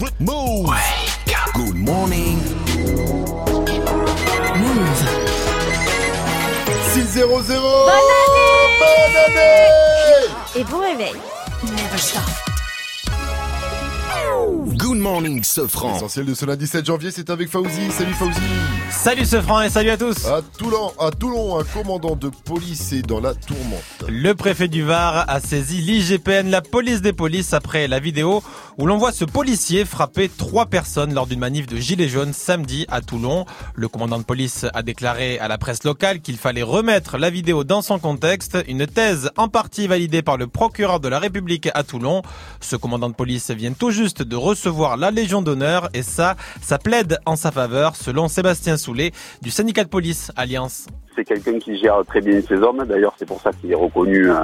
Move. Good morning. Move. 6 0 0 Bonne Bonne année Et bon réveil. Never stop. Good morning, Sofran. L'essentiel de ce lundi 7 janvier, c'est avec Fauzi. Salut Fauzi. Salut ce franc et salut à tous À Toulon, à Toulon, un commandant de police est dans la tourmente. Le préfet du Var a saisi l'IGPN, la police des polices, après la vidéo où l'on voit ce policier frapper trois personnes lors d'une manif de Gilets jaunes samedi à Toulon. Le commandant de police a déclaré à la presse locale qu'il fallait remettre la vidéo dans son contexte, une thèse en partie validée par le procureur de la République à Toulon. Ce commandant de police vient tout juste de recevoir la Légion d'honneur et ça, ça plaide en sa faveur selon Sébastien Soulet du syndicat de police Alliance. C'est quelqu'un qui gère très bien ses hommes. D'ailleurs, c'est pour ça qu'il est reconnu euh,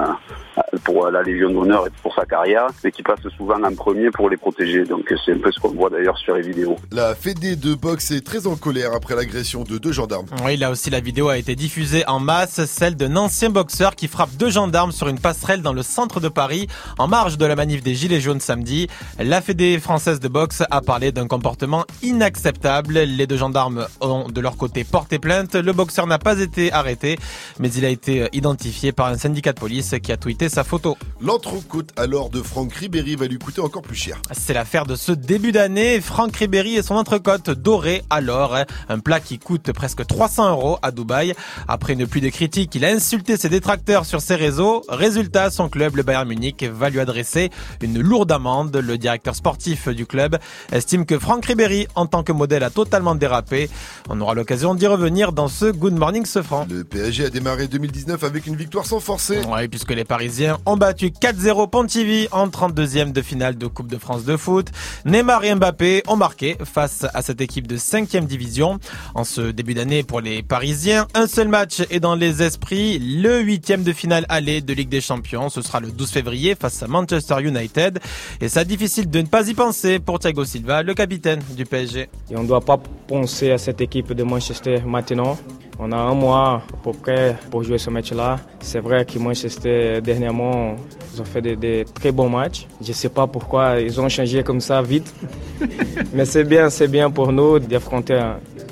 pour la Légion d'honneur et pour sa carrière, mais qui passe souvent en premier pour les protéger. Donc, c'est un peu ce qu'on voit d'ailleurs sur les vidéos. La Fédé de boxe est très en colère après l'agression de deux gendarmes. Oui, là aussi, la vidéo a été diffusée en masse, celle d'un ancien boxeur qui frappe deux gendarmes sur une passerelle dans le centre de Paris, en marge de la manif des Gilets jaunes samedi. La Fédé française de boxe a parlé d'un comportement inacceptable. Les deux gendarmes ont de leur côté porté plainte. Le boxeur n'a pas été arrêté, mais il a été identifié par un syndicat de police qui a tweeté sa photo. L'entrecôte alors de Franck Ribéry va lui coûter encore plus cher. C'est l'affaire de ce début d'année. Franck Ribéry et son entrecôte dorée alors, un plat qui coûte presque 300 euros à Dubaï. Après une pluie de critiques, il a insulté ses détracteurs sur ses réseaux. Résultat, son club, le Bayern Munich, va lui adresser une lourde amende. Le directeur sportif du club estime que Franck Ribéry, en tant que modèle, a totalement dérapé. On aura l'occasion d'y revenir dans ce Good Morning Le PSG a démarré 2019 avec une victoire sans forcer. Ouais, puisque les Parisiens ont battu 4-0 Pontivy en 32e de finale de Coupe de France de foot. Neymar et Mbappé ont marqué face à cette équipe de 5e division. En ce début d'année pour les Parisiens, un seul match est dans les esprits, le 8e de finale aller de Ligue des Champions. Ce sera le 12 février face à Manchester United. Et ça difficile de ne pas y penser pour Thiago Silva, le capitaine du PSG. Et on ne doit pas penser à cette équipe de Manchester maintenant. On a un mois à peu près pour jouer ce match-là. C'est vrai que Manchester, dernièrement, ils ont fait des, des très bons matchs. Je ne sais pas pourquoi ils ont changé comme ça vite. Mais c'est bien, c'est bien pour nous d'affronter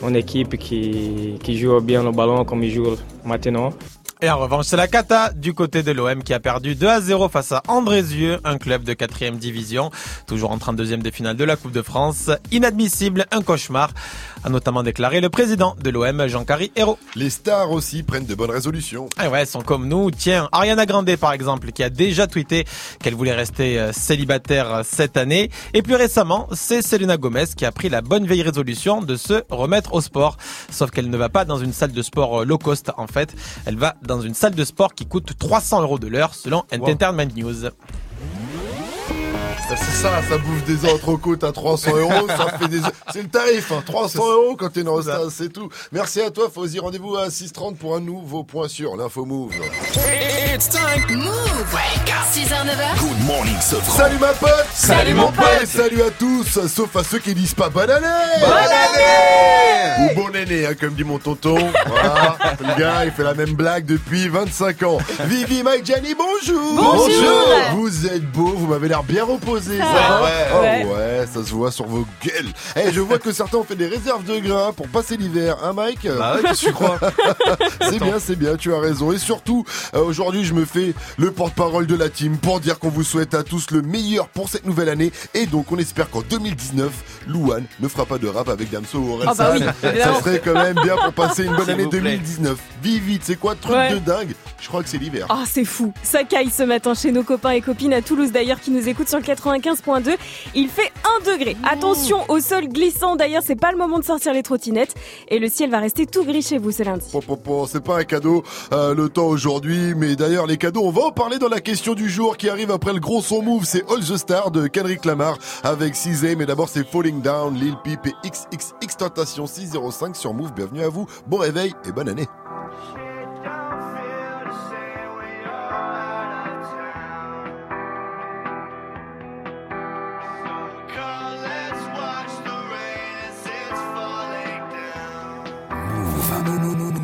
une équipe qui, qui joue bien le ballon comme ils jouent maintenant. Et en revanche, c'est la Cata du côté de l'OM qui a perdu 2 à 0 face à Andrézieux, un club de 4 division, toujours en 32e de finale de la Coupe de France. Inadmissible, un cauchemar, a notamment déclaré le président de l'OM, Jean-Carry Hérault. Les stars aussi prennent de bonnes résolutions. Ah ouais, sont comme nous. Tiens, Ariana Grande par exemple, qui a déjà tweeté qu'elle voulait rester euh, célibataire cette année. Et plus récemment, c'est Selena Gomez qui a pris la bonne vieille résolution de se remettre au sport. Sauf qu'elle ne va pas dans une salle de sport euh, low cost en fait. Elle va dans une salle de sport qui coûte 300 euros de l'heure selon Entertainment News. Bah, c'est ça, ça bouffe des entrecôtes à 300 euros, ça fait des... C'est le tarif, hein, 300 euros quand t'es dans le c'est tout. Merci à toi, Fauzi, rendez-vous à 6h30 pour un nouveau point sur l'info Move. It's time. Move. Wake up. 6h, 9h. Good morning, Sofran. Salut ma pote Salut, mon pote. Et salut à tous, sauf à ceux qui disent pas bonne année Bonne année Ou bon année, hein, comme dit mon tonton. Voilà, le gars, il fait la même blague depuis 25 ans. Vivi, Mike, Gianni, bonjour Bonjour. Vous êtes beaux, vous m'avez l'air bien ça, va va Oh Ouais. ça se voit sur vos gueules. Eh, je vois que certains ont fait des réserves de grains pour passer l'hiver, hein Mike Bah ouais, tu crois C'est bien, c'est bien, tu as raison. Et surtout, euh, aujourd'hui, je me fais le porte-parole de la team pour dire qu'on vous souhaite à tous le meilleur pour cette nouvelle année. Et donc, on espère qu'en 2019, Louane ne fera pas de rap avec Damso ou Orelsan. Ah bah oui, Ça serait quand même bien pour passer une bonne année vous plaît. 2019. Vis vite, c'est quoi, truc Ouais. de dingue? Je crois que c'est l'hiver. Ah, c'est fou. Ça caille ce matin chez nos copains et copines à Toulouse d'ailleurs qui nous écoutent sur le 95.2. Il fait 1 degré. Attention au sol glissant. D'ailleurs, c'est pas le moment de sortir les trottinettes. Et le ciel va rester tout gris chez vous ce lundi. Po, po, po, C'est pas un cadeau euh, le temps aujourd'hui, mais d'ailleurs les cadeaux, on va en parler dans la question du jour qui arrive après le gros son move, c'est All the Star de Kendrick Lamar avec 6 mais d'abord c'est Falling Down, Lil Peep et XXX Tentation 605 sur Move. Bienvenue à vous, bon réveil et bonne année. no, no, no.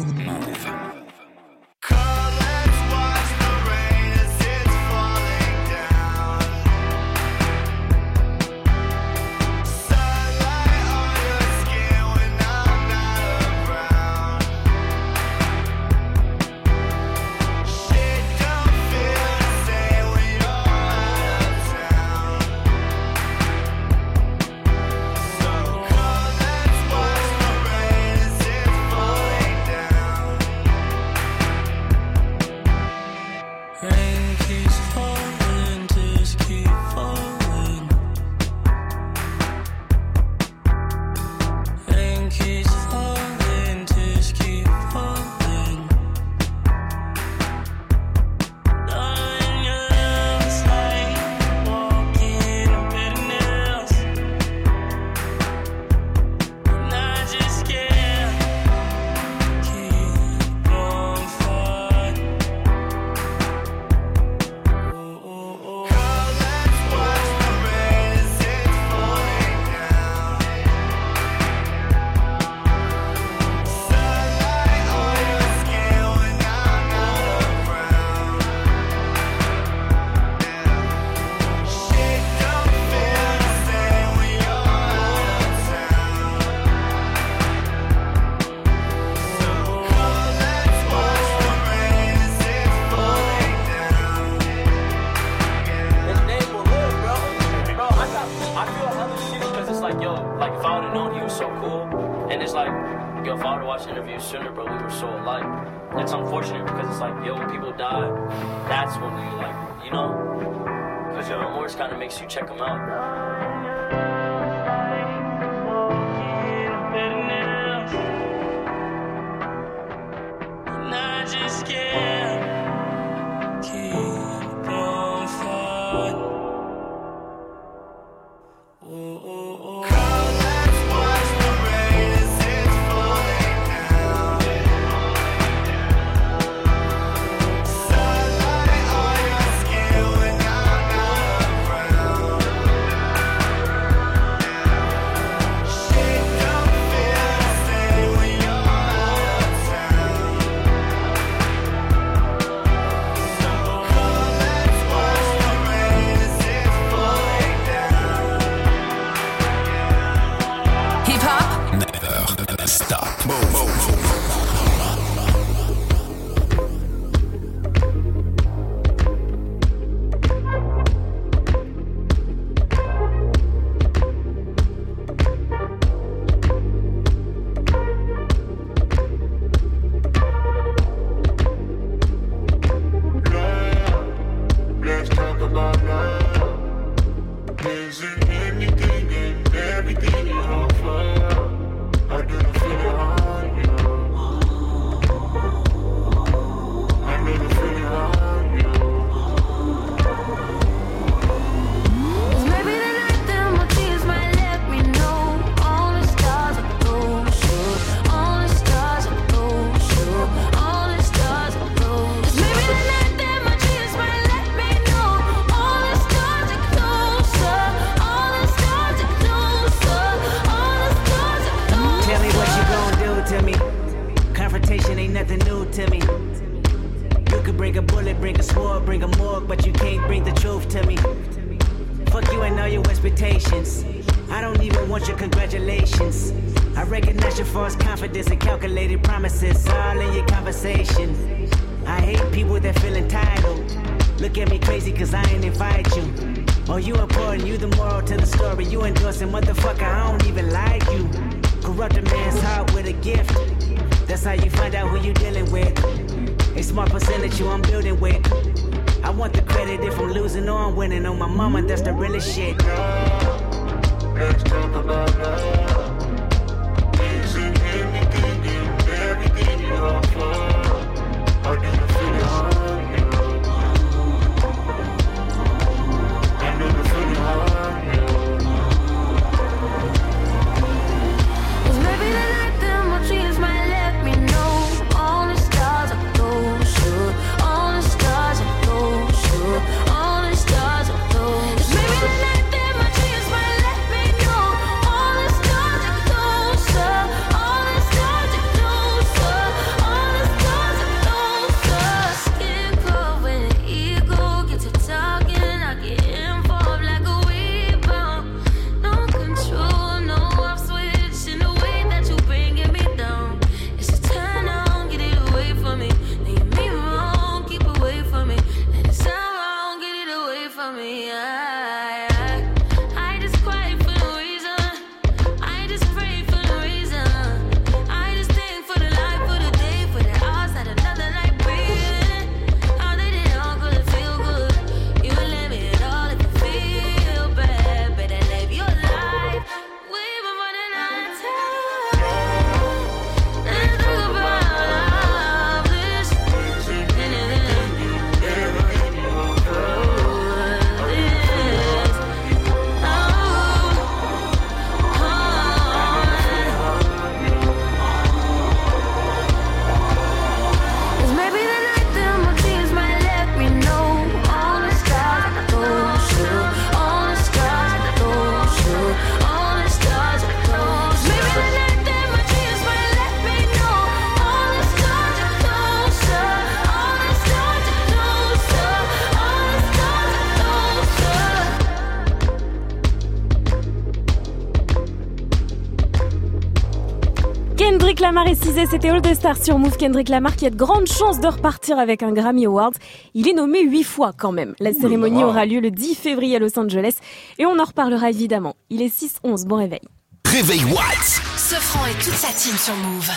Lamar et Cizé, c'était All the Stars sur Move. Kendrick Lamar qui a de grandes chances de repartir avec un Grammy Awards. Il est nommé huit fois quand même. La cérémonie aura lieu le 10 février à Los Angeles et on en reparlera évidemment. Il est 6-11, bon réveil. Réveil What Sofran et toute sa team sur Move.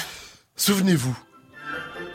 Souvenez-vous,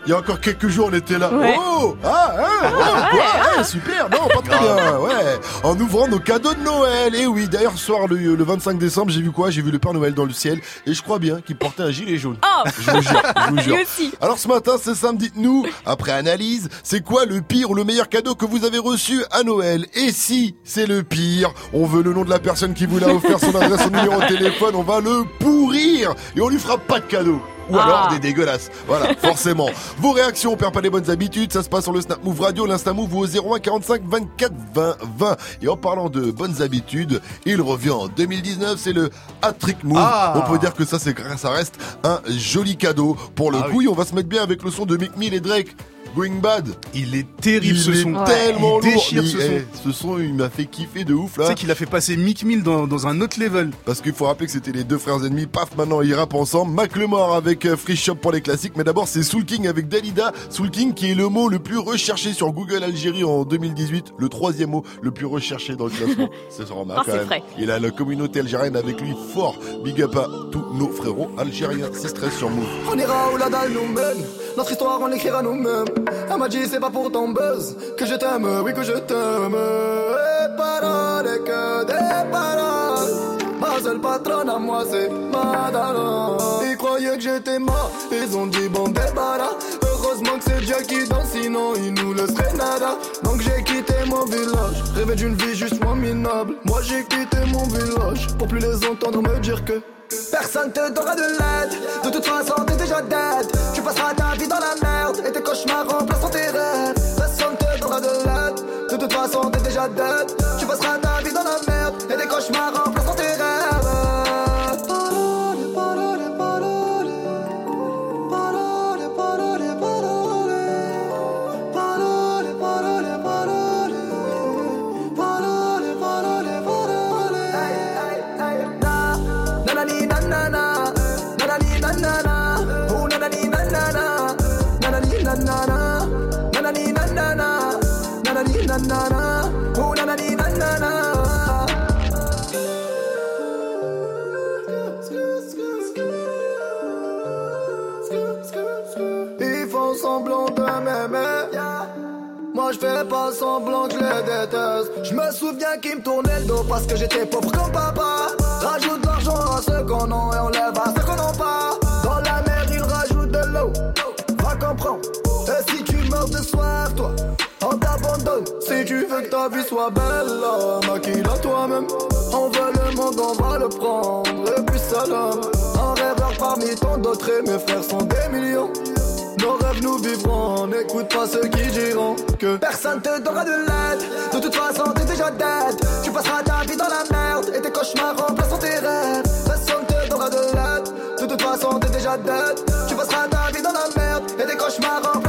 il y a encore quelques jours, on était là. Ouais. Oh Ah, ah, ah, quoi Ah, super Non, pas très bien, ouais. En ouvrant nos cadeaux de Noël. Et oui, d'ailleurs, ce soir, le, le 25 décembre, j'ai vu quoi? J'ai vu le Père Noël dans le ciel. Et je crois bien qu'il portait un gilet jaune. Oh Je vous jure, je vous jure. Aussi. Alors ce matin, c'est samedi, dites-nous, après analyse, c'est quoi le pire ou le meilleur cadeau que vous avez reçu à Noël? Et si c'est le pire, on veut le nom de la personne qui vous l'a offert, son adresse, son numéro de téléphone, on va le pourrir et on lui fera pas de cadeau. Ou Ah. alors des dégueulasses. Voilà, forcément. Vos réactions, on perd pas les bonnes habitudes, ça se passe sur le Snap Move Radio, l'Insta Move ou au 01 45 24 20 20. Et en parlant de bonnes habitudes, il revient en 2019, c'est le Hat-Trick Move. Ah. On peut dire que ça, c'est, ça reste un joli cadeau. Pour le Ah coup, oui. on va se mettre bien avec le son de Mick Mill et Drake. Going Bad. Il est terrible il ce est son. tellement Il lourd. déchire Mais, ce son. ce son, il m'a fait kiffer de ouf Tu là. sais qu'il a fait passer Mick Mill dans, dans un autre level. Parce qu'il faut rappeler que c'était les deux frères ennemis. Paf, maintenant ils rappent ensemble. Macklemore avec euh, Free Shop pour les classiques. Mais d'abord, c'est Soul King avec Dalida. Soul King qui est le mot le plus recherché sur Google Algérie en 2018. Le troisième mot le plus recherché dans le classement. C'est remarque quand c'est même. frais. Il a la communauté algérienne avec lui fort. Big up à tous nos frérots algériens. 6-13 sur Move. On ira où la dalle nous mène Notre histoire on l'écrira nous-mêmes. Elle m'a dit c'est pas pour ton buzz Que je t'aime, oui que je t'aime. Et paroles et que des paroles. Ma seule patronne à moi c'est Madara Ils croyaient que j'étais mort. Ils ont dit bon débarras. Heureusement que c'est Dieu qui danse Sinon il nous laisserait nada. Donc j'ai quitté mon village. Rêvé d'une vie juste moins minable. Moi j'ai quitté mon village Pour plus les entendre me dire que Personne te donnera de l'aide. De toute façon t'es déjà dead. Tu passeras ta vie dans la merde. Et tes cauchemars remplaceront tes rêves. Personne te donnera de l'aide. De toute façon t'es déjà dead. Tu passeras ta vie dans la merde. Et tes cauchemars Ils font semblant de m'aimer. Moi je fais pas semblant que les déteste. Je me souviens qu'ils me tournaient le dos parce que j'étais pauvre comme papa. Rajoute l'argent à ceux qu'on a et on à ceux qu'on n'a pas. Dans la mer ils rajoutent de l'eau. Va comprendre. Et si tu meurs de soif toi on t'abandonne Si tu veux que ta vie soit belle Maquille-la toi-même On veut le monde, on va le prendre Et puis salam Un rêveur parmi tant d'autres Et mes frères sont des millions nos rêves nous vivrons, n'écoute pas ceux qui diront que personne te donnera de l'aide. De toute façon, t'es déjà dead. Tu passeras ta vie dans la merde et tes cauchemars remplaceront tes rêves. Personne te donnera de l'aide. De toute façon, t'es déjà dead. Tu passeras ta vie dans la merde et tes cauchemars remplaceront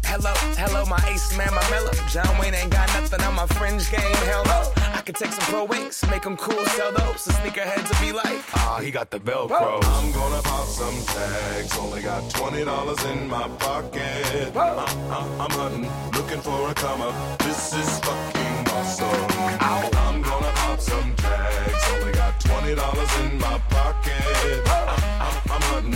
Hello, hello, my ace man, my mellow. John Wayne ain't got nothing on my fringe game. Hell no. I could take some pro wings, make them cool, sell those. The sneakerheads will be like, ah, he got the Velcro. I'm gonna pop some tags. Only got twenty dollars in my pocket. I'm, I'm, uh, uh, I'm hunting, looking for a come up. This is fucking awesome. I'm gonna pop some tags. Only got twenty dollars in my pocket. I'm, uh, I'm, I'm hunting,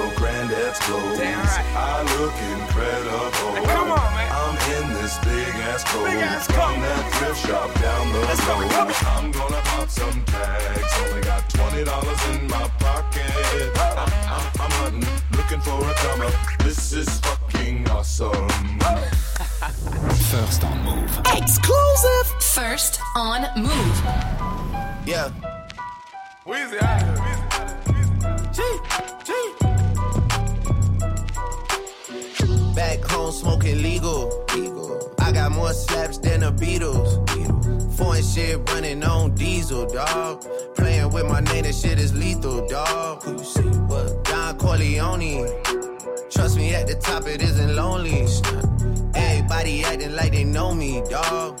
I'll wear your granddad's clothes. I look incredible. come on, man. I'm in this big ass coat from that thrift shop down the road. I'm gonna pop some tags. Only got twenty dollars in my pocket. I'm, I'm, I'm hunting, looking for a come up. This is fucking awesome. First on Move. Exclusive. First on Move. Yeah. Weezy, Back home smoking legal. I got more slaps than the Beatles. Foreign shit running on diesel, dog. Playing with my name, this shit is lethal, dog. Who you see? What? Don Corleone. Trust me, at the top it isn't lonely. Everybody acting like they know me, dog.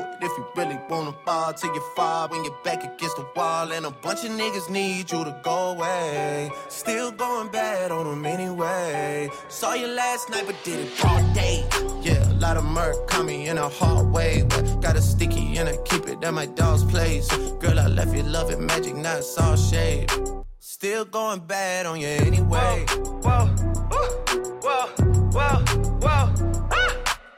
If you really wanna ball till you fall when you're back against the wall. And a bunch of niggas need you to go away. Still going bad on them anyway. Saw you last night, but did it all day. Yeah, a lot of murk caught me in a hard way. But got a sticky and I keep it at my dog's place. Girl, I left you loving magic, not it's all shade. Still going bad on you anyway. Whoa, Whoa, whoa, whoa, whoa.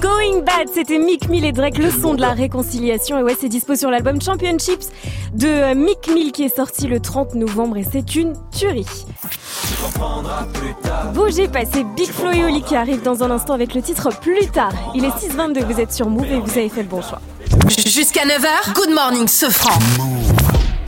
Going Bad, c'était Mick Mill et Drake, le son de la réconciliation. Et ouais, c'est dispo sur l'album Championships de euh, Mick Mill qui est sorti le 30 novembre et c'est une tuerie. Bougez pas, c'est Big Flo et Oli qui arrive dans un instant avec le titre Plus tard. Il est 6h22, vous êtes sur Move et vous avez fait le bon choix. Jusqu'à 9h, good morning, ce franc.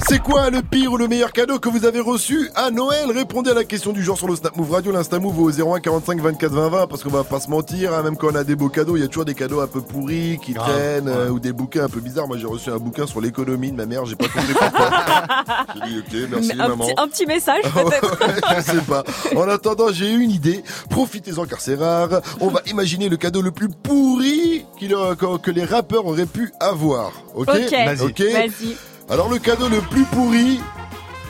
C'est quoi le pire ou le meilleur cadeau que vous avez reçu à Noël Répondez à la question du jour sur le Snap Move Radio, l'Insta Move au 01 45 24 20 20 parce qu'on va pas se mentir, hein, même quand on a des beaux cadeaux, il y a toujours des cadeaux un peu pourris qui Grave, traînent ouais. euh, ou des bouquins un peu bizarres. Moi j'ai reçu un bouquin sur l'économie de ma mère, j'ai pas compris pourquoi. j'ai dit ok, merci un, maman. petit, un petit message peut-être. je sais pas. En attendant, j'ai eu une idée. Profitez-en car c'est rare. On va imaginer le cadeau le plus pourri que, que les rappeurs auraient pu avoir. Ok. Ok, Vas-y. Ok. vas-y. Alors le cadeau le plus pourri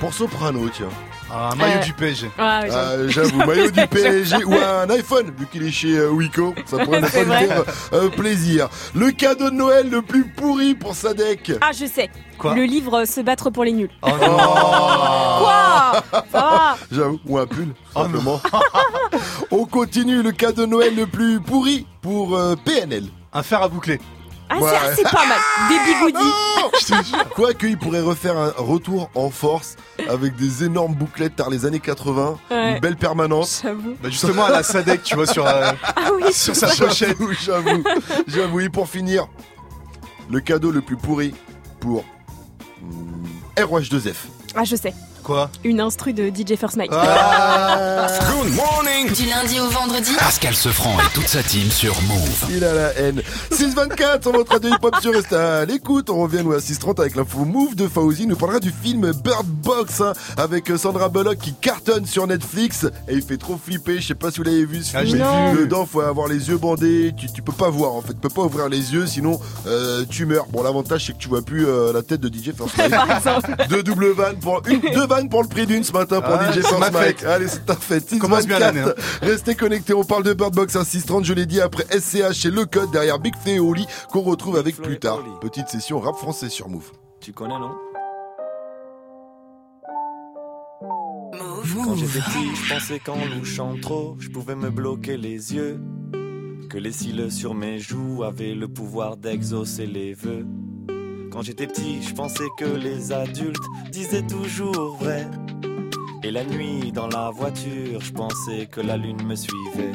pour Soprano, tiens. Ah, un maillot Euh, du PSG. Ah, oui, Ah, J'avoue, maillot du PSG ou un iPhone, vu qu'il est chez euh, Wiko, ça pourrait ne pas C'est lui vrai. faire euh, plaisir. Le cadeau de Noël le plus pourri pour Sadek. Ah, je sais. Quoi le livre euh, Se battre pour les nuls. Oh non Quoi J'avoue, ou un pull, Oh simplement. On continue le cadeau de Noël le plus pourri pour euh, PNL. Un fer à boucler. Ah, Ouais. c'est- ah, pas mal. Des bigoudis. Quoique, il pourrait refaire un retour en force avec des énormes bouclettes par les années 80, Ouais. une belle permanence. J'avoue. Bah justement à la Sadek, tu vois, sur, euh, Ah oui, sur sa pochette. J'avoue, j'avoue, j'avoue. Et pour finir, le cadeau le plus pourri pour hmm, ROH2F. Ah, je sais. Quoi Une instru de DJ First Mike. Ah, Good morning. Du lundi au vendredi, Pascal Sefranc et toute sa team sur Move. il a la haine. 624 sur votre radio hip-hop sur Reste à l'écoute. On revient nous à 630 avec l'info Move de Fauzi. Nous parlera du film Bird Box hein, avec Sandra Bullock qui cartonne sur Netflix et il fait trop flipper. Je sais pas si vous l'avez vu ce Ah, film. vu. Dedans, faut avoir les yeux bandés. Tu, tu peux pas voir en fait. Tu peux pas ouvrir les yeux sinon euh, tu meurs. Bon, l'avantage c'est que tu vois plus euh, la tête de DJ First Mike. Par exemple. Deux doubles vannes pour une, deux vannes pour le prix d'une ce matin pour Ah, DJ First Mike. Allez, c'est ta fête. Commence bien 6-24. l'année, hein. Restez connectés. On parle de Bird Box à 630. Je l'ai dit après SCH et Le Code derrière Big Flo et Oli qu'on retrouve avec Flo plus tard. Oli. Petite session rap français sur Move. Tu connais, non? Quand j'étais petit, je pensais qu'en louchant trop, je pouvais me bloquer les yeux. Que les cils sur mes joues avaient le pouvoir d'exaucer les vœux. Quand j'étais petit, je pensais que les adultes disaient toujours vrai. Et la nuit, dans la voiture, je pensais que la lune me suivait.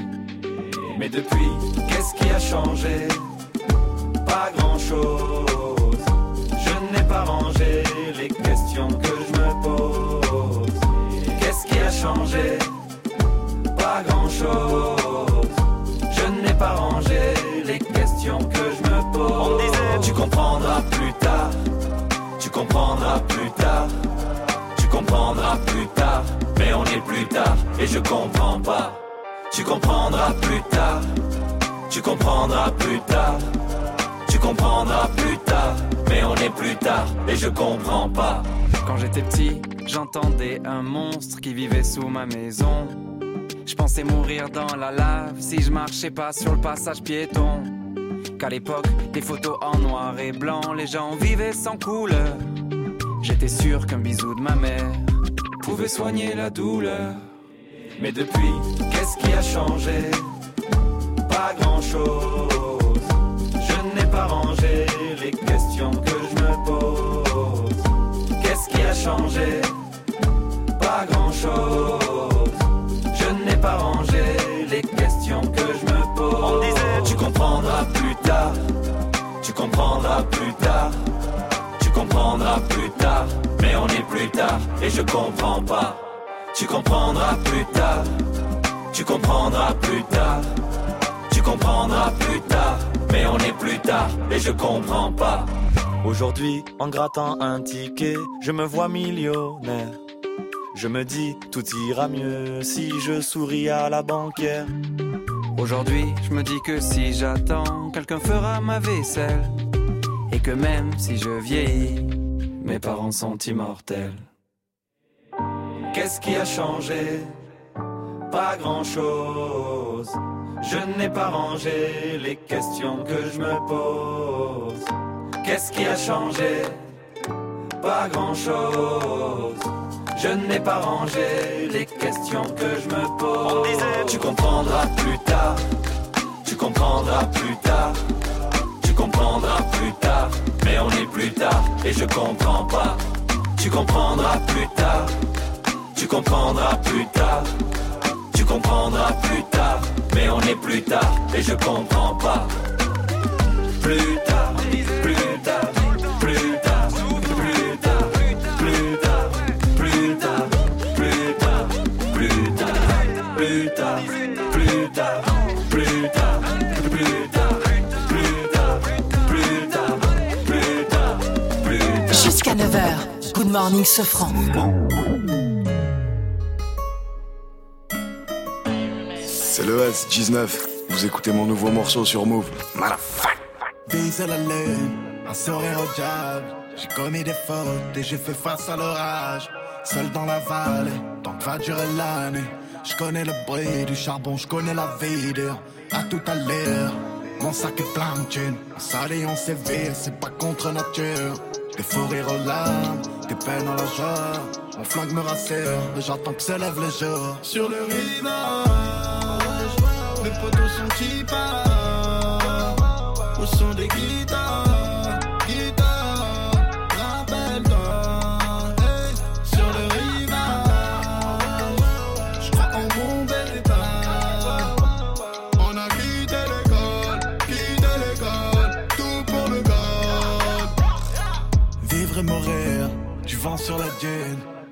Mais depuis, qu'est-ce qui a changé? Pas grand-chose. Je n'ai pas rangé les questions que je me pose. Qu'est-ce qui a changé? Pas grand-chose. Je n'ai pas rangé les questions que. On me disait, tu comprendras plus tard. Tu comprendras plus tard. Tu comprendras plus tard. Mais on est plus tard et je comprends pas. Tu comprendras plus tard. Tu comprendras plus tard. Tu comprendras plus tard. Mais on est plus tard et je comprends pas. Quand j'étais petit, j'entendais un monstre qui vivait sous ma maison. Je pensais mourir dans la lave si je marchais pas sur le passage piéton. Qu'à l'époque, des photos en noir et blanc, les gens vivaient sans couleur. J'étais sûr qu'un bisou de ma mère pouvait soigner la douleur. Mais depuis, qu'est-ce qui a changé? Pas grand-chose. Je n'ai pas rangé les questions que je me pose. Qu'est-ce qui a changé? Pas grand-chose. Je n'ai pas rangé les questions que je me pose. On disait, tu comprendras plus Tu comprendras plus tard. Tu comprendras plus tard. Mais on est plus tard et je comprends pas. Tu comprendras plus tard. Tu comprendras plus tard. Tu comprendras plus tard. Mais on est plus tard et je comprends pas. Aujourd'hui, en grattant un ticket, je me vois millionnaire. Je me dis, tout ira mieux si je souris à la banquière. Aujourd'hui, je me dis que si j'attends, quelqu'un fera ma vaisselle. Et que même si je vieillis, mes parents sont immortels. Qu'est-ce qui a changé? Pas grand-chose. Je n'ai pas rangé les questions que je me pose. Qu'est-ce qui a changé? Pas grand-chose. Je n'ai pas rangé les questions que je me pose. Tu comprendras plus tard. Tu comprendras plus tard. Tu comprendras plus tard. Mais on est plus tard et je comprends pas. Tu comprendras plus tard. Tu comprendras plus tard. Tu comprendras plus tard. Mais on est plus tard et je comprends pas. Plus tard, plus tard, Jusqu'à 9h. Good morning, Sofran. C'est le S19. Vous écoutez mon nouveau morceau sur Move. Motherfuck. La lune, un sourire au diable. J'ai commis des fautes et j'ai fait face à l'orage. Seul dans la vallée, tant que va durer l'année. Je connais le bruit du charbon, je connais la vie dur. À tout à l'heure, mon sac est plein de thunes. On s'allie, on sévère, c'est pas contre nature. Des fous rires aux larmes, des peines la joie. Mon flingue me rassure, mais j'attends que s'élève le jour. Sur le rivage, mes potos sont qui partent Au son des guitares,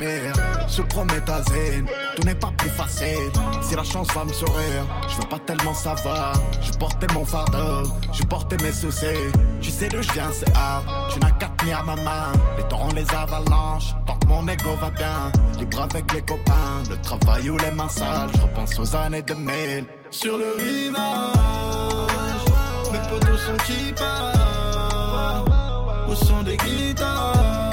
Je promets ta zine, tout n'est pas plus facile. Si la chance va me sourire, je veux pas tellement savoir. Je portais mon fardeau, je portais mes soucis. Tu sais d'où je viens, c'est hard. Tu n'as qu'à tenir ma main. Les torrents, les avalanches, tant que mon ego va bien. Libre avec les copains, le travail ou les mains sales. Je repense aux années 2000. Sur le rivage, mes potos sont qui partent. Où sont des guitares,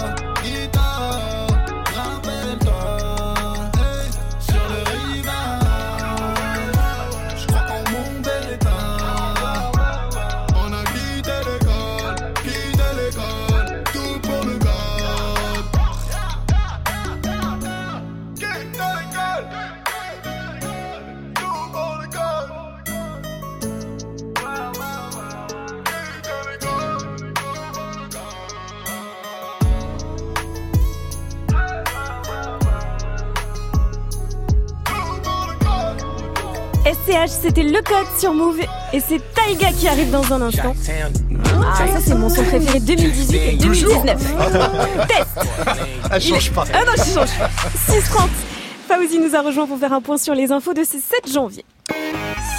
SCH, c'était le code sur Move et c'est Taiga qui arrive dans un instant. Ah, ça c'est mon son préféré 2018 et 2019. Test. Elle change pas. Ah non, je change. 6h30. Fauzi nous a rejoint pour faire un point sur les infos de ce 7 janvier.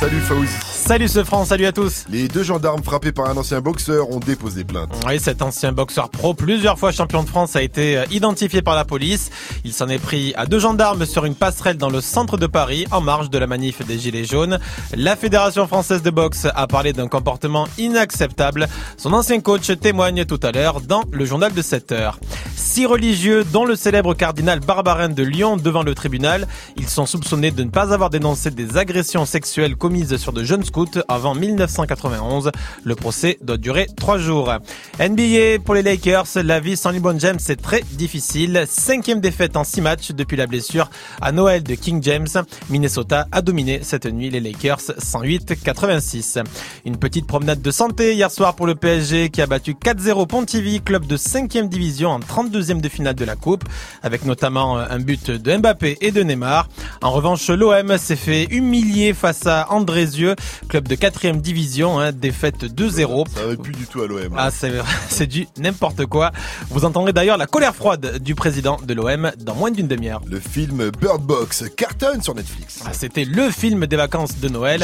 Salut Fauzi. Salut ce France, salut à tous. Les deux gendarmes frappés par un ancien boxeur ont déposé plainte. Oui, cet ancien boxeur pro, plusieurs fois champion de France, a été euh, identifié par la police. Il s'en est pris à deux gendarmes sur une passerelle dans le centre de Paris, en marge de la manif des Gilets jaunes. La Fédération française de boxe a parlé d'un comportement inacceptable. Son ancien coach témoigne tout à l'heure dans le journal de 7 heures. Six religieux, dont le célèbre cardinal Barbarin de Lyon, devant le tribunal. Ils sont soupçonnés de ne pas avoir dénoncé des agressions sexuelles commises sur de jeunes scouts avant 1991. Le procès doit durer trois jours. NBA pour les Lakers, la vie sans LeBron James c'est très difficile. Cinquième défaite en six matchs depuis la blessure à Noël de King James. Minnesota a dominé cette nuit les Lakers 108-86. Une petite promenade de santé hier soir pour le PSG qui a battu 4-0 Pontivy, club de 5e division en 32e de finale de la Coupe, avec notamment un but de Mbappé et de Neymar. En revanche, l'OM s'est fait humilier face à Andrézieux, club de 4e division, hein, défaite 2-0. Ça va plus du tout à l'OM. Ah, c'est c'est du n'importe quoi. Vous entendrez d'ailleurs la colère froide du président de l'OM dans moins d'une demi-heure. Le film Bird Box cartonne sur Netflix. Ah, C'était le film des vacances de Noël.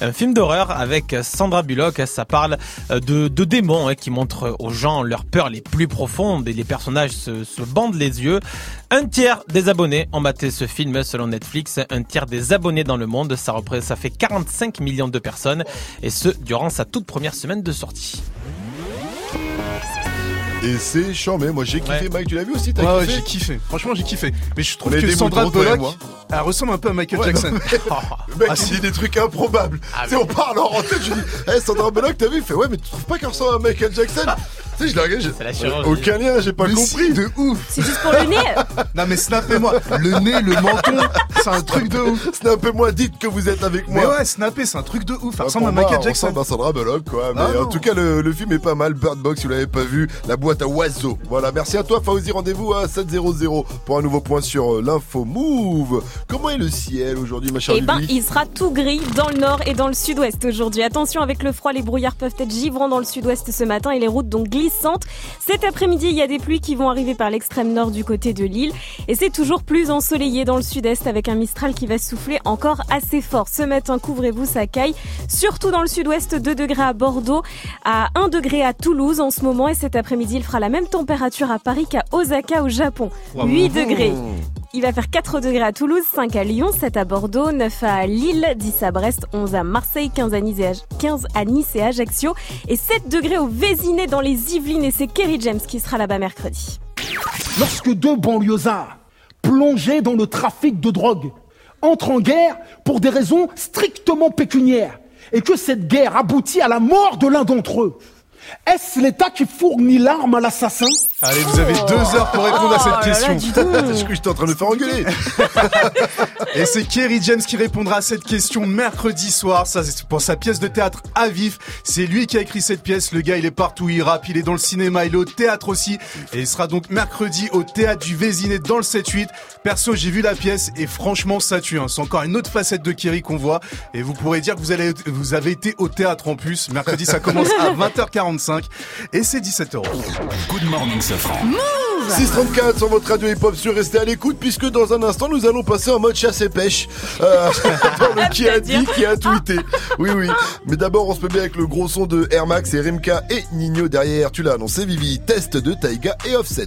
Un film d'horreur avec Sandra Bullock. Ça parle euh, de, de démons hein, qui montrent aux gens leurs peurs les plus profondes et les personnages se, se bandent les yeux. Un tiers des abonnés ont maté ce film selon Netflix. Un tiers des abonnés dans le monde. Ça, représente, ça fait 45 millions de personnes. Et ce, durant sa toute première semaine de sortie. Et c'est chambé. Moi j'ai kiffé. Mike, tu l'as vu aussi T'as Ouais, ouais, j'ai kiffé. Franchement, j'ai kiffé. Mais je trouve que Sandra Bullock, moi. elle ressemble un peu à Michael Ouais, Jackson. Le mec, Ah, il dit des trucs improbables. tu sais, on parle en tête, je dis, hey, Sandra Bullock, t'as vu? Il fait, ouais, mais tu trouves pas qu'elle ressemble à Michael Jackson? Sais, je l'ai regardé, j'ai- la chirurgie. Aucun lien, j'ai pas Mais compris. si, de ouf. C'est juste pour le nez. Non mais snappez-moi. Le nez, le menton, c'est un truc de ouf. Snappez-moi, dites que vous êtes avec moi. Mais ouais, snapper, c'est un truc de ouf. Ça Ah, ressemble à Michael Jackson. ressemble à Sandra Bullock, quoi. Mais Ah, en non. tout cas, le, le film est pas mal. Bird Box, si vous l'avez pas vu, la boîte à oiseaux. Voilà, merci à toi, Fauzi. Rendez-vous à 700 pour un nouveau point sur euh, l'info Move. Comment est le ciel aujourd'hui, ma chère Eh ben, il sera tout gris dans le nord et dans le sud-ouest aujourd'hui. Attention avec le froid, les brouillards peuvent être givrants dans le sud-ouest ce matin et les routes donc glissantes. Cet après-midi, il y a des pluies qui vont arriver par l'extrême nord du côté de l'île et c'est toujours plus ensoleillé dans le sud-est avec un mistral qui va souffler encore assez fort. Ce matin, couvrez-vous, ça caille. Surtout dans le sud-ouest, 2 degrés à Bordeaux, à 1 degré à Toulouse en ce moment et cet après-midi, il fera la même température à Paris qu'à Osaka au Japon. 8 degrés. Il va faire 4 degrés à Toulouse, 5 à Lyon, 7 à Bordeaux, 9 à Lille, 10 à Brest, 11 à Marseille, 15 à Nice et, Aj- 15 à Nice et Ajaccio et 7 degrés au Vésinet dans les Yvelines et c'est Kerry James qui sera là-bas mercredi. Lorsque deux banlieusards, plongés dans le trafic de drogue, entrent en guerre pour des raisons strictement pécuniaires, et que cette guerre aboutit à la mort de l'un d'entre eux, est-ce l'État qui fournit l'arme à l'assassin? Allez, vous avez deux heures pour répondre à Oh cette là là, question. donc. Je que j'étais en train de me faire engueuler. Et c'est Kerry James qui répondra à cette question mercredi soir. Ça, c'est pour sa pièce de théâtre à vif. C'est lui qui a écrit cette pièce. Le gars, il est partout, il rappe, il est dans le cinéma, il est au théâtre aussi. Et il sera donc mercredi au théâtre du Vésinet dans le 7-8. Perso, j'ai vu la pièce et franchement, ça tue. hein. C'est encore une autre facette de Kerry qu'on voit. Et vous pourrez dire que vous, allez, vous avez été au théâtre en plus. Mercredi, ça commence à 20h45 et c'est 17 euros. Good morning, Safran. 634 sur votre radio hip-hop sur Restez à l'écoute puisque dans un instant nous allons passer en mode chasse et pêche. Euh, dans le qui a dit qui a tweeté. Oui oui. Mais d'abord on se met bien avec le gros son de Air Max et Rimka et Nino derrière. Tu l'as annoncé Vivi. Test de Taiga et Offset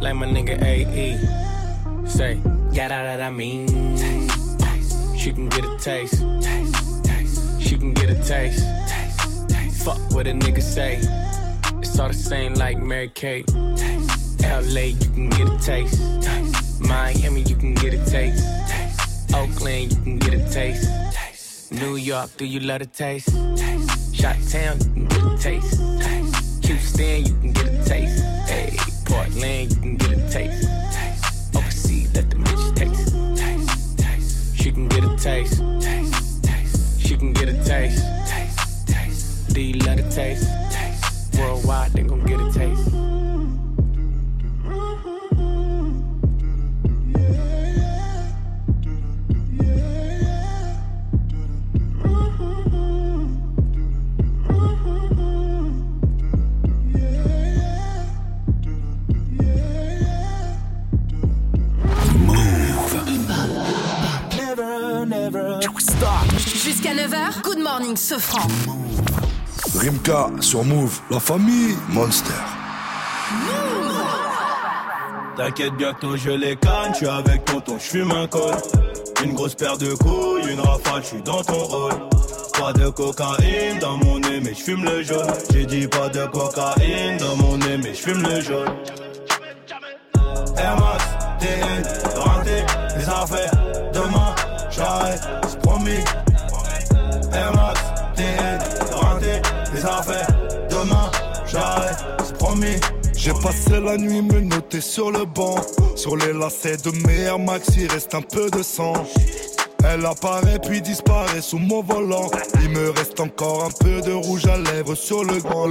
Like my nigga AE. Say, yeah, that, that I mean. She can get a taste. She can get a taste. Fuck what a nigga say. It's all the same like Mary Kate. LA, you can get a taste. Miami, you can get a taste. Oakland, you can get a taste. New York, do you love a taste? taste. Shot Town, you can get a taste. taste. Houston, you can get a taste. Hey, Portland, you can get a taste. Overseas, let the bitch taste. She can get a taste. She can get a taste. Do you love taste? taste. Worldwide, they gon' get a taste. Jusqu'à 9h, Good Morning Sofran. Rimka sur Move, la famille Monster. T'inquiète, bientôt je les canne, je suis avec tonton, je fume un col. Une grosse paire de couilles, une rafale, je suis dans ton rôle. Pas de cocaïne dans mon nez, mais je fume le jaune. J'ai dit pas de cocaïne dans mon nez, mais je fume le jaune. Air Max, TN, les affaires. J'arrête, c'est promis. Air Max, les affaires. Demain, j'arrête. J'ai passé la nuit me noter sur le banc. Sur les lacets de mes Air Max, il reste un peu de sang. Elle apparaît puis disparaît sous mon volant. Il me reste encore un peu de rouge à lèvres sur le grand.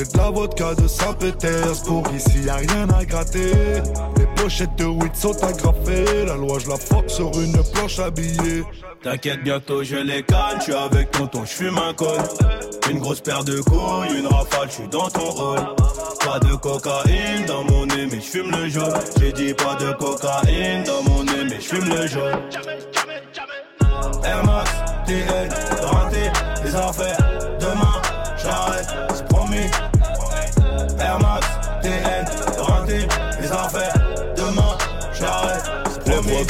J'ai de la vodka de Saint-Pétersbourg, ici y a rien à gratter. Les pochettes de weed sont agrafées, la loi je la fuck sur une planche habillée. T'inquiète, bientôt je les canne, je suis avec tonton, je fume un col. Une grosse paire de couilles, une rafale, je suis dans ton rôle. Pas de cocaïne dans mon nez, mais je fume le jaune. J'ai dit pas de cocaïne dans mon nez, mais je fume le jaune. Air Max, TN, rentré, les affaires. Demain, j'arrête,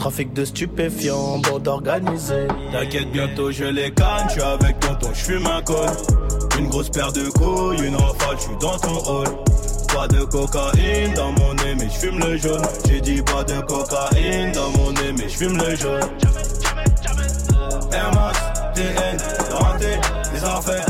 Trafic de stupéfiants, bande organisée. T'inquiète, bientôt je les canne, je suis avec tonton, je fume un col. Une grosse paire de couilles, une rafale, je suis dans ton hall. Pas de cocaïne dans mon nez, mais je fume le jaune. J'ai dit pas de cocaïne dans mon nez, mais je fume le jaune. Air Max, TN, les affaires.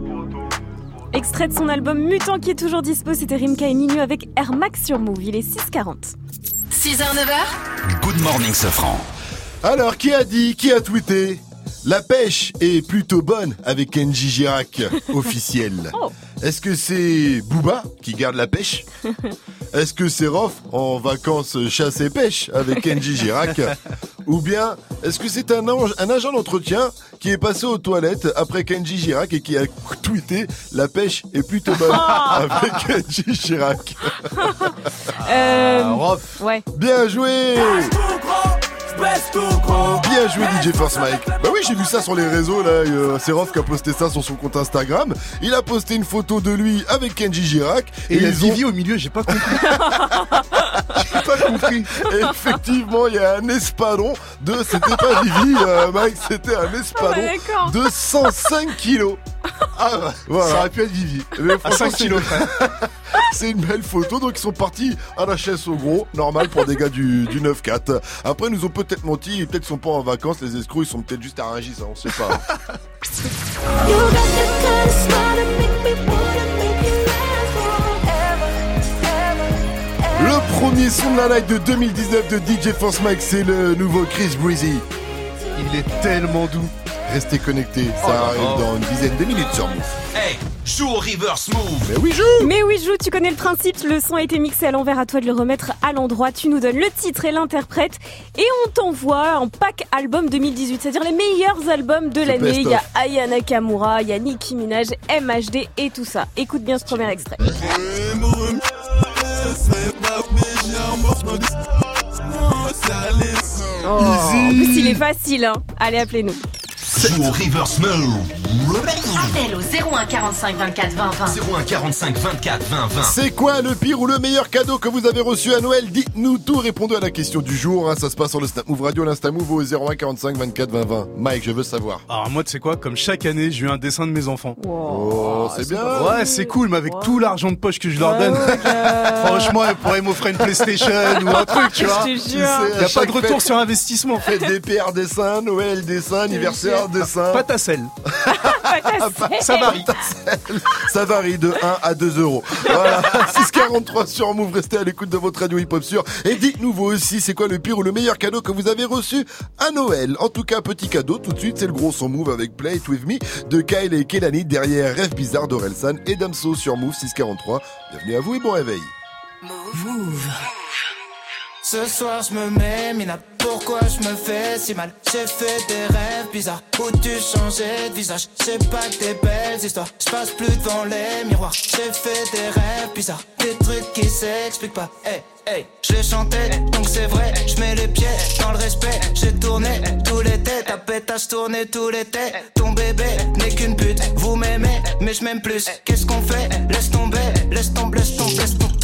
Extrait de son album Mutant qui est toujours dispo, c'était Rimka et avec Air Max sur Move. Il est 6h40. 6h, 9h, Good morning, Sofran. Alors, qui a dit, qui a tweeté? La pêche est plutôt bonne avec Kenji Girac, officiel. Oh. Est-ce que c'est Booba qui garde la pêche Est-ce que c'est Rof en vacances chasse et pêche avec Kenji Girac Ou bien est-ce que c'est un, agent d'entretien qui est passé aux toilettes après Kenji Girac et qui a tweeté La pêche est plutôt bonne avec Kenji Girac Euh, Rof. Ouais. Bien joué Bien joué DJ First Mike. Bah oui, j'ai vu ça sur les réseaux là. euh, c'est Rof qui a posté ça sur son compte Instagram. Il a posté une photo de lui avec Kenji Girac Et il y a ont- Vivi au milieu, j'ai pas compris. j'ai pas compris. Et effectivement, il y a un espadon de, c'était pas Vivi, euh, Mike, c'était un espadon Ah, d'accord. de 105 kilos. Ah, bah, voilà. Ça aurait pu être Vivi. Mais À franchement, 5 kilos, c'est- une belle photo, donc ils sont partis à la chaise au gros, normal pour des gars du, du 9-4. Après, ils nous ont peut-être menti, et peut-être qu'ils sont pas en vacances, les escrocs, ils sont peut-être juste à Rungis, ça, on sait pas. Le premier son de la night de 2019 de DJ Force Mike, c'est le nouveau Chris Breezy. Il est tellement doux. Restez connectés, ça Oh arrive dans une dizaine de minutes sur Move. Hey, joue au reverse move. Mais oui, joue Mais oui, joue, tu connais le principe, le son a été mixé à l'envers, à toi de le remettre à l'endroit, tu nous donnes le titre et l'interprète, et on t'envoie un pack album 2018, c'est-à-dire les meilleurs albums de l'année. Il y a of. Aya Nakamura, il y a Nicki Minaj, MHD et tout ça. Écoute bien ce premier extrait. Oh, en plus, il est facile, hein. Allez, appelez-nous. Joue au reverse move. Appel au 01 45 24 20 20. 01 45 24 20 20. C'est quoi le pire ou le meilleur cadeau que vous avez reçu à Noël? Dites-nous tout, répondez à la question du jour. hein. Ça se passe sur le Snap Move Radio, l'Insta Move au 01 45 24 20 20. Mike, je veux savoir. Alors moi, tu sais quoi? Comme chaque année, j'ai eu un dessin de mes enfants. Oh, c'est bien. Ouais, c'est cool, mais avec tout l'argent de poche que je leur donne, franchement, ils pourraient m'offrir une PlayStation ou un truc, tu vois. Je te jure. Il y a pas de retour fête- sur investissement. Fête des pères dessin, Noël dessin, anniversaire dessin. Pas ta selle. Ça varie. Ça varie de 1 à 2 euros. Voilà. 643 sur Move. Restez à l'écoute de votre radio hip-hop sûr. Et dites-nous vous aussi, c'est quoi le pire ou le meilleur cadeau que vous avez reçu à Noël? En tout cas, petit cadeau. Tout de suite, c'est le gros son Move avec Play It With Me de Kyle et Kelani derrière Rêve Bizarre d'Orelsan et Damso sur Move 643. Bienvenue à vous et bon réveil. Ce soir je me mets mina Pourquoi je me fais si mal? J'ai fait des rêves bizarres Où tu changeais de visage? C'est pas que des belles histoires Je passe plus devant les miroirs. J'ai fait des rêves bizarres Des trucs qui s'expliquent pas. Hey hey Je chantais donc c'est vrai Je mets les pieds dans le respect. J'ai tourné tous les têtes Ta pétasse tourné tous les têtes. Ton bébé n'est qu'une pute Vous m'aimez mais je m'aime plus. Qu'est-ce qu'on fait? Laisse tomber Laisse tomber laisse tomber laisse tomber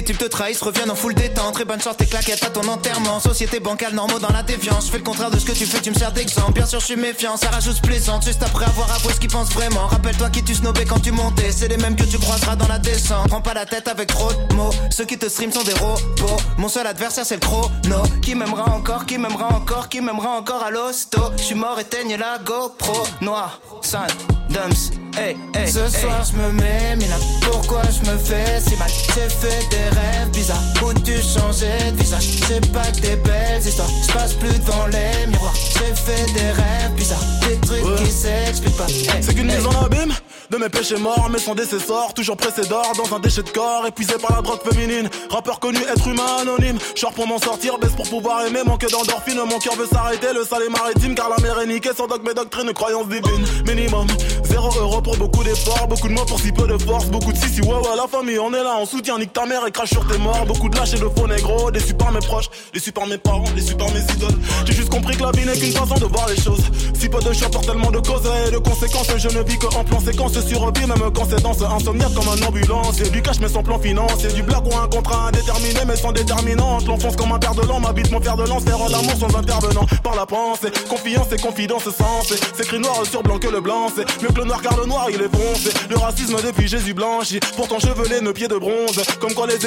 les types te trahissent, reviennent en full détente. Très bonne chance, tes claquettes à ton enterrement. Société bancale, normaux dans la défiance Je fais le contraire de ce que tu fais, tu me sers d'exemple. Bien sûr je suis méfiant, ça rajoute plaisante Juste après avoir avoué ce qu'ils pensent vraiment. Rappelle-toi qui tu snobais quand tu montais. C'est les mêmes que tu croiseras dans la descente. Prends pas la tête avec trop de mots. Ceux qui te stream sont des robots. Mon seul adversaire c'est le chrono. Qui m'aimera encore, qui m'aimera encore Qui m'aimera encore à l'hosto. Je suis mort, éteigne la GoPro. Noir, sun, dumps, hey, hey Ce soir je me mets, mais là pourquoi je me fais si mal? J'ai fait des rêves bizarres. Où tu changeais de visage? C'est pas que des belles histoires. Je passe plus devant les miroirs. J'ai fait des rêves bizarres. Des trucs qui s'expliquent pas. Hey, C'est qu'une hey. mise en abîme de mes péchés morts, mais son décessor, toujours pressé d'or dans un déchet de corps, épuisé par la drogue féminine. Rappeur connu, être humain anonyme. Short pour m'en sortir, baisse pour pouvoir aimer, manque d'endorphine. Mon cœur veut s'arrêter, le sale est maritime, car la mer est niquée. Sans dogme et doctrine, croyance divine. Minimum, zéro euro pour beaucoup d'efforts, beaucoup de mots pour si peu de force, beaucoup de si si ouais ouais la famille, on est là, on soutient, nique ta mère et sur tes morts. Beaucoup de lâches et de faux négros, déçus par mes proches, déçus par mes parents, déçus par mes idoles. J'ai juste compris que la vie n'est qu'une façon de voir les choses. Si peu de choix pour tellement de causes et de conséquences, je ne vis que en plan séquence survie, même quand c'est dans ce insomniaque comme un ambulance. Du cash mais sans plan financier, du blague ou un contrat indéterminé mais sans déterminante. L'enfance comme un père de l'an, m'habite mon fer de lance, faire l'amour sans intervenant. Par la pensée, confiance et confidence sens. C'est écrit noir sur blanc que le blanc, c'est mieux que le noir car le noir il est foncé. Le racisme depuis Jésus blanchi, pourtant chevelé, nos pieds de bronze. Comme quoi les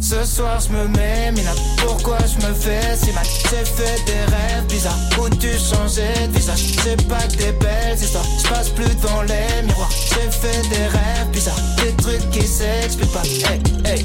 Ce soir je me mets mina. Pourquoi je me fais si mal? J'ai fait des rêves bizarres. Où tu changeais de visage? C'est pas que des belles histoires. Je passe plus devant les miroirs. J'ai fait des rêves bizarres. Des trucs qui s'expliquent pas. Hey hey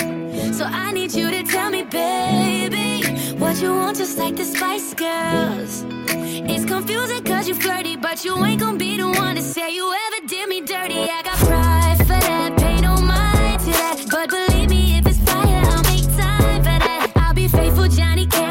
So I need you to tell me, baby, what you want, just like the Spice Girls. It's confusing cause you flirty, but you ain't gonna be the one to say you ever did me dirty. I got pride for that, pay no mind to that. But believe me, if it's fire, I'll make time for that. I'll be faithful, Johnny Cash,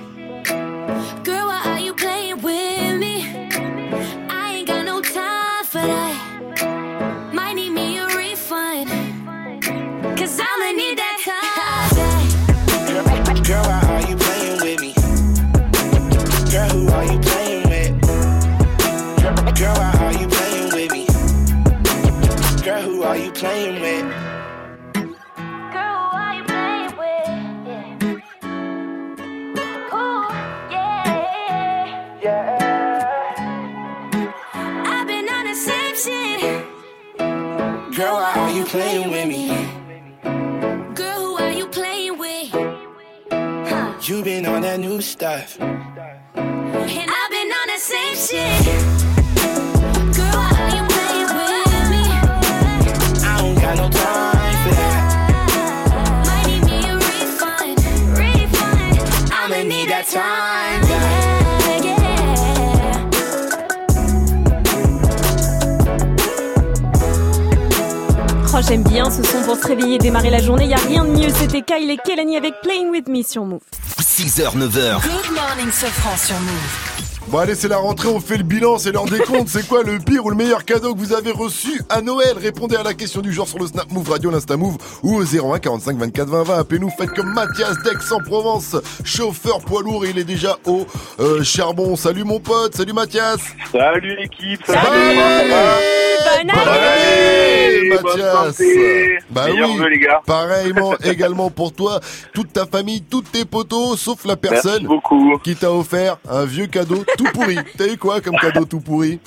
You playing with me? Girl, who are you playing with? You been on that new stuff. And I've been on the same shit. J'aime bien ce son pour se réveiller et démarrer la journée. Y a rien de mieux. C'était Kyle et Kelani avec Playing With Me sur Move. 6h, 9h. Good morning, Sofran sur Move. Bon allez c'est la rentrée, on fait le bilan, c'est l'heure des comptes. C'est quoi le pire ou le meilleur cadeau que vous avez reçu à Noël? Répondez à la question du jour sur le Snap Move Radio, l'Insta Move ou au 01 45 24 20 20. Appelez-nous, faites comme Mathias d'Aix-en-Provence, chauffeur poids lourd, il est déjà au euh, charbon. Salut mon pote, salut Mathias. Salut l'équipe, Salut Bonne Bonne année, Bonne Mathias. Bah oui, les gars. pareillement également pour toi, toute ta famille, tous tes potos, sauf la personne beaucoup. qui t'a offert un vieux cadeau tout pourri. T'as eu quoi comme cadeau tout pourri?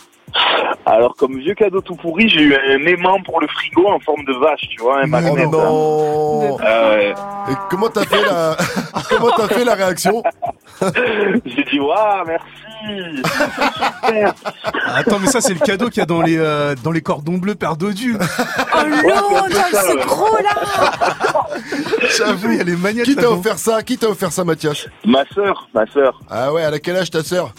Alors, comme vieux cadeau tout pourri, j'ai eu un aimant pour le frigo en forme de vache, tu vois, un magnet. non. Ouais. Et comment t'as fait la comment t'as fait la réaction? J'ai dit, waouh, merci. Super. Attends, mais ça, c'est le cadeau qu'il y a dans les, euh, dans les cordons bleus Père Dodu. Oh l'eau, c'est gros là J'avoue, il y a les. Qui t'a offert ça? Qui t'a offert ça, Mathias? Ma sœur, ma sœur, Ah ouais, elle a quel âge ta sœur?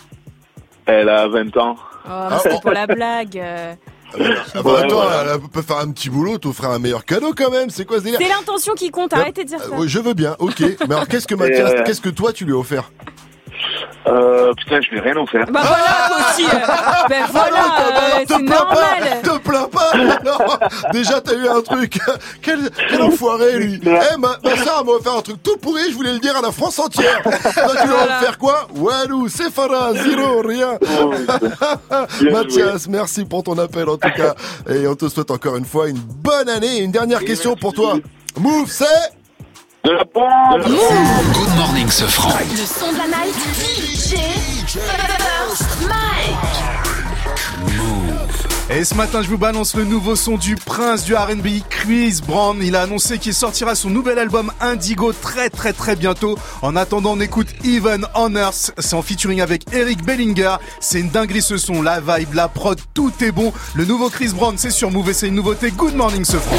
Elle a 20 ans. Oh, mais c'était pour la blague. euh. Ah bah Ouais, attends, voilà. elle peut faire un petit boulot, t'offrir un meilleur cadeau quand même. C'est quoi ce délire? C'est l'intention qui compte, arrêtez de dire ça. Euh, Je veux bien, ok. Mais alors qu'est-ce que Mathias, euh, qu'est-ce que toi tu lui as offert? Euh, putain, je vais rien offert. Bah voilà, toi aussi. euh. Ben voilà, euh, alors, c'est te plains normal. pas, te plains pas. Non, déjà t'as eu un truc. Quel, quel enfoiré lui. Eh ma, ma soeur m'a offert un truc tout pourri. Je voulais le dire à la France entière. Toi tu lui as Voilà. offert quoi? Walou, c'est Farah, zéro, rien. Bien Mathias, merci pour ton appel en tout cas. Et on te souhaite encore une fois une bonne année. Une dernière question pour toi. Move, c'est De la pompe Good morning, ce franc. Le son de la night. DJ First Mike. Et ce matin, je vous balance le nouveau son du prince du R&B, Chris Brown. Il a annoncé qu'il sortira son nouvel album Indigo très très très bientôt. En attendant, on écoute Even on Earth. C'est en featuring avec Eric Bellinger. C'est une dinguerie ce son, la vibe, la prod, tout est bon. Le nouveau Chris Brown, c'est sur Move et c'est une nouveauté. Good morning, ce franc.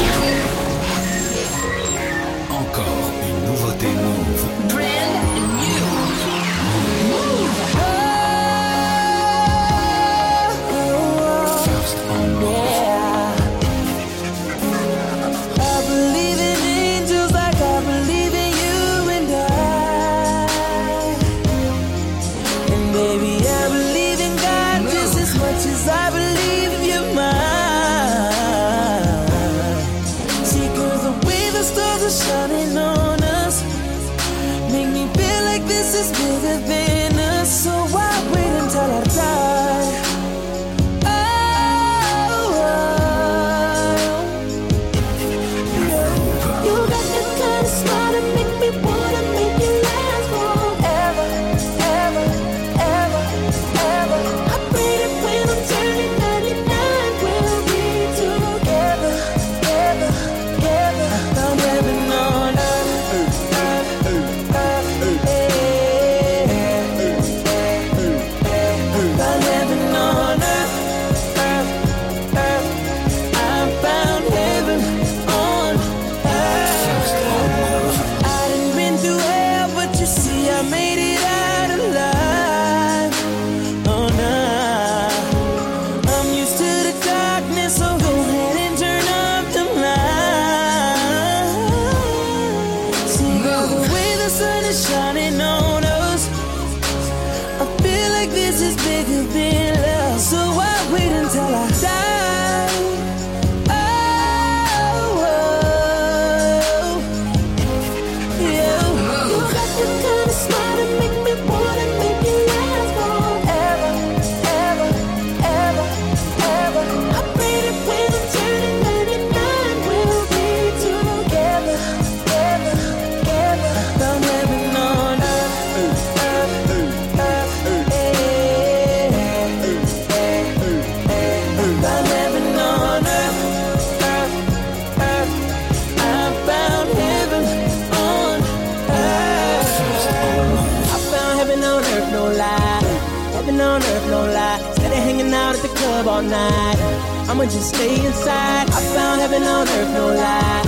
I'ma just stay inside. I found heaven on earth, no lie.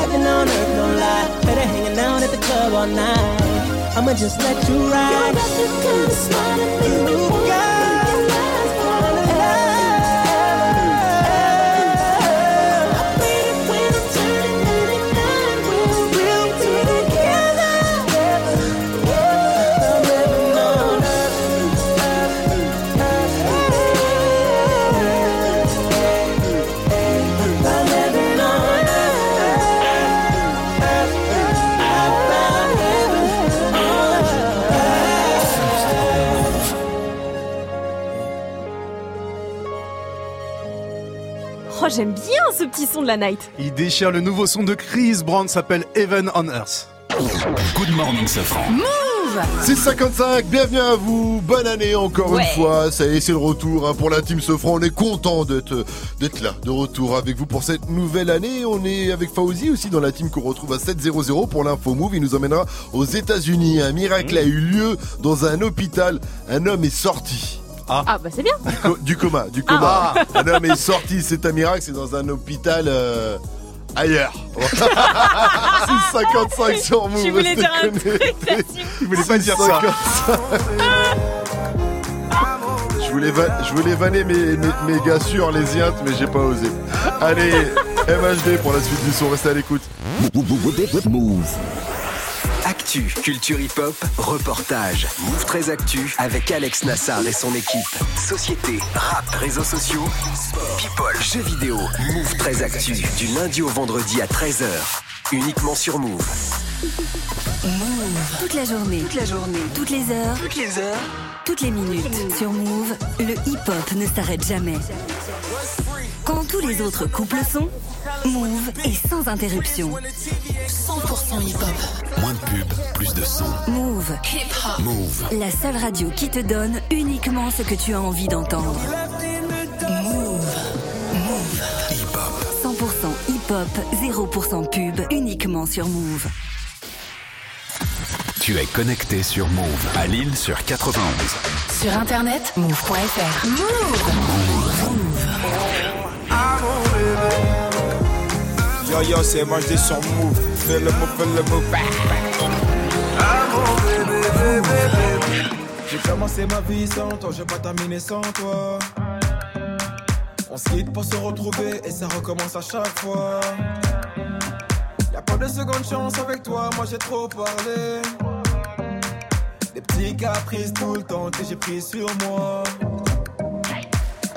Heaven on earth, no lie. Of hanging out at the club all night, I'ma just let you ride. You got the kind of smile make me j'aime bien ce petit son de la night. Il déchire le nouveau son de Chris Brown, s'appelle Heaven on Earth. Good morning, Safran. Move 655, bienvenue à vous, bonne année encore Ouais. une fois, ça y est c'est le retour hein, pour la team Sofran, on est content d'être d'être là, de retour avec vous pour cette nouvelle année, on est avec Fauzi aussi dans la team qu'on retrouve à 700 pour l'info move, il nous emmènera aux états unis un miracle a eu lieu dans un hôpital, un homme est sorti. Ah, bah c'est bien. Co- du coma, du coma. Un homme est sorti, c'est un miracle, c'est dans un hôpital euh, ailleurs. 655 sur Move. Tu voulais dire un truc, Il voulait pas dire ça. 655. Je voulais, je voulais vanner mes, mes, mes gars sur les Iintes, mais j'ai pas osé. Allez, MHD pour la suite du son, restez à l'écoute. Move. Actu, culture hip-hop, reportage. Move très actu avec Alex Nassar et son équipe. Société, rap, réseaux sociaux, people, jeux vidéo. Move très actu du lundi au vendredi à 13h. Uniquement sur Move. Move. Toute la journée. Toute la journée. Toutes les heures. Toutes les heures. Toutes les minutes. Sur Move, le hip-hop ne s'arrête jamais. Quand tous les autres couples sont, Move est sans interruption. 100% hip-hop. Moins de pub, plus de son. Move. Move. La seule radio qui te donne uniquement ce que tu as envie d'entendre. Move. hip-hop, 0% pub, uniquement sur Move. Tu es connecté sur Move à Lille sur 91. Sur internet, move.fr. Move. Yo yo, c'est moi j'étais sur Move. Fais le move, fais le move. Bébé, bébé. J'ai commencé ma vie sans toi, j'ai pas terminé sans toi. On se quitte pour se retrouver et ça recommence à chaque fois. Y'a pas de seconde chance avec toi, moi j'ai trop parlé. Des petits caprices tout le temps que j'ai pris sur moi.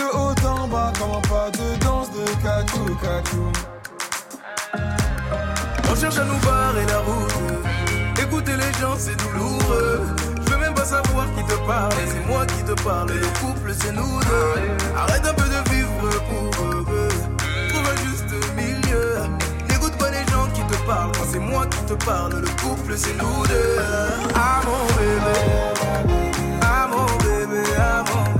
De bas, comment pas de danse de cachou, cachou. On cherche à nous barrer la route. Écouter les gens, c'est douloureux. Je veux même pas savoir qui te parle. C'est moi qui te parle. Le couple, c'est nous deux. Arrête un peu de vivre pour eux. Trouve un juste milieu. N'écoute pas les gens qui te parlent. Quand c'est moi qui te parle, le couple, c'est nous deux. Ah mon bébé. Ah mon bébé. Ah mon bébé.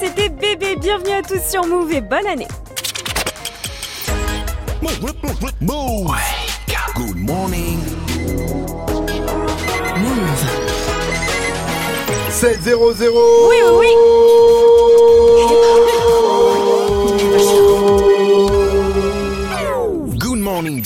C'était bébé. Bienvenue à tous sur Move et bonne année. Move. Good morning. 7-0-0 Oui, oui, Good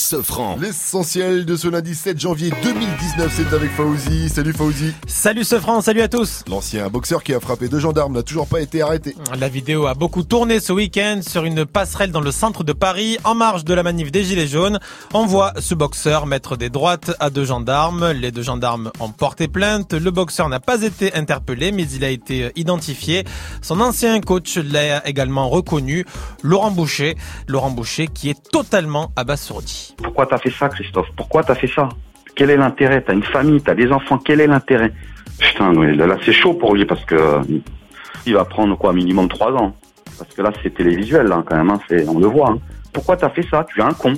Sofran. L'essentiel de ce lundi 7 janvier 2019, c'est avec Fauzi. Salut Fauzi. Salut ce France, salut à tous. L'ancien boxeur qui a frappé deux gendarmes n'a toujours pas été arrêté. La vidéo a beaucoup tourné ce week-end sur une passerelle dans le centre de Paris, en marge de la manif des Gilets jaunes. On voit ce boxeur mettre des droites à deux gendarmes. Les deux gendarmes ont porté plainte. Le boxeur n'a pas été interpellé, mais il a été identifié. Son ancien coach l'a également reconnu, Laurent Boucher. Laurent Boucher qui est totalement abasourdi. Pourquoi t'as fait ça, Christophe? Pourquoi t'as fait ça? Quel est l'intérêt? T'as une famille, t'as des enfants, quel est l'intérêt? Putain, là, c'est chaud pour lui parce que euh, il va prendre quoi, minimum trois ans? Parce que là, c'est télévisuel, là, quand même, hein, on le voit. hein. Pourquoi t'as fait ça? Tu es un con.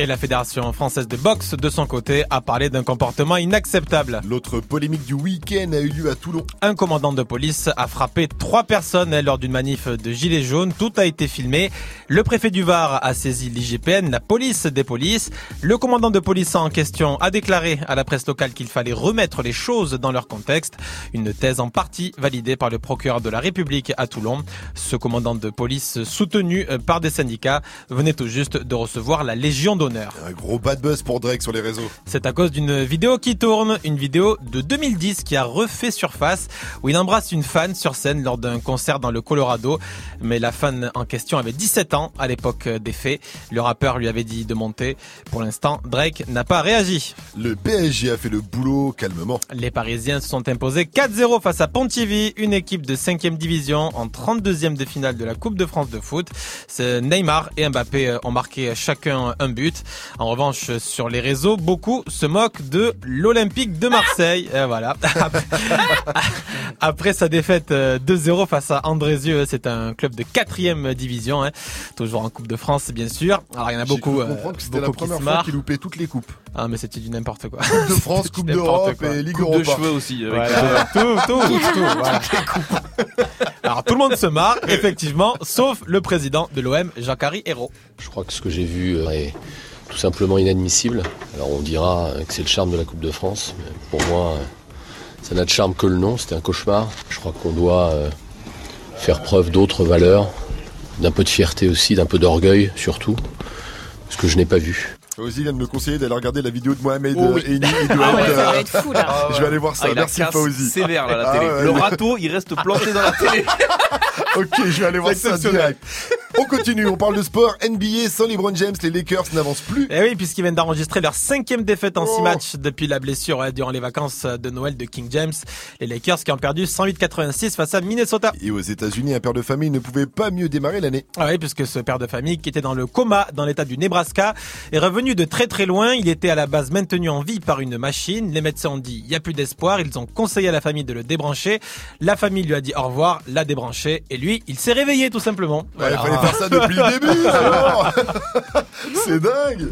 Et la Fédération française de boxe, de son côté, a parlé d'un comportement inacceptable. L'autre polémique du week-end a eu lieu à Toulon. Un commandant de police a frappé trois personnes hein, lors d'une manif de gilets jaunes. Tout a été filmé. Le préfet du Var a saisi l'IGPN, la police des polices. Le commandant de police en question a déclaré à la presse locale qu'il fallait remettre les choses dans leur contexte. Une thèse en partie validée par le procureur de la République à Toulon. Ce commandant de police soutenu euh, par des syndicats venait tout juste de recevoir la Légion d'honneur. Un gros bad buzz pour Drake sur les réseaux. C'est à cause d'une vidéo qui tourne, une vidéo de 2010 qui a refait surface, où il embrasse une fan sur scène lors d'un concert dans le Colorado. Mais la fan en question avait 17 ans à l'époque des faits. Le rappeur lui avait dit de monter. Pour l'instant, Drake n'a pas réagi. Le PSG a fait le boulot calmement. Les Parisiens se sont imposés 4-0 face à Pontivy, une équipe de 5e division en 32e de finale de la Coupe de France de foot. Neymar et Mbappé euh, ont marqué chacun un but. En revanche, sur les réseaux, beaucoup se moquent de l'Olympique de Marseille. Et voilà. Après sa défaite euh, 2-0 face à Andrézieux, c'est un club de 4e division, hein. toujours en Coupe de France bien sûr. Alors il y en a beaucoup, euh, comprendre que c'était la beaucoup qui première fois qu'il loupait toutes les coupes. Ah mais c'était du n'importe quoi. Coupe de France, Coupe d'Europe et Ligue Coupe de Europa. cheveux aussi. Avec Voilà, tout, tout, tout, voilà. Alors tout le monde se marre, effectivement, sauf le président de l'OM, Jacques-Harry Hérault. Je crois que ce que j'ai vu euh, est tout simplement inadmissible. Alors on dira euh, que c'est le charme de la Coupe de France, mais pour moi, euh, ça n'a de charme que le nom, c'était un cauchemar. Je crois qu'on doit faire preuve d'autres valeurs, d'un peu de fierté aussi, d'un peu d'orgueil surtout, ce que je n'ai pas vu. Ozzy vient de me conseiller d'aller regarder la vidéo de Mohamed Oh oui. euh, Eni. Ah ouais, être, ça va euh, être fou, là. Ah ouais. Je vais aller voir ça. Ah, Merci Fauzi. sévère, là, la Ah télé. ouais, Le râteau, il reste planté dans la télé. ok, je vais aller voir ça direct. On continue, on parle de sport. NBA sans LeBron James, les Lakers n'avancent plus. Et oui, puisqu'ils viennent d'enregistrer leur cinquième défaite en six Oh. matchs depuis la blessure ouais, durant les vacances de Noël de King James. Les Lakers qui ont perdu 108-86 face à Minnesota. Et aux États-Unis, un père de famille ne pouvait pas mieux démarrer l'année. Ah oui, puisque ce père de famille qui était dans le coma dans l'état du Nebraska est revenu de très très loin. Il était à la base maintenu en vie par une machine. Les médecins ont dit il y a plus d'espoir. Ils ont conseillé à la famille de le débrancher. La famille lui a dit au revoir, l'a débranché et lui, il s'est réveillé tout simplement. Ouais, il fallait faire ça depuis le début, alors. C'est dingue.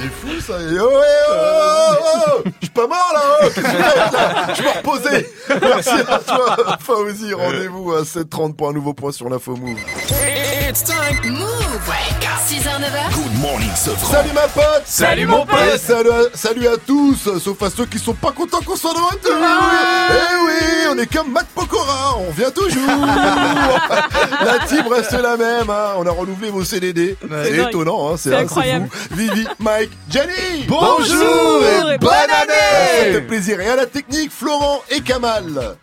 C'est fou ça. Oh, ouais, oh, oh, oh. Je suis pas mort là. oh. Que là Je me reposais. Merci à toi, Fauzi. Rendez-vous à 7h30 pour un nouveau point sur l'info Move. It's time. Move. Wake up. 6h, 9h. Good morning, Salut ma pote Salut, mon pote. Et salut, à, salut à tous, sauf à ceux qui sont pas contents qu'on soit de retour Eh oui, on est comme Matt Pokora, on vient toujours La team reste la même, hein. on a renouvelé vos CDD. C'est étonnant, hein. c'est incroyable. fou. Vivi, Mike, Jenny Bonjour et et bonne année. Ça fait plaisir. Et à la technique, Florent et Kamal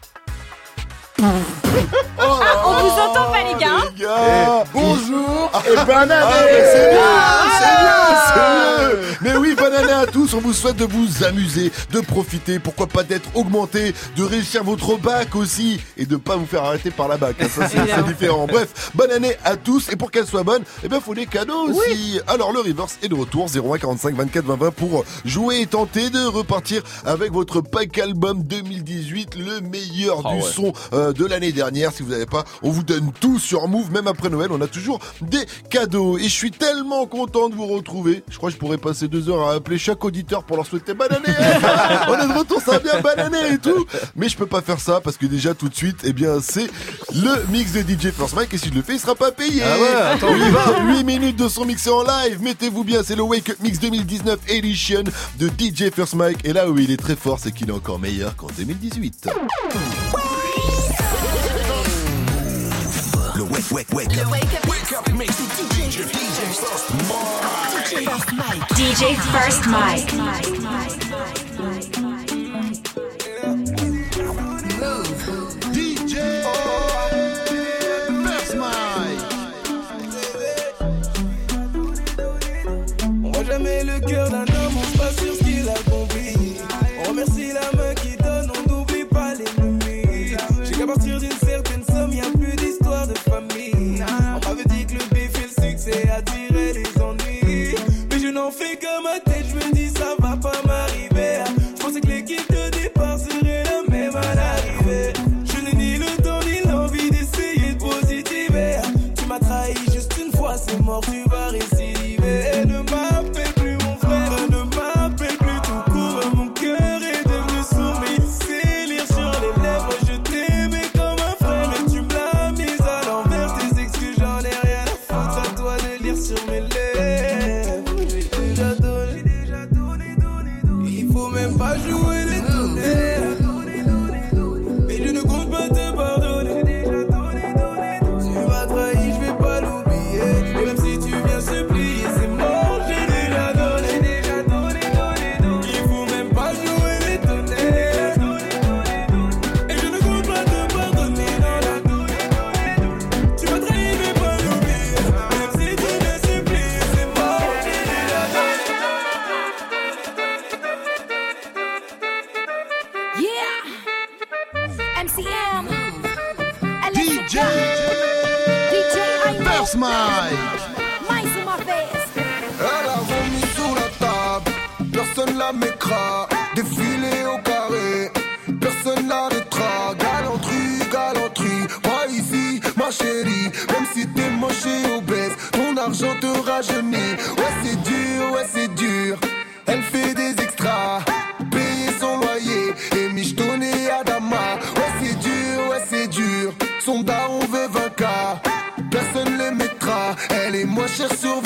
on vous entend pas, les gars les gars. Bonjour Ah, et bonne ah, année mais c'est Ah, c'est mieux. Mais oui, bonne année à tous. On vous souhaite de vous amuser, de profiter, pourquoi pas d'être augmenté, de réussir votre bac aussi et de pas vous faire arrêter par la bac. Ça, c'est différent. Bref, bonne année à tous. Et pour qu'elle soit bonne, eh bien, faut des cadeaux aussi. Alors, le reverse est de retour 01 45 24 20 20 pour jouer et tenter de repartir avec votre pack album 2018, le meilleur Ah du ouais. son euh, de l'année dernière. Si vous n'avez pas, on vous donne tout sur Move, même après Noël. On a toujours des cadeaux. Et je suis tellement content de vous retrouver. Je crois que je pourrais passer deux heures à appeler chaque auditeur pour leur souhaiter bonne année. on est de retour, ça va bien, bonne année et tout. Mais je peux pas faire ça parce que déjà tout de suite, eh bien, c'est le mix de DJ First Mike. Et si je le fais, il sera pas payé. Ah ouais, attends, on y va. 8 minutes de son mixé en live. Mettez-vous bien, c'est le Wake Up Mix 2019 Edition de DJ First Mike. Et là où il est très fort, c'est qu'il est encore meilleur qu'en 2018. Le wake, wake, wake Le up. Wake Up Mix. Wake up mix. DJ, DJ First Mike. DJ First Mike. DJ First Mike. On jamais le cœur d'un ennuis. Mais la mécra, défilé au carré, personne la détra. Galanterie, galanterie, moi ici, ma chérie. Même si t'es moche et obèse, ton argent te rajeunit. Ouais, c'est dur, ouais, c'est dur. Elle fait des extras, payer son loyer et michetonner à Dama. Ouais, c'est dur, ouais, c'est dur. Son daron veut 20K, personne les mettra. Elle est moins chère sur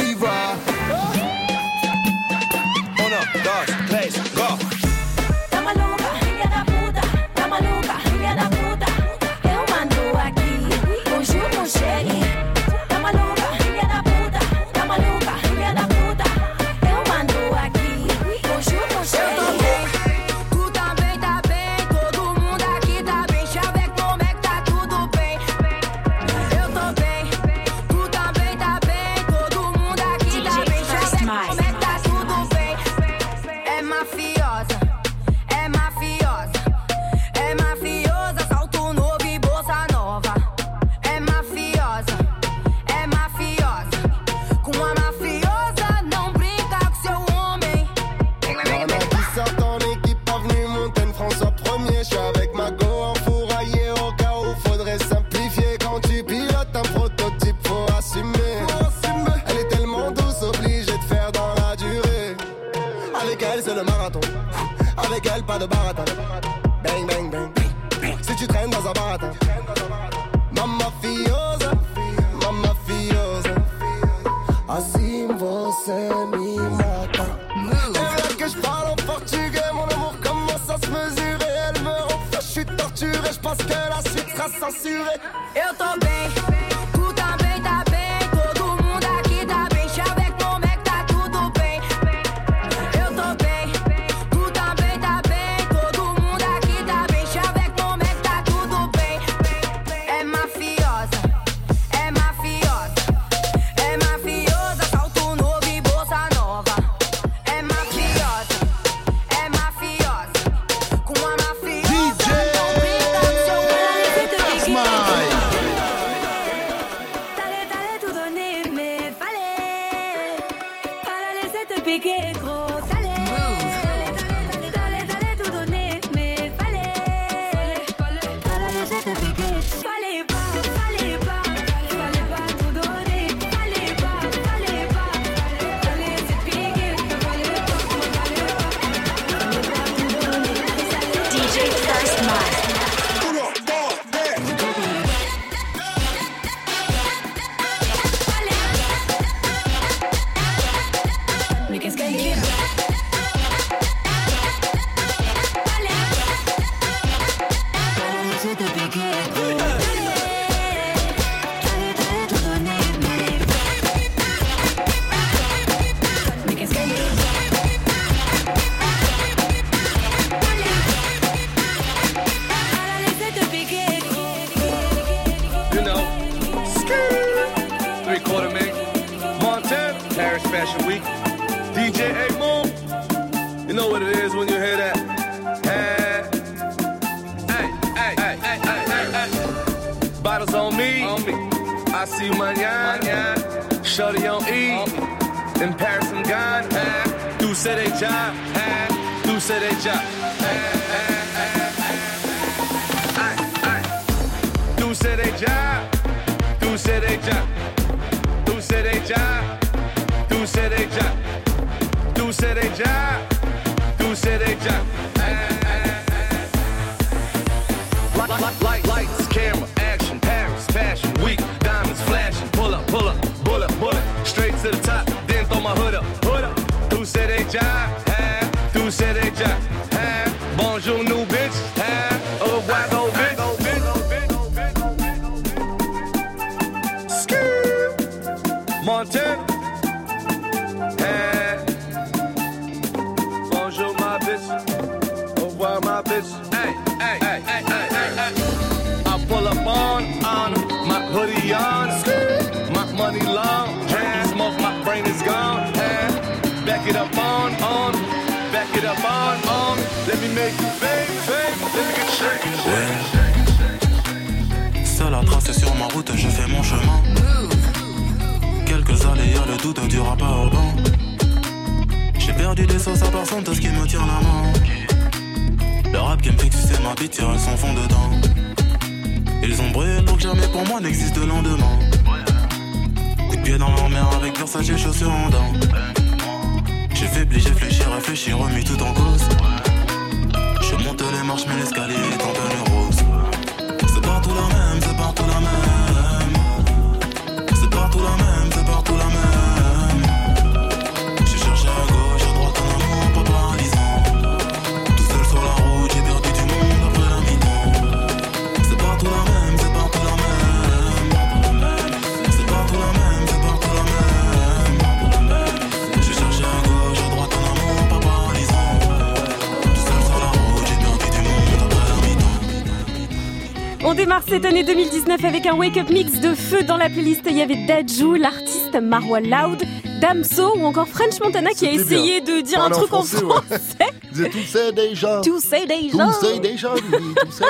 démarre cette année 2019 avec un wake-up mix de feu dans la playlist. Il y avait Dajou, l'artiste Marwa Loud, Damso ou encore French Montana qui a essayé bien. de dire un en truc en français, français. ouais. Vous êtes tous sais déjà. Tout sais déjà. Tout sais déjà, tout.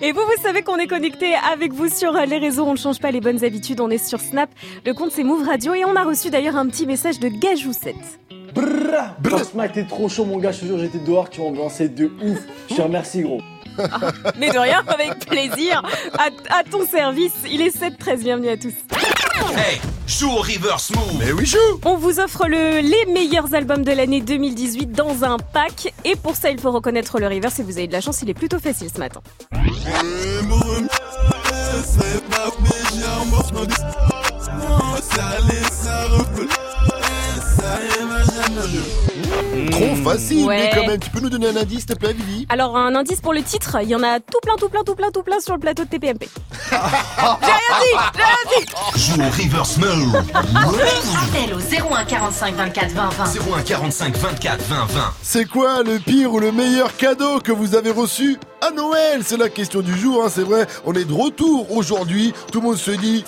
Et vous, vous savez qu'on est connecté avec vous sur les réseaux. On ne change pas les bonnes habitudes. On est sur Snap. Le compte c'est Move Radio et on a reçu d'ailleurs un petit message de Gajoussette. Brrrra Franchement, t'es trop chaud, mon gars. Je te jure, j'étais dehors, tu m'as ambiancé de ouf. Je te remercie, gros. Mais de rien, avec plaisir. À, à ton service. Il est 7-13. Bienvenue à tous. Hey, joue au reverse move. Mais oui, joue. On vous offre le, les meilleurs albums de l'année 2018 dans un pack. Et pour ça, il faut reconnaître le reverse. Et vous avez de la chance, il est plutôt facile ce matin. Trop facile, Ouais. mais quand même. Tu peux nous donner un indice, s'il te plaît, Vivi? Alors, un indice pour le titre, il y en a tout plein, tout plein, tout plein, tout plein sur le plateau de TPMP. j'ai rien dit, j'ai rien dit. Joue au reverse move. Appel au 01 45 24 20 20. 01 45 24 20 20. C'est quoi le pire ou le meilleur cadeau que vous avez reçu à Noël? C'est la question du jour, hein, c'est vrai. On est de retour aujourd'hui. Tout le monde se dit.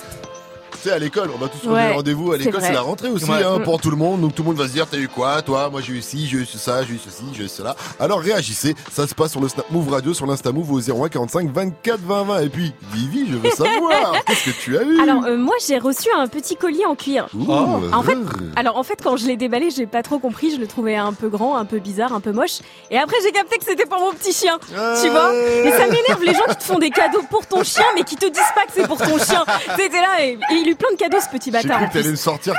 Tu sais, à l'école, on va tous prendre Ouais, des rendez-vous. À l'école, c'est la rentrée aussi Ouais. hein, Mm. pour tout le monde. Donc tout le monde va se dire T'as eu quoi Toi, moi j'ai eu ci, j'ai eu ça, j'ai eu ceci, j'ai eu cela. Alors réagissez. Ça se passe sur le Snap Move Radio, sur l'Insta Move au 01 45 24 20 20. Et puis, Vivi, je veux savoir, qu'est-ce que tu as eu? Alors, euh, moi, j'ai reçu un petit collier en cuir. Ouh, En fait, alors en fait, quand je l'ai déballé, j'ai pas trop compris. Je le trouvais un peu grand, un peu bizarre, un peu moche. Et après, j'ai capté que c'était pour mon petit chien. Tu vois Et ça m'énerve les gens qui te font des cadeaux pour ton chien, mais qui te disent pas que c'est pour ton chien. T'étais là et, eu plein de cadeaux, ce petit J'ai bâtard. cru en que t'allais me sortir,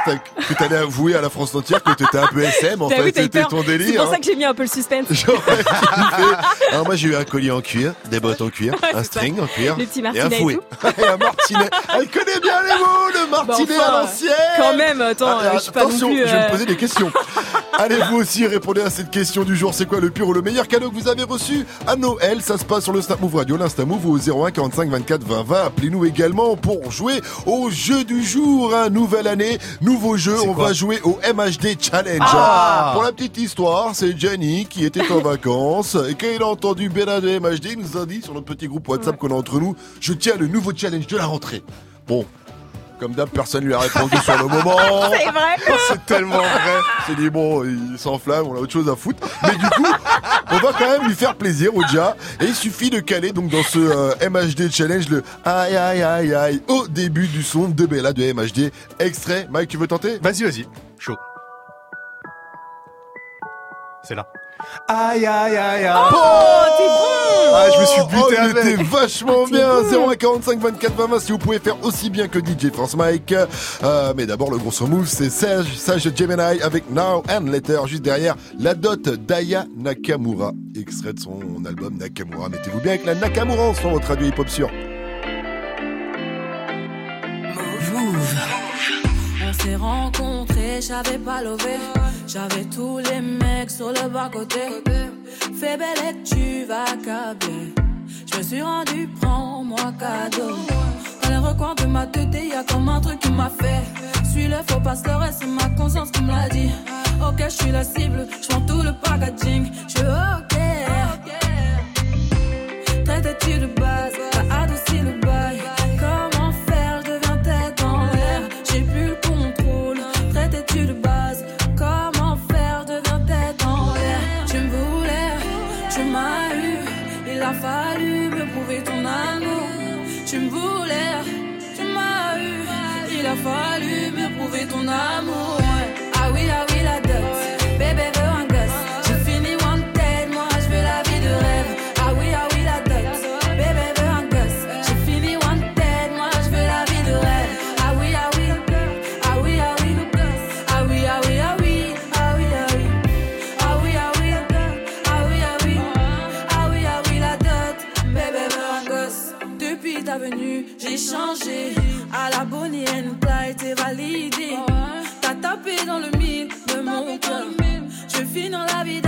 que t'allais avouer à la France entière que t'étais un peu SM, en fait, c'était ton délire. C'est pour hein. ça que j'ai mis un peu le suspense. Alors moi j'ai eu un collier en cuir, des bottes en cuir, un ça. string en cuir, Le petit et un martinet et fouet. et un martinet. Elle connaît bien les mots, le martinet Bah, enfin, à l'ancienne. quand même, attends, Ah, je suis pas non attention, je vais euh, me poser des questions. Allez vous aussi répondez à cette question du jour? C'est quoi le pire ou le meilleur cadeau que vous avez reçu à Noël? Ça se passe sur le Snap Move Radio, l'Insta Move au 01 45 24 20 20. Appelez-nous également pour jouer au jeu du jour. Hein. Nouvelle année, nouveau jeu. On va jouer au MHD Challenge. Ah Pour la petite histoire, c'est Jenny qui était en vacances et quand il a entendu Bella de MHD, il nous a dit sur notre petit groupe WhatsApp qu'on a entre nous, je tiens le nouveau challenge de la rentrée. Bon. Comme d'hab, personne lui a répondu sur le moment. C'est vrai. C'est tellement vrai. C'est dit bon, il s'enflamme, on a autre chose à foutre. Mais du coup, on va quand même lui faire plaisir, Oja. Et il suffit de caler donc dans ce euh, MHD challenge le aïe aïe aïe aïe au début du son de Bella de MHD. Extrait. Mike, tu veux tenter? Vas-y, vas-y. Chaud. C'est là. Aïe aïe aïe aïe. Oh, t'es bon Ah, je me suis buté oh, avec. était vachement Ah, t'es bien. bon. 0 45 24 20 20 si vous pouvez faire aussi bien que DJ France Mike. Euh, mais d'abord, le gros son move, c'est Sage, Sage Gemini avec Now and Later. Juste derrière, la dot d'Aya Nakamura. Extrait de son album Nakamura. Mettez-vous bien avec la Nakamura en son, votre radio hip-hop sur. S'est rencontrés, j'avais pas levé. J'avais tous les mecs sur le bas-côté. Fais belle et tu vas câbler. Je me suis rendu, prends-moi cadeau. Dans les recoins de ma tête, y a comme un truc qui m'a fait. Suis le faux pasteur et c'est ma conscience qui me l'a dit. Ok, je suis la cible, je tout le packaging. Je ok. Traite-tu de camino a la vida.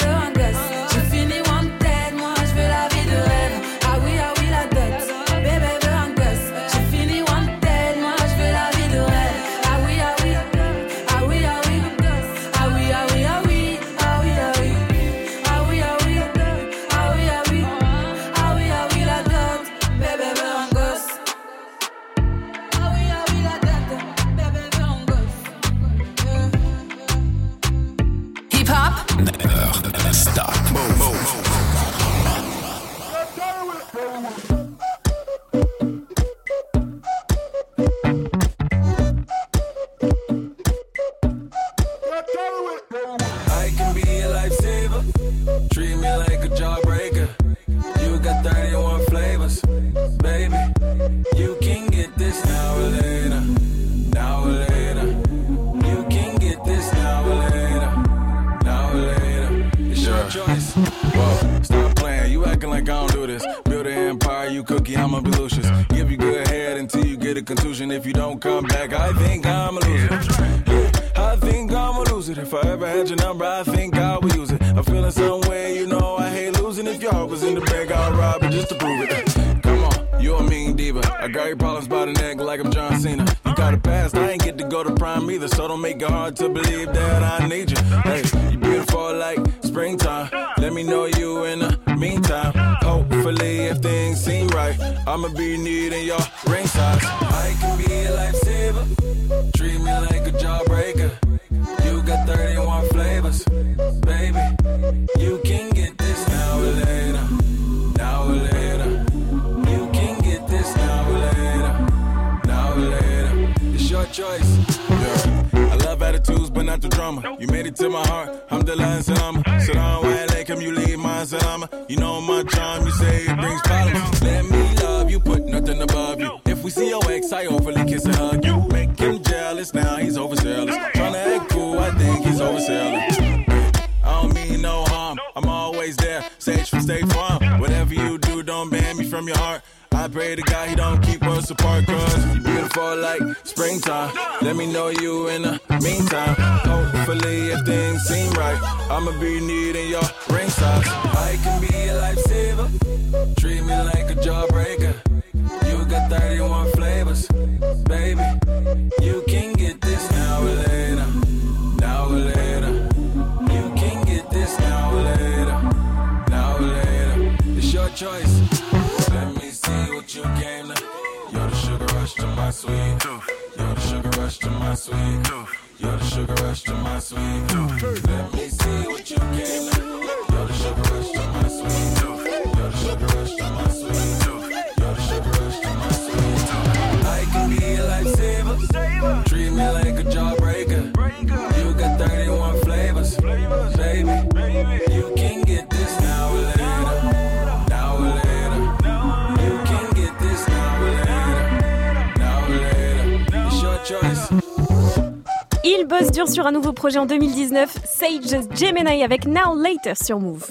projet en 2019. Sage Gemini avec Now Later sur Move.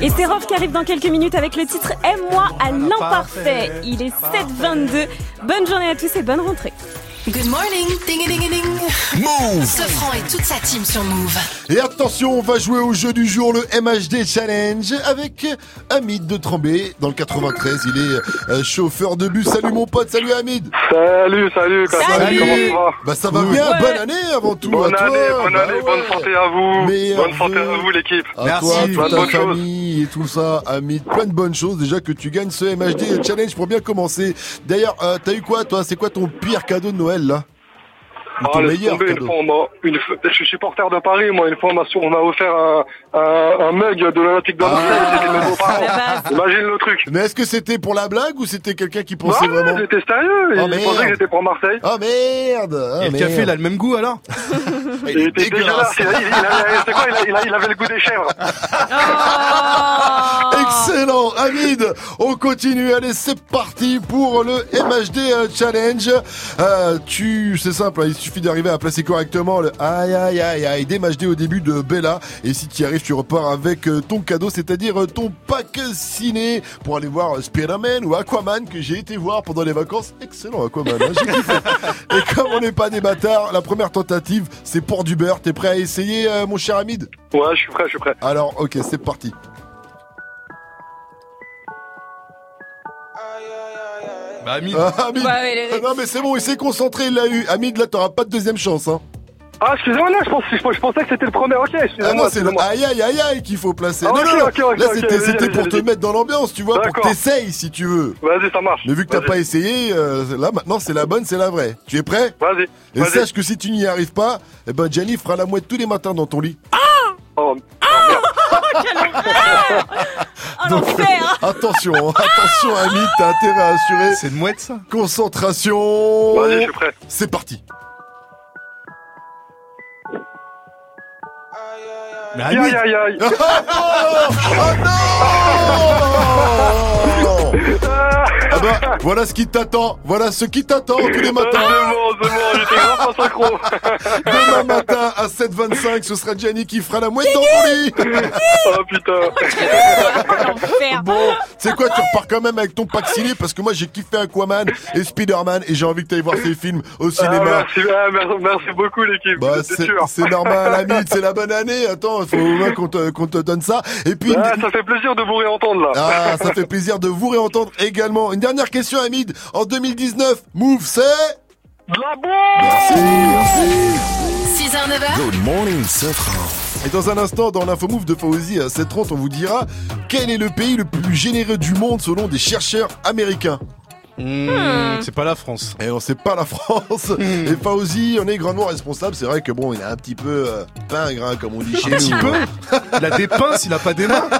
Et Terror qui arrive dans quelques minutes avec le titre Aime-moi à l'imparfait. Il est 7h22. Bonne journée à tous et bonne rentrée. Good morning, ding ding ding ding. Move. Sofran et toute sa team sur Move. Et attention, on va jouer au jeu du jour, le MHD Challenge, avec Hamid de Trembé. Dans le 93, il est euh, chauffeur de bus. Salut mon pote, salut Hamid. Salut, salut, comment Salut. comment ça va? Bah ça va bien, bonne année avant tout. Bonne à toi. année, bonne Bah année, bonne santé à vous. Bonne santé à vous l'équipe. À toi, toute plein de ta bonnes choses. et tout ça, Hamid. Plein de bonnes choses. Déjà que tu gagnes ce MHD Challenge pour bien commencer. D'ailleurs, euh, t'as eu quoi toi? C'est quoi ton pire cadeau de Noël là? Ah, ton laisse meilleur tomber, une cadeau fois, on m'a- une fois- je suis supporter de Paris, moi, une fois, on m'a on m'a offert un, un, un mug de l'Olympique de Marseille, Ah. c'était mes beaux-parents. Imagine le truc. Mais est-ce que c'était pour la blague ou c'était quelqu'un qui pensait Ouais, vraiment j'étais sérieux, Oh, il merde. pensait que j'étais pour Marseille. Ah merde ah, Et le merde. café, il a le même goût alors Il était dégueulasse, il, il, il avait- c'est quoi, il, avait le goût des chèvres. Excellent, Hamid. On continue. Allez, c'est parti pour le MHD euh, Challenge. Euh, tu, c'est simple. hein, suffit d'arriver à placer correctement le aïe aïe aïe aïe d'MHD au début de Bella. Et si tu y arrives, tu repars avec euh, ton cadeau, c'est-à-dire euh, ton pack ciné pour aller voir euh, Spider-Man ou Aquaman que j'ai été voir pendant les vacances. Excellent Aquaman. hein, j'ai kiffé. Et comme on n'est pas des bâtards, la première tentative, c'est pour du beurre. T'es prêt à essayer, euh, mon cher Hamid? Ouais, je suis prêt, je suis prêt. Alors, ok, c'est parti. Bah, Hamid. Ah, Hamid. Ouais, ouais, les- Non mais c'est bon, il s'est concentré, il l'a eu. Hamid, là t'auras pas de deuxième chance. Hein. Ah, excusez-moi, là, je, pense, je, je pensais que c'était le premier, ok, Ah non, c'est le excusez-moi. aïe aïe aïe aïe qu'il faut placer. Ah, non, ok, non, non. ok, ok, là ok, c'était vas-y, c'était vas-y, pour te vas-y. mettre dans l'ambiance, tu vois, pour que D'accord. t'essayes si tu veux. Vas-y, ça marche. Mais vu que t'as Vas-y. pas essayé, euh, là maintenant c'est la bonne, c'est la vraie. Tu es prêt? Vas-y. Et vas-y. sache que si tu n'y arrives pas, eh ben Gianni fera la mouette tous les matins dans ton lit. Oh, Oh l'enfer Attention, hein, attention Hamid, t'as intérêt à assurer. C'est une mouette ça Concentration. Vas-y, je suis prêt. C'est parti. Mais Aïe, Hamid, aïe, aïe, aïe. Oh non Ah bah, voilà ce qui t'attend. Voilà ce qui t'attend tous les Ah, matins. C'est bon, c'est bon, j'étais grave pas synchro. Demain matin à 7h25, ce sera Gianni qui fera la mouette dans ton lit. Oh putain. Bon, c'est quoi, tu repars quand même avec ton pack ciné parce que moi j'ai kiffé Aquaman et Spider-Man et j'ai envie que tu ailles voir ces films au Ah, cinéma. merci, ah, merci, merci beaucoup l'équipe. Bah, c'est c'est sûr. c'est normal, ami, c'est la bonne année. Attends, il faut au moins qu'on te, qu'on te donne ça. Et puis, Ah, ça fait plaisir de vous réentendre là. Ah, ça fait plaisir de vous réentendre également. Une dernière question, Hamid. En 2019, Move, c'est... La Merci, 6h, 9h. Good morning, Safran. Et dans un instant, dans l'info Move de Fauzi à 7h30, on vous dira quel est le pays le plus généreux du monde selon des chercheurs américains. Hmm, C'est pas la France. Et on sait pas la France. Et Fauzi, on est grandement responsable. C'est vrai que bon, il est un petit peu euh, pingre, hein, comme on dit chez Un petit nous. peu Il a des pinces, il a pas des mains.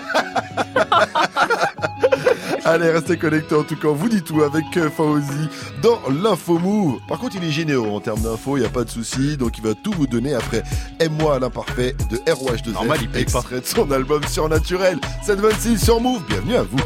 Allez, restez connectés en tout cas, on vous dit tout avec euh, Fauzi dans l'info Move. Par contre, il est généreux en termes d'infos, il n'y a pas de souci, donc il va tout vous donner après Aime-moi à l'imparfait de ROH2Z, Normal, il paye pas. extrait de son album Surnaturel, 726 sur Move, bienvenue à vous.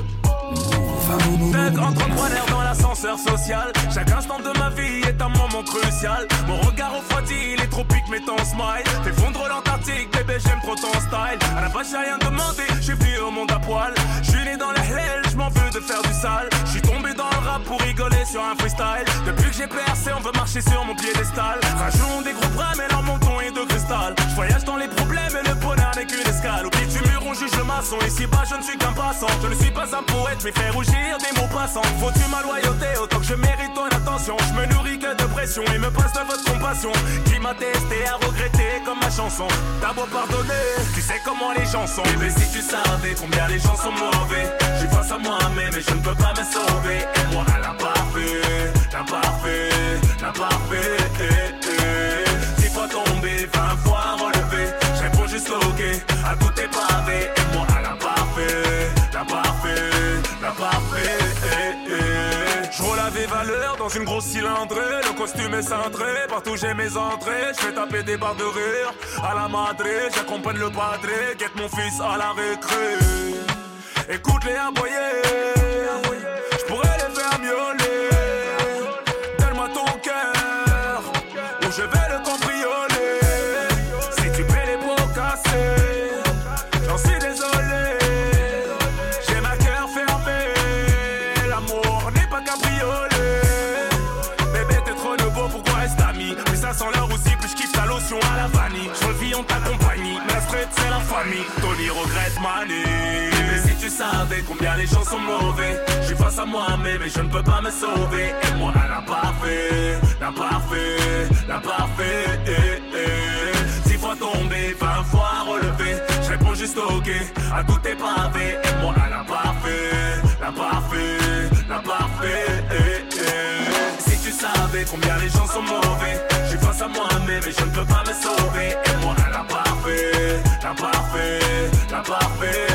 Tête entre trois nerfs dans l'ascenseur social. Chaque instant de ma vie est un moment crucial. Mon regard refroidi, les tropiques met ton smile. Fais fondre l'Antarctique, bébé, j'aime trop ton style. À la base, j'ai rien demandé, j'ai venu au monde à poil. Je suis né dans la hell, je m'en veux de faire du sale. Je suis tombé dans le rap pour rigoler sur un freestyle. Depuis que j'ai percé, on veut marcher sur mon piédestal. Rajoutons des gros bras, mais leur menton est de cristal. Je voyage dans les problèmes et le bonheur n'est qu'une escale. Au pied du mur, on juge le maçon. Ici bas, je ne suis qu'un passant. Je ne suis pas un poète, mais fais rougir des mots passants. Faut-tu ma loyauté autant que je mérite ton attention? Je me nourris que de pression et me passe de votre compassion. Qui m'a testé à regretter comme ma chanson. T'as beau pardonner, tu sais comment les gens sont. Bébé, si tu savais combien les gens sont mauvais. Je face à moi-même et je ne peux pas me sauver. Et moi, l'imparfait, l'imparfait, l'imparfait. Dix fois tombé, vingt fois. Dans une grosse cylindrée. Le costume est cintré, partout j'ai mes entrées. Je fais taper des barres de rire à la madré. J'accompagne le padré, guette mon fils à la récré. Écoute-les aboyer, je pourrais les faire miauler. Combien les gens sont mauvais, je suis face à moi-même et je ne peux pas me sauver. Et moi, elle n'a pas fait, n'a pas fait, n'a pas fait. Eh, eh. Six fois tombé, vingt fois relevé. Je réponds juste ok à tous tes pavés. Et moi, elle n'a pas fait, n'a pas fait, n'a pas fait. Eh, eh. Si tu savais combien les gens sont mauvais, je suis face à moi-même et je ne peux pas me sauver. Et moi, elle n'a pas fait, n'a pas fait,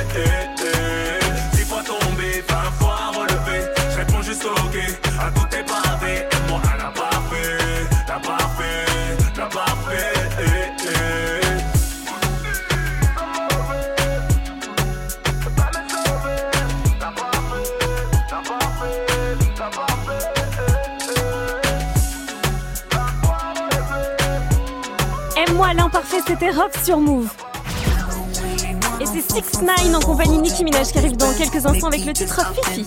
C'était Rock sur Move. Et c'est 6 9 en compagnie Nicki Minaj qui arrive dans quelques instants avec le titre Fifi.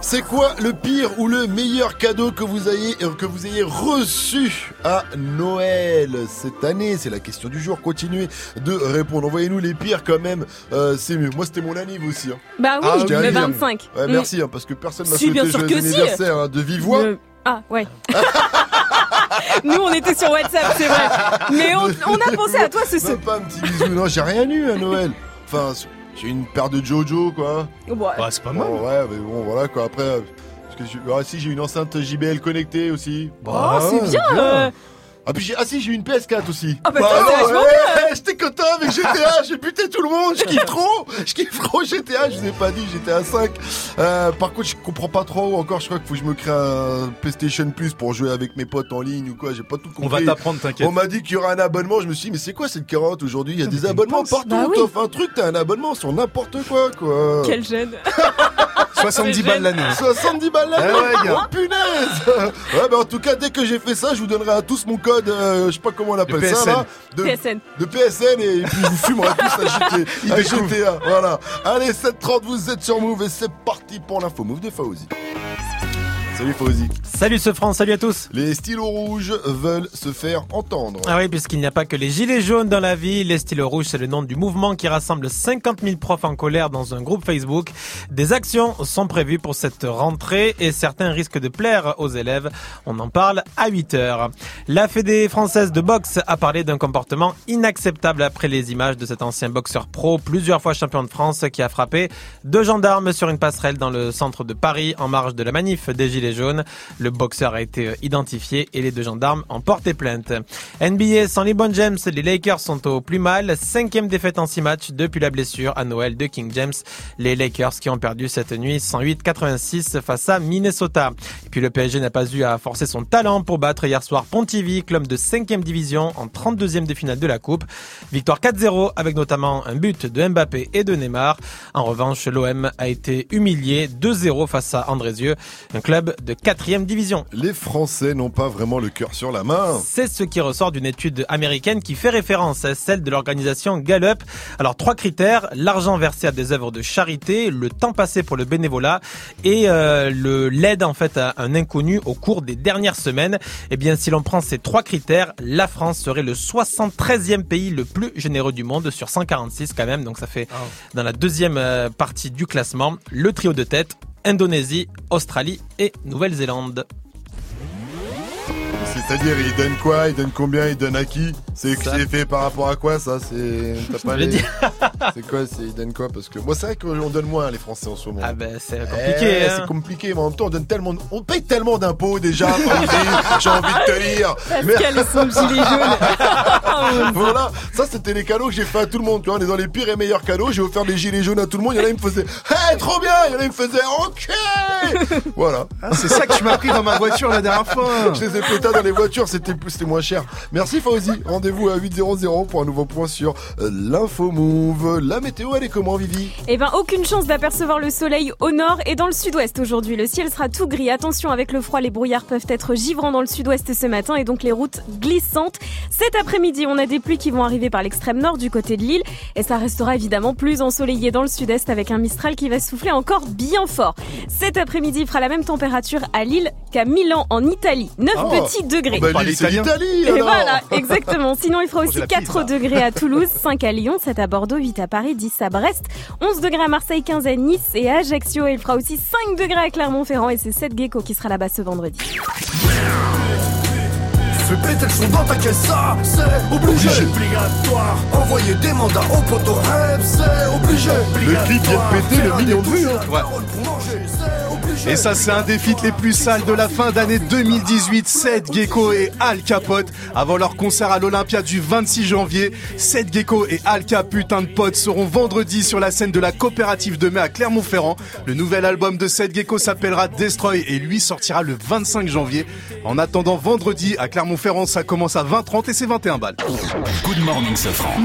C'est quoi le pire ou le meilleur cadeau que vous ayez, euh, que vous ayez reçu à Noël cette année? C'est la question du jour. Continuez de répondre. Envoyez-nous les pires quand même. euh, c'est mieux. Moi, c'était mon anniv aussi. hein. Bah oui, à le dire. 25. Ouais, Mm. merci, hein, parce que personne m'a Si, bien souhaité sûr joyeux si. anniversaire hein, de vive voix. Le- Ah ouais. Nous on était sur WhatsApp, c'est vrai. Mais on, on a pensé à toi ce. Même pas un petit bisou. Non, j'ai rien eu à Noël. Enfin, j'ai une paire de Jojo, quoi. Ouais. Bah, c'est pas mal. Bon, ouais, mais bon, voilà quoi. Après, euh, parce que ah, si j'ai une enceinte JBL connectée aussi. Oh, c'est bien, euh. Ah, puis j'ai, ah si, j'ai une PS4 aussi. Ah, bah, c'est vachement ouais, j'étais content avec GTA, j'ai buté tout le monde, je kiffe trop, je kiffe trop GTA, je vous ai pas dit, GTA 5. Euh, par contre, je comprends pas trop encore, je crois qu'il faut que je me crée un PlayStation Plus pour jouer avec mes potes en ligne ou quoi, j'ai pas tout compris. On va t'apprendre, t'inquiète. On m'a dit qu'il y aura un abonnement, je me suis dit, mais c'est quoi cette carotte aujourd'hui? Il y a des abonnements partout, Bah oui. t'offres un truc, t'as un abonnement sur n'importe quoi, quoi. Quel jeune. 70 balles l'année. 70 balles l'année Eh ouais. Oh punaise Ouais bah en tout cas dès que j'ai fait ça je vous donnerai à tous mon code euh, je sais pas comment on appelle ça là de, PSN. de PSN et puis je vous fumerez tous à GTA, à. GTA voilà Allez 7h30 vous êtes sur Move et c'est parti pour l'info Move de Fauzi Salut Fauzi Salut ce France, salut à tous. Les stylos rouges veulent se faire entendre Ah oui, puisqu'il n'y a pas que les gilets jaunes dans la vie, les stylos rouges, c'est le nom du mouvement qui rassemble 50 000 profs en colère dans un groupe Facebook. Des actions sont prévues pour cette rentrée et certains risquent de plaire aux élèves. On en parle à 8 heures. La Fédé française de boxe a parlé d'un comportement inacceptable après les images de cet ancien boxeur pro, plusieurs fois champion de France, qui a frappé deux gendarmes sur une passerelle dans le centre de Paris en marge de la manif des gilets jaunes. Le boxeur a été identifié et les deux gendarmes ont porté plainte. NBA sans LeBron James, les Lakers sont au plus mal. Cinquième défaite en six matchs depuis la blessure à Noël de King James. Les Lakers qui ont perdu cette nuit 108-86 face à Minnesota. Et puis le PSG n'a pas eu à forcer son talent pour battre hier soir Pontivy, club de 5 division en 32e de finale de la Coupe. Victoire 4-0 avec notamment un but de Mbappé et de Neymar. En revanche, l'OM a été humilié 2-0 face à Andrézieux, un club de 4e division. Les Français n'ont pas vraiment le cœur sur la main C'est ce qui ressort d'une étude américaine qui fait référence à celle de l'organisation Gallup. Alors trois critères l'argent versé à des œuvres de charité, le temps passé pour le bénévolat et euh, le l'aide en fait à un inconnu au cours des dernières semaines. Eh bien, si l'on prend ces trois critères, la France serait le 73e pays le plus généreux du monde sur 146 quand même. Donc ça fait dans la deuxième euh, partie du classement le trio de tête. Indonésie, Australie et Nouvelle-Zélande. C'est-à-dire, il donne quoi Il donne combien Il donne à qui C'est fait par rapport à quoi ça C'est les- dit. C'est quoi C'est il donne quoi Parce que moi, c'est vrai qu'on donne moins les Français en ce moment. Ah ben c'est Eh, compliqué. hein. C'est compliqué, mais en même temps, on donne tellement, on paye tellement d'impôts déjà. J'ai envie de te dire. Pascal et son gilet jaune. voilà, ça c'était les cadeaux que j'ai fait à tout le monde. Tu vois, on est dans les pires et meilleurs cadeaux. J'ai offert des gilets jaunes à tout le monde. Il y en a, ils me faisaient, hey, trop bien. Il y en a, ils me faisaient, ok. voilà. Ah, c'est ça que tu m'as pris dans ma voiture la dernière fois. Je les ai dans les voitures, c'était moins cher. Merci Fauzi. Rendez-vous à 8.00 pour un nouveau point sur euh, l'info move. La météo, elle est comment, Vivi? Eh ben, aucune chance d'apercevoir le soleil au nord et dans le sud-ouest aujourd'hui. Le ciel sera tout gris. Attention, avec le froid, les brouillards peuvent être givrants dans le sud-ouest ce matin et donc les routes glissantes. Cet après-midi, on a des pluies qui vont arriver par l'extrême nord du côté de l'île et ça restera évidemment plus ensoleillé dans le sud-est avec un Mistral qui va souffler encore bien fort. Cet après-midi il fera la même température à Lille qu'à Milan en Italie. 9 Oh. petits degrés. Bah, l'Italie, Et voilà, exactement. Sinon il fera aussi la 4 pizza. degrés à Toulouse, 5 à Lyon, 7 à Bordeaux, 8 à Paris, 10 à Brest, 11 degrés à Marseille, 15 à Nice et à Ajaccio. Et il fera aussi 5 degrés à Clermont-Ferrand et c'est 7 Gecko qui sera là-bas ce vendredi. Fais péter le son dans ta caisse, ça c'est obligé. Obligatoire. Envoyer des mandats au poteau rêve, c'est obligé. Le clip vient de péter le million de vues. hein. Ouais. Et ça, c'est un des feats les plus sales de la fin d'année 2018. Seth Gecko et Al Capote. Avant leur concert à l'Olympia du 26 janvier, Seth Gecko et Al Cap, putain de potes, seront vendredi sur la scène de la coopérative de mai à Clermont-Ferrand. Le nouvel album de Seth Gecko s'appellera Destroy et lui sortira le 25 janvier. En attendant vendredi à Clermont-Ferrand, ça commence à 20h30 et c'est 21 balles. Good morning, Safran.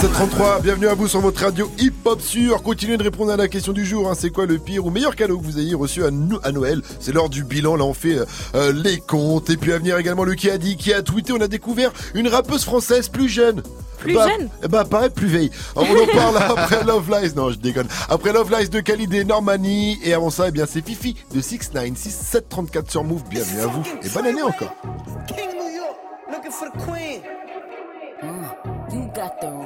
733, bienvenue à vous sur votre radio Hip Hop Sur. Continuez de répondre à la question du jour. hein. C'est quoi le pire ou meilleur cadeau que vous ayez reçu à, Noël? C'est l'heure du bilan. Là, on fait euh, les comptes. Et puis à venir également le qui a dit, qui a tweeté. On a découvert une rappeuse française plus jeune. Plus Bah, jeune eh Bah, paraît plus vieille. Alors, on en parle après Love Lies. Non, je déconne. Après Love Lies de Khalid et Normani. Et avant ça, eh bien, c'est Fifi de 6 9 6 7 34 sur Move. Bienvenue à vous. Et bonne année encore. King New York, looking for the queen. You got the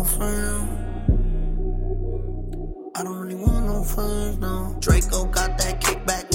No friends. I don't really want no friends, no. Draco got that kickback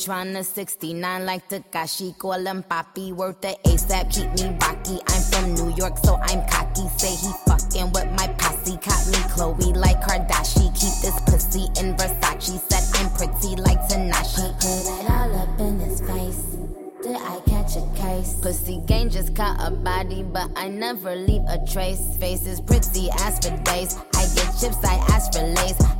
tryna 69 like Takashi, call him Papi, worth the ASAP, keep me rocky. I'm from New York, so I'm cocky. Say he fucking with my posse, caught me Chloe like Kardashian. Keep this pussy in Versace, said I'm pretty like Tanashi. Put it all up in his face. Did I catch a case? Pussy gang just caught a body, but I never leave a trace. Face is pretty, ass for days. I get chips, I ask for lace.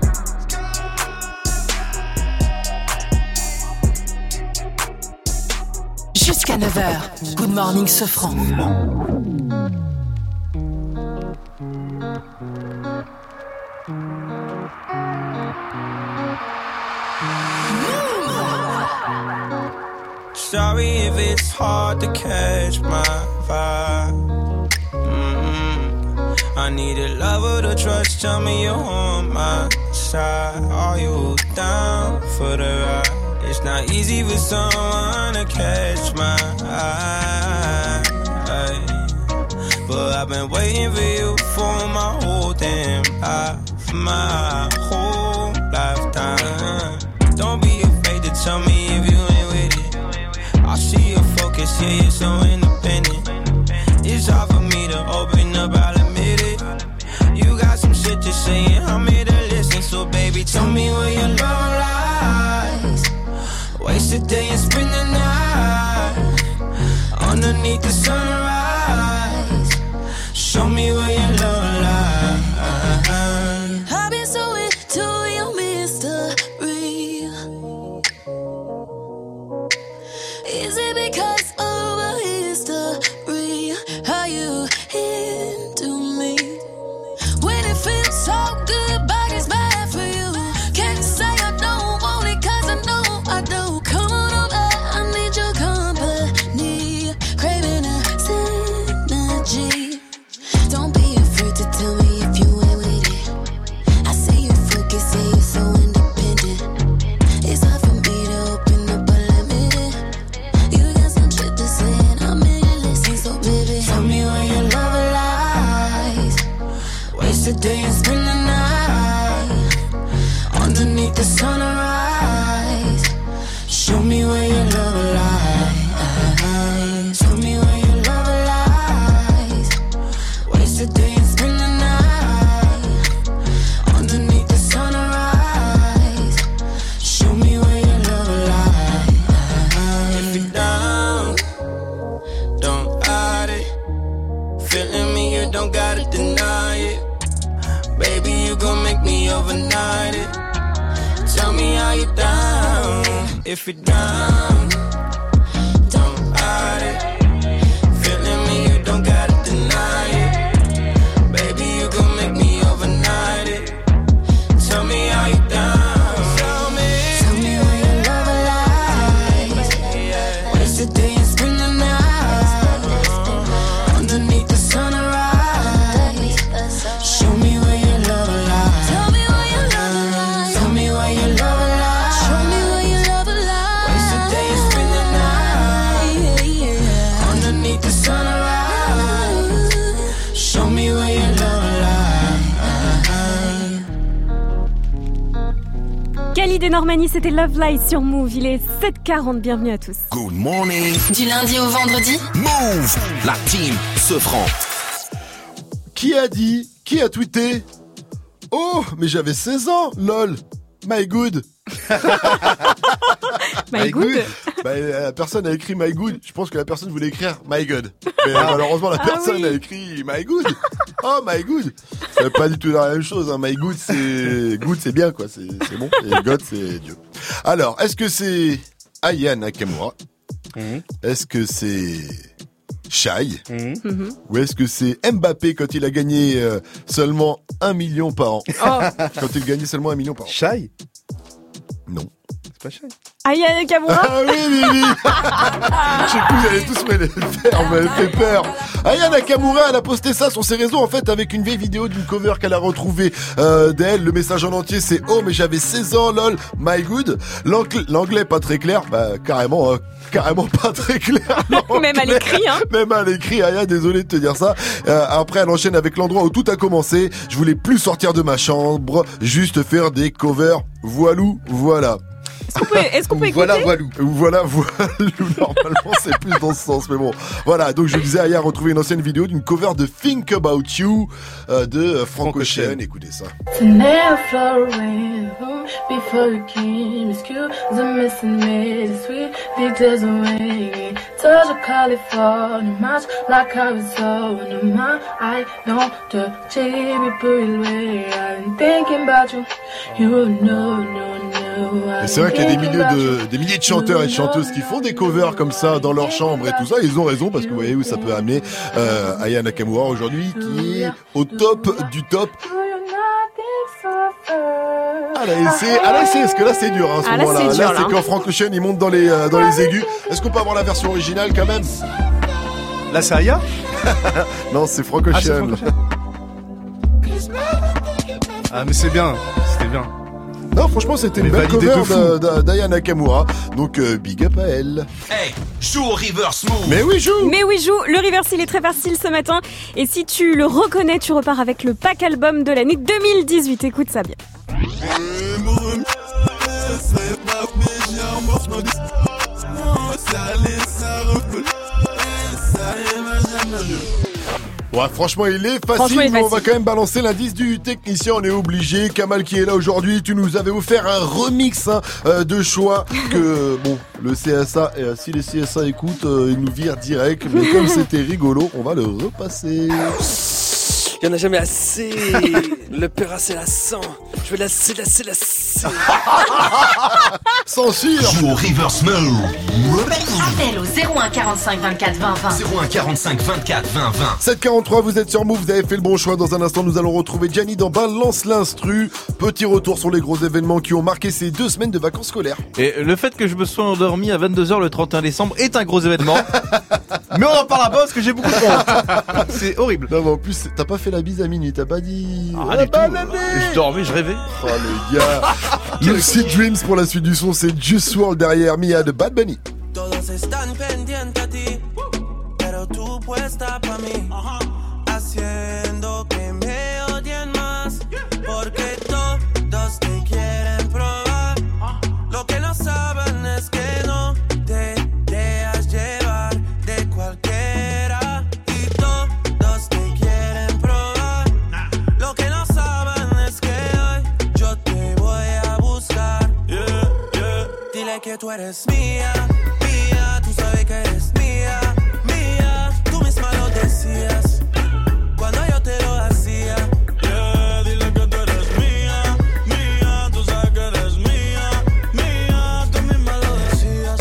Jusqu'à 9h, Good Morning Sofran. Sorry if it's hard to catch my vibe. Mm, I need a lover to trust. Tell me you're on my side. Are you down for the ride? It's not easy for someone to catch my eye. But I've been waiting for you for my whole damn life. my whole lifetime. Don't be afraid to tell me if you ain't with it. I see your focus, yeah, you're so independent. It's hard for me to open up, I'll admit it. You got some shit to say, and I'm here to listen. So, baby, tell me where your love lies. Waste a day and spend the night underneath the sunrise. Show me where your love lies. I've been so into your mystery. Is it because of a history? How you into If you're down, Normani, c'était Love Light sur Move. Il est 7h40, bienvenue à tous. Good morning. Du lundi au vendredi Move. La team se franc. Qui a dit Qui a tweeté? Oh, mais j'avais 16 ans, lol. My good. My good. Bah, la personne a écrit My good. Je pense que la personne voulait écrire My god. Mais Ah. malheureusement, la Ah personne oui. a écrit My good. Oh, My good. C'est pas du tout la même chose. Hein. My good, c'est good, c'est bien quoi. C'est c'est bon. Et God, c'est Dieu. Alors, est-ce que c'est Aya Nakamura? Est-ce que c'est Shai? Mhm. Ou est-ce que c'est Mbappé quand il a gagné euh, seulement un million par an? Oh. Quand il gagnait seulement un million par an. Shai? Non. C'est pas Shai. Aya Nakamura Ah oui, oui, oui J'ai cru que vous allez tous me les faire, vous m'avez fait peur. Aya Nakamura, elle a posté ça sur ses réseaux, en fait, avec une vieille vidéo d'une cover qu'elle a retrouvée euh, d'elle. Le message en entier, c'est « Oh, mais j'avais 16 ans, lol, my good ». L'anglais, pas très clair, bah, carrément, hein, carrément pas très clair. Même à l'écrit, hein. Même à l'écrit, Aya, désolé de te dire ça. Euh, après, elle enchaîne avec l'endroit où tout a commencé. Je voulais plus sortir de ma chambre, juste faire des covers. Voilou, voilà. Est-ce qu'on peut, est-ce qu'on peut écouter Voilà, voilou. Voilà, voilou. Normalement, c'est plus dans ce sens, mais bon. Voilà, donc je disais, Aya a retrouvé une ancienne vidéo d'une cover de Think About You euh, de euh, Frank Ocean. Écoutez ça. Thinking about you. You know, no, no. Et c'est vrai qu'il y a des milliers de, des milliers de chanteurs et de chanteuses qui font des covers comme ça dans leur chambre et tout ça. Ils ont raison parce que vous voyez où ça peut amener euh, Aya Nakamura aujourd'hui qui est au top du top. Ah là, essayé, ah là, essayé, parce que là c'est dur hein, à ce Ah, là, moment-là. c'est dur, Là, c'est là. quand Frank Ocean il monte dans les euh, dans les aigus. Est-ce qu'on peut avoir la version originale quand même? Là, c'est Aya? Non, c'est Frank Ah, c'est Ocean. Frank Ah, mais c'est bien. C'était bien. Non, franchement, c'était une belle cover d'Aya Nakamura. Donc, euh, big up à elle. Hey, joue au reverse move. Mais oui, joue Mais oui, joue. Le reverse, il est très facile ce matin. Et si tu le reconnais, tu repars avec le pack album de l'année 2018. Écoute ça bien. Ouais, franchement, il est facile, mais on va quand même balancer l'indice du technicien. On est obligé. Kamal qui est là aujourd'hui, tu nous avais offert un remix hein, euh, de choix que, bon, le CSA, euh, si les CSA écoutent, euh, ils nous virent direct. Mais comme c'était rigolo, on va le repasser. Il y en a jamais assez. Le père c'est la sang. Je vais la lasser, lasser, lasser. Censure Joue au reverse move. Appel au 01 45 24 20 20. 01 45 24 20 20. 743, vous êtes sur Move, vous avez fait le bon choix. Dans un instant, nous allons retrouver Gianni dans Balance l'instru. Petit retour sur les gros événements qui ont marqué ces deux semaines de vacances scolaires. Et le fait que je me sois endormi à 22h le 31 décembre est un gros événement. Mais on en parlera pas parce que j'ai beaucoup de honte. C'est horrible. Non, mais en plus, t'as pas fait la bise à minuit, t'as pas dit. Ah, du tout. Je dormais, je rêvais. Oh le gars Lucid Dreams pour la suite du son, c'est Juice WRLD derrière Mia de Bad Bunny. Todos están pendientes a ti, pero tú puesta pa' mí, haciendo que tú eres mía, mía, tú sabes que eres mía, mía, tú misma lo decías cuando yo te lo hacía. Yeah, dile que tú eres mía, mía, tú sabes que eres mía, mía, tú misma lo decías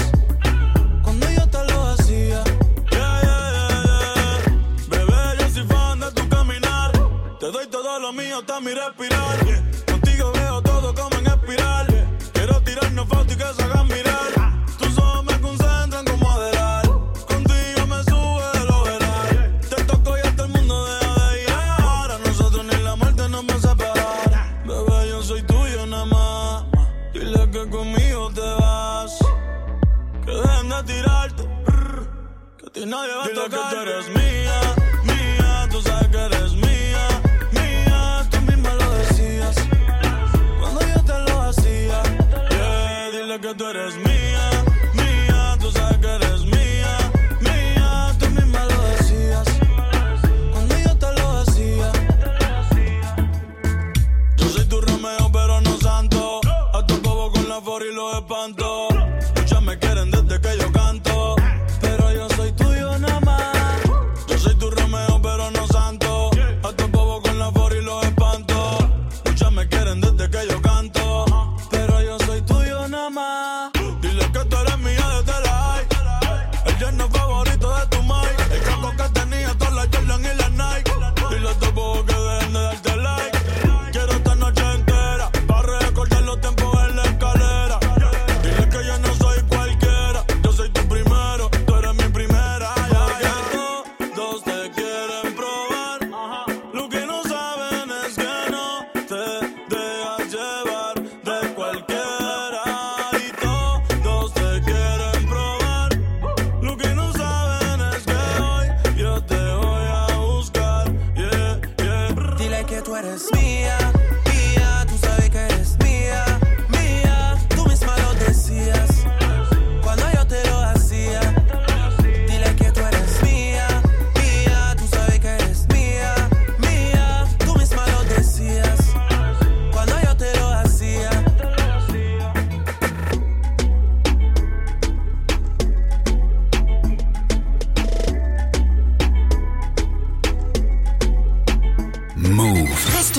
cuando yo te lo hacía. Yeah, yeah, yeah, yeah. Bebé, yo soy fan de tu caminar, te doy todo lo mío hasta mi respirar. Contigo veo todo como en espiral. Quiero tirarnos fotos y que se hagan mirar. Nadie va a tocar. Dile que tú eres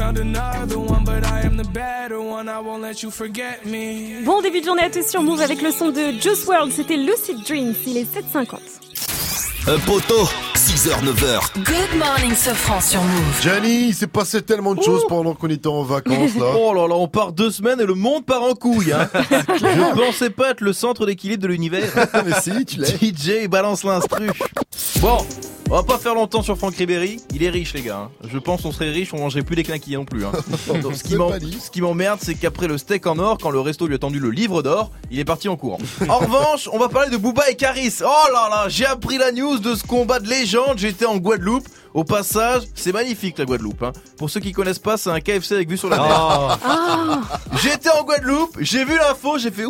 You found another one, but I am the better one. I won't let you forget me. Bon début de journée à tous sur Move avec le son de Juice World, c'était Lucid Dreams, il est 7h50. Un poteau, 6h, 9h. Good morning, Sofran sur Move. Gianni, il s'est passé tellement de choses pendant qu'on était en vacances là. Oh là là, on part deux semaines et le monde part en couille. Hein. Je pensais pas être le centre d'équilibre de l'univers. Mais si, tu l'es. DJ balance l'instru. Bon, on va pas faire longtemps sur Franck Ribéry. Il est riche les gars. hein. Je pense qu'on serait riche, on mangerait plus les knackis non plus. Hein. Donc, ce qui m'emmerde, c'est qu'après le steak en or, quand le resto lui a tendu le livre d'or, il est parti en courant. En revanche, on va parler de Booba et Caris. Oh là là, j'ai appris la news de ce combat de légende. J'étais en Guadeloupe. Au passage, c'est magnifique la Guadeloupe. Hein. Pour ceux qui connaissent pas, c'est un KFC avec vue sur la mer. J'étais en Guadeloupe, j'ai vu l'info, j'ai fait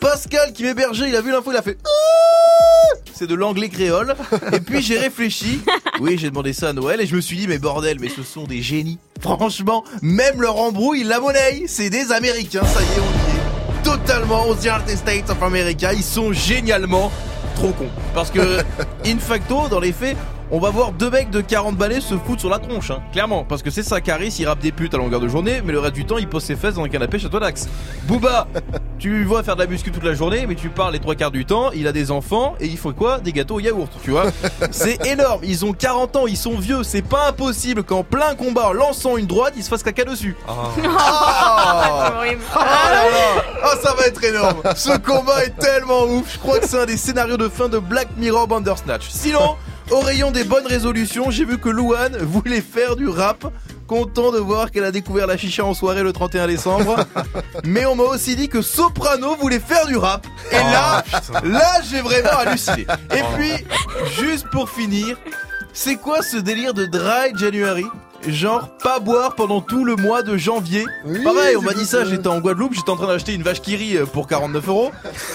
Pascal qui m'hébergeait, il a vu l'info, il a fait What C'est de l'anglais créole. Et puis j'ai réfléchi. Oui, j'ai demandé ça à Noël et je me suis dit mais bordel, mais ce sont des génies. Franchement, même leur embrouille, la monnaie, c'est des Américains. Ça y est, on y est. Totalement aux United States of America, ils sont génialement trop cons. Parce que, in facto, dans les faits, on va voir deux mecs de 40 balais se foutre sur la tronche, hein. clairement. Parce que c'est ça, Caris, il rappe des putes à longueur de journée, mais le reste du temps, il pose ses fesses dans un canapé chez toi d'Axe. Booba, tu vois faire de la muscu toute la journée, mais tu parles les trois quarts du temps, il a des enfants, et il faut quoi? Des gâteaux au yaourt, tu vois C'est énorme, ils ont 40 ans, ils sont vieux, c'est pas impossible qu'en plein combat, en lançant une droite, ils se fassent caca dessus. Là là Oh ça va être énorme Ce combat est tellement ouf Je crois que c'est un des scénarios de fin de Black Mirror Bandersnatch Sinon, au rayon des bonnes résolutions, j'ai vu que Louane voulait faire du rap. Content de voir qu'elle a découvert la chicha en soirée le 31 décembre. Mais on m'a aussi dit que Soprano voulait faire du rap. Et là, là j'ai vraiment halluciné. Et puis, juste pour finir c'est quoi ce délire de dry January? Genre pas boire pendant tout le mois de janvier. Pareil, on m'a dit ça, j'étais en Guadeloupe, j'étais en train d'acheter une vache qui rit euh, pour 49 euros.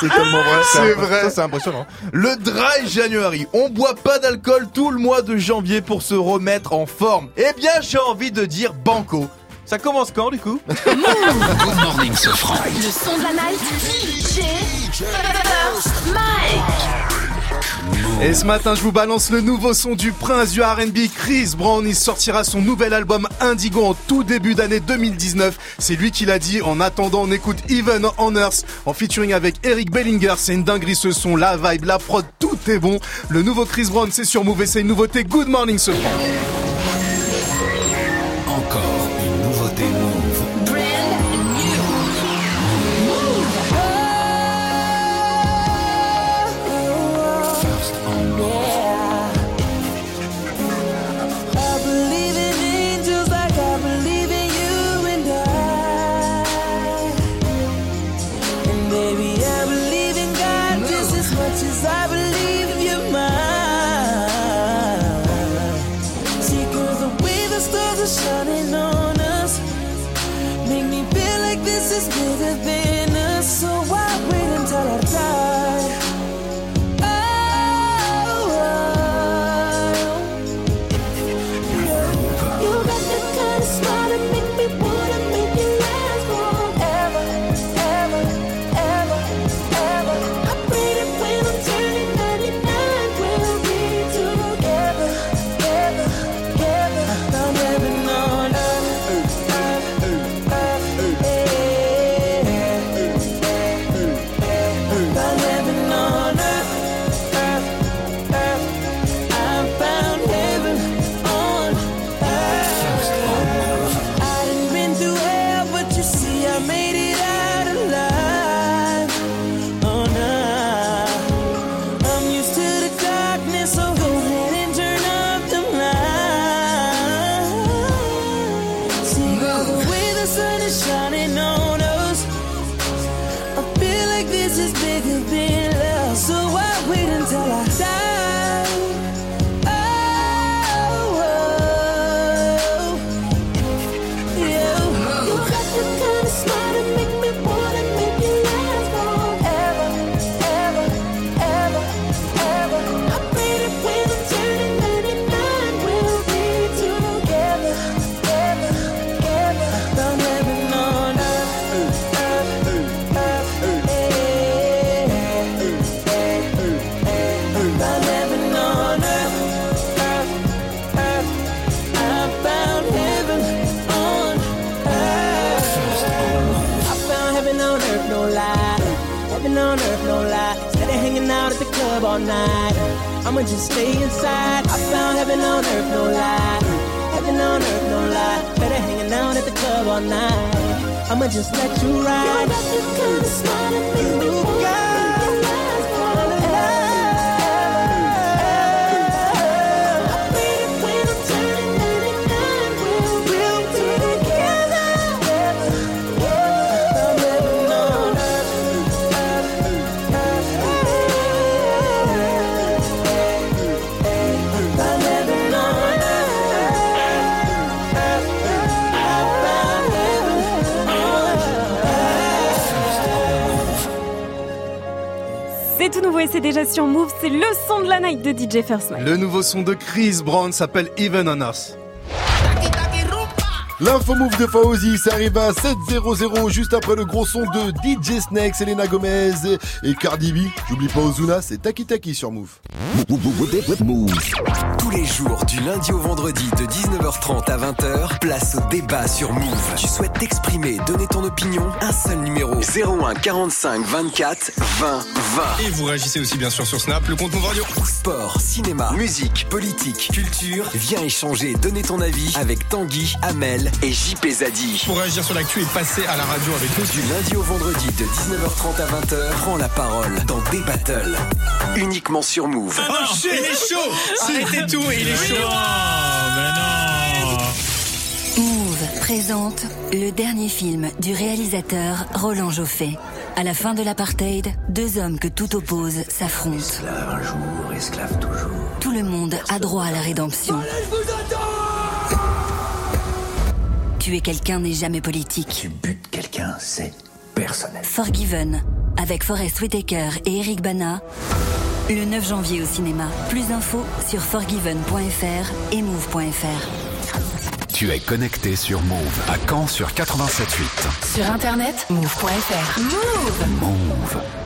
c'est tellement vrai. C'est vrai. Ça, c'est impressionnant. Le dry January. On boit pas d'alcool tout le mois de janvier pour se remettre en forme. Eh bien, j'ai envie de dire banco. Ça commence quand du coup? Good morning, ce franc. Le son de la night. DJ First Mike. Et ce matin, je vous balance le nouveau son du prince du R&B, Chris Brown. Il sortira son nouvel album Indigo en tout début d'année 2019. C'est lui qui l'a dit. En attendant, on écoute Even on Earth en featuring avec Eric Bellinger. C'est une dinguerie ce son, la vibe, la prod, tout est bon. Le nouveau Chris Brown, c'est sur Move c'est une nouveauté. Good morning, ce. All night, I'ma just stay inside. I found heaven on earth, no lie. Heaven on earth, no lie. Better hanging out at the club all night. I'ma just let you ride. You got the kind of smile tout nouveau et c'est déjà sur Move. C'est le son de la night de DJ First. Le nouveau son de Chris Brown s'appelle Even on Earth. L'info move de Fauzi, ça arrive à 7-0-0 juste après le gros son de DJ Snake, Selena Gomez et Cardi B. J'oublie pas Ozuna, c'est Taki Taki sur Move. Move. Tous les jours, du lundi au vendredi, de 19h30 à 20h, place au débat sur Move. Tu souhaites t'exprimer, donner ton opinion Un seul numéro 01 45 24 20 20. Et vous réagissez aussi bien sûr sur Snap, le compte Move Radio. Sport, cinéma, musique, politique, culture. Viens échanger, donner ton avis avec Tanguy, Amel et JP Zadi. Pour réagir sur l'actu et passer à la radio avec nous. Du lundi au vendredi de 19h30 à 20h, prends la parole dans des battles. Uniquement sur Move. Oh shit, il est chaud Arrêtez tout et il est chaud Move présente le dernier film du réalisateur Roland Joffé. À la fin de l'apartheid, deux hommes que tout oppose s'affrontent. Esclave un jour, esclave toujours. Tout le monde a droit à la rédemption. Tuer quelqu'un n'est jamais politique. Tu butes quelqu'un, c'est personnel. Forgiven, avec Forest Whitaker et Eric Bana, le 9 janvier au cinéma. Plus d'infos sur forgiven.fr et move.fr. Tu es connecté sur Move à Caen sur 87.8. Sur internet, move.fr. Move Move.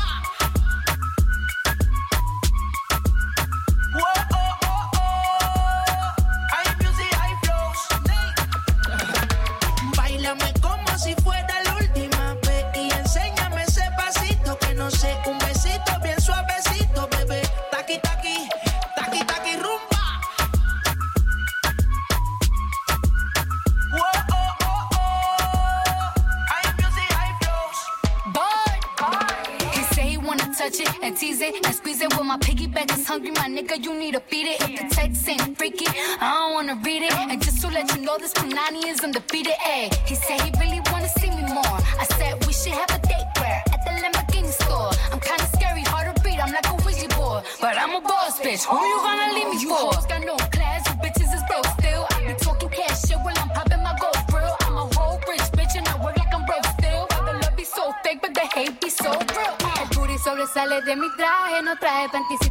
Nigga, you need to beat it. If the text ain't freaky, I don't wanna read it. And just to let you know, this Punani is undefeated. Ayy, he said he really wanna see me more. I said we should have a date where at the Lamborghini store. I'm kinda scary, hard to read. I'm like a Ouija board, but I'm a boss bitch. Who you gonna leave me you for? Hoes got no class, you bitches is broke still. I be talking cash shit while I'm popping my gold grill. I'm a whole rich bitch and I work like I'm broke still. The love be so fake, but the hate be so real. El booty sobresale de mi traje, no traje panticito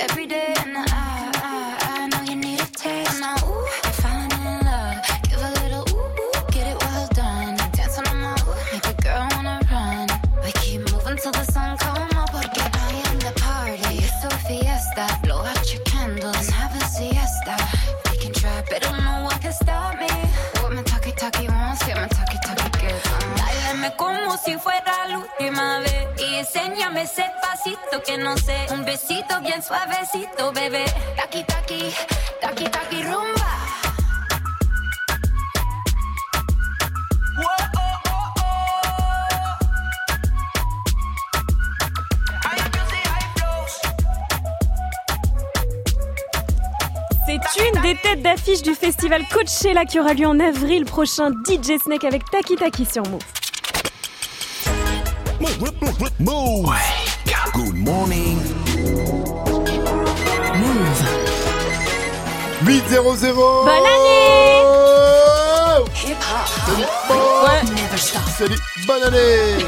every day. Que no sé, un besito bien suavecito, bebé. Taki taki, taki taki rumba. C'est une des têtes d'affiche du festival Coachella qui aura lieu en avril prochain. DJ Snake avec Taki Taki sur Move. Move. Good morning. Move. 8-0-0 Bonne année Hip hop. Ouais. Salut, bonne année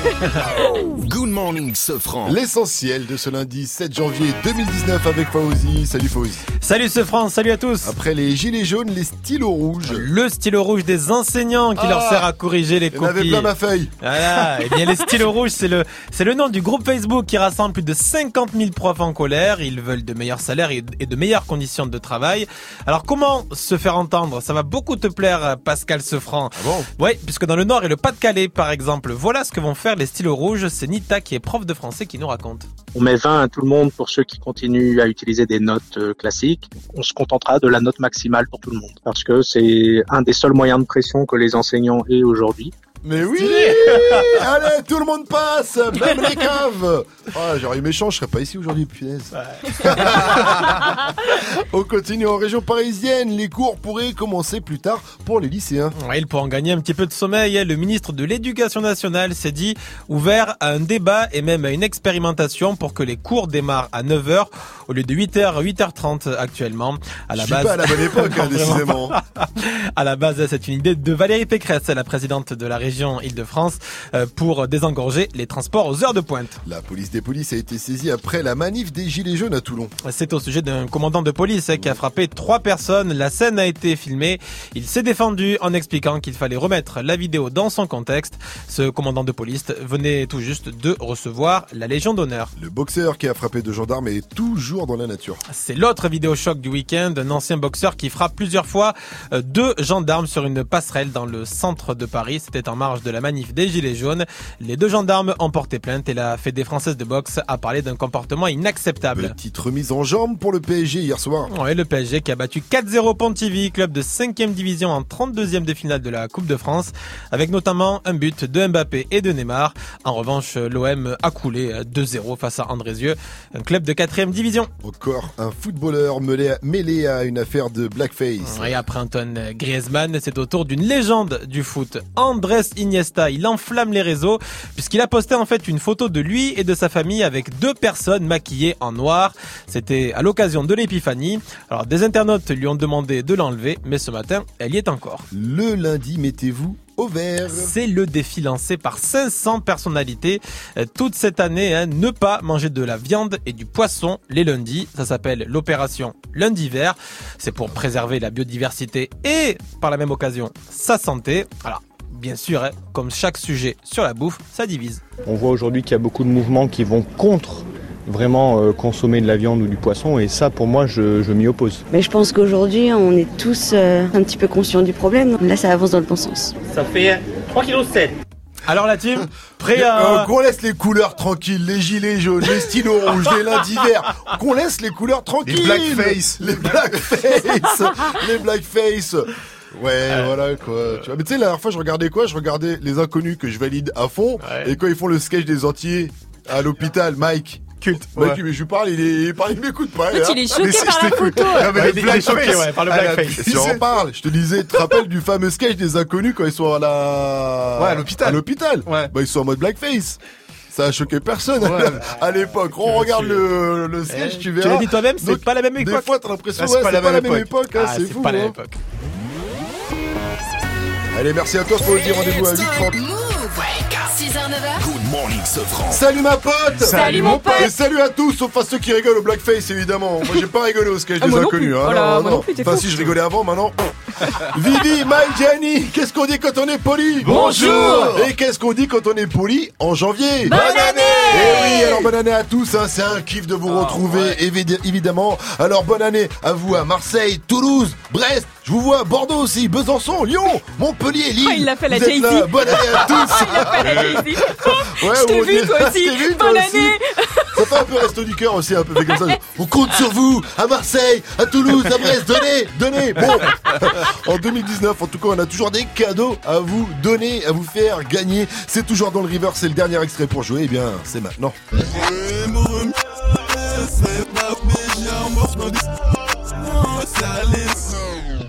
Good morning, Sofran. L'essentiel de ce lundi 7 janvier 2019 avec Fauzi. Salut Fauzi. Salut ce France, salut à tous. Après les gilets jaunes, les stylos rouges. Le stylo rouge des enseignants qui leur Ah. sert à corriger les Il y en avait copies. plein ma feuille. Voilà. Eh bien, les stylos rouges, c'est le, c'est le nom du groupe Facebook qui rassemble plus de 50 000 profs en colère. Ils veulent de meilleurs salaires et et de meilleures conditions de travail. Alors, comment se faire entendre? Ça va beaucoup te plaire, Pascal Sefranc. Ah bon? Oui, puisque dans le Nord et le Pas-de-Calais, par exemple, voilà ce que vont faire les stylos rouges. C'est Nita qui est prof de français qui nous raconte. On met 20 à tout le monde pour ceux qui continuent à utiliser des notes euh, classiques. On se contentera de la note maximale pour tout le monde parce que c'est un des seuls moyens de pression que les enseignants aient aujourd'hui. Mais oui Allez, tout le monde passe Même les caves j'aurais eu méchant, je serais pas ici aujourd'hui, punaise. On continue en région parisienne. Les cours pourraient commencer plus tard pour les lycéens. Ouais, pour en gagner un petit peu de sommeil, le ministre de l'Éducation nationale s'est dit ouvert à un débat et même à une expérimentation pour que les cours démarrent à 9h au lieu de 8h, 8h30 actuellement. À la Je suis base, pas à la bonne époque, hein, décidément. à la base, c'est une idée de Valérie Pécresse, la présidente de la région Île-de-France, euh, pour désengorger les transports aux heures de pointe. La police des polices a été saisie après la manif des Gilets jaunes à Toulon. C'est au sujet d'un commandant de police qui a frappé trois personnes. La scène a été filmée. Il s'est défendu en expliquant qu'il fallait remettre la vidéo dans son contexte. Ce commandant de police venait tout juste de recevoir la Légion d'honneur. Le boxeur qui a frappé deux gendarmes est toujours dans la nature. C'est l'autre vidéo choc du week-end, un ancien boxeur qui frappe plusieurs fois euh, deux gendarmes sur une passerelle dans le centre de Paris. C'était en marge de la manif des Gilets jaunes. Les deux gendarmes ont porté plainte et la Fédé française de boxe a parlé d'un comportement inacceptable. Petite remise en jambe pour le PSG hier soir. Ouais, le PSG qui a battu 4-0 Pontivy, club de 5e division en 32e de finale de la Coupe de France, avec notamment un but de Mbappé et de Neymar. En revanche, l'OM a coulé 2-0 face à Andrézieux, un club de 4e division. Encore un footballeur mêlé à, une affaire de blackface. Et après Antoine Griezmann, c'est au tour d'une légende du foot, Andrés Iniesta. Il enflamme les réseaux puisqu'il a posté en fait une photo de lui et de sa famille avec deux personnes maquillées en noir. C'était à l'occasion de l'épiphanie. Alors des internautes lui ont demandé de l'enlever, mais ce matin, elle y est encore. Le lundi, mettez-vous au vert. C'est le défi lancé par 500 personnalités euh, toute cette année. hein. ne pas manger de la viande et du poisson les lundis. Ça s'appelle l'opération Lundi Vert. C'est pour préserver la biodiversité et par la même occasion sa santé. Alors, bien sûr, hein, comme chaque sujet sur la bouffe, ça divise. On voit aujourd'hui qu'il y a beaucoup de mouvements qui vont contre vraiment euh, consommer de la viande ou du poisson et ça pour moi je, je m'y oppose. Mais je pense qu'aujourd'hui, on est tous euh, un petit peu conscients du problème. Là, ça avance dans le bon sens. Ça fait 3,7 kg. Alors la team, prêt Euh, à... qu'on laisse les couleurs tranquilles, les gilets jaunes, les stylos rouges, les lundis verts. Qu'on laisse les couleurs tranquilles. blackface. Les blackface. les blackface. Ouais, voilà quoi. Tu vois, mais tu sais, la dernière fois, je regardais quoi? Je regardais les inconnus que je valide à fond. Et quand ils font le sketch des entiers à l'hôpital, Mike. Culte. Mike, Ouais. mais je lui parle, il, est, il, parle, il m'écoute pas. Fait, là. il est choqué Mais si, par je la t'écoute. photo. Non, mais Ouais, le il est blackface. choqué, ouais, par le Ah, blackface. Si on parle, je te disais, tu te rappelles du fameux sketch des inconnus quand ils sont à la. Ouais, à l'hôpital. À l'hôpital? Ouais. Bah, ils sont en mode blackface. Ça a choqué personne à l'époque. On regarde le, le sketch, Eh, tu tu verras. l'as dit toi-même, c'est pas la même Des époque. fois, t'as l'impression, Ah, ouais, c'est pas, la même époque, hein, Ah, c'est c'est fou. pas la hein. même époque. Allez, merci à toi, faut le dire rendez-vous à 8h30. 6h, 9h. Good morning, Sofran. Salut ma pote Salut, mon pote Et salut à tous, sauf à ceux qui rigolent au blackface évidemment. Moi j'ai pas rigolé au sketch Ah, des moi non inconnus. plus. hein. Voilà, non, moi non. non plus, Enfin fou. si je rigolais avant, maintenant. Vivi, Gianni, qu'est-ce qu'on dit quand on est poli? Bonjour Et qu'est-ce qu'on dit quand on est poli en janvier? Bonne année Eh oui, alors bonne année à tous, hein, c'est un kiff de vous retrouver évid- évidemment. Alors bonne année à vous à Marseille, Toulouse, Brest, je vous vois à Bordeaux aussi, Besançon, Lyon, Montpellier, Lille. Oh, il l'a fait, la Jay-Z. là. Bonne année à tous Il a fait la Jay-Z. Ouais, Je t'ai on vu, dit- toi Je aussi. t'ai vu, toi Bonne année. Ça fait un peu resto du cœur aussi, un peu fait comme ça. On compte sur vous, à Marseille, à Toulouse, à Brest, donnez, donnez. Bon, en 2019, en tout cas, on a toujours des cadeaux à vous donner, à vous faire gagner. C'est toujours dans le river, c'est le dernier extrait pour jouer. Eh bien, c'est maintenant.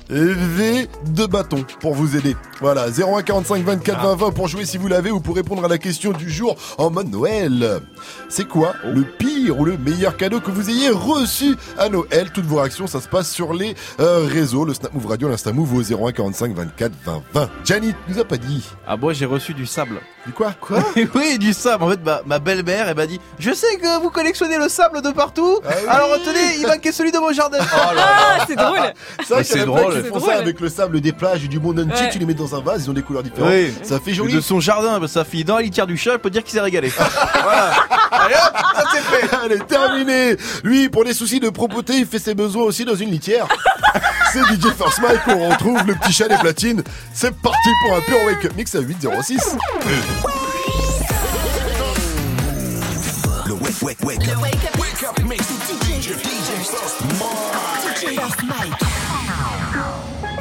V de bâton pour vous aider. Voilà, 0145 24 20 20 pour jouer si vous l'avez ou pour répondre à la question du jour en mode Noël. C'est quoi le pire ou le meilleur cadeau que vous ayez reçu à Noël? Toutes vos réactions, ça se passe sur les euh, réseaux, le Snap Move Radio, l'Insta Move au 0145 24 20 20. Janet nous a pas dit. Ah moi j'ai reçu du sable. Du quoi? Quoi? Oui du sable. En fait ma, ma belle-mère elle m'a dit Je sais que vous collectionnez le sable de partout. Ah oui. Alors tenez, il manquait celui de mon jardin. Oh là Ah, là. c'est drôle. C'est y en c'est drôle. C'est font drôle. ça avec le sable des plages et du monde entier, Ouais. tu les mets dans un vase, ils ont des couleurs différentes. Oui. Ça fait joli. De son jardin, bah, sa fille dans la litière du chat, elle peut dire qu'il s'est régalé. voilà. Allez hop, ça c'est fait. Allez, terminé Lui, pour les soucis de propreté, il fait ses besoins aussi dans une litière. C'est DJ First Mike qu'on retrouve, le petit chat des platines. C'est parti pour un pur wake-up mix à 806. Le wake, wake, wake up. Wake up mix. DJ, DJ First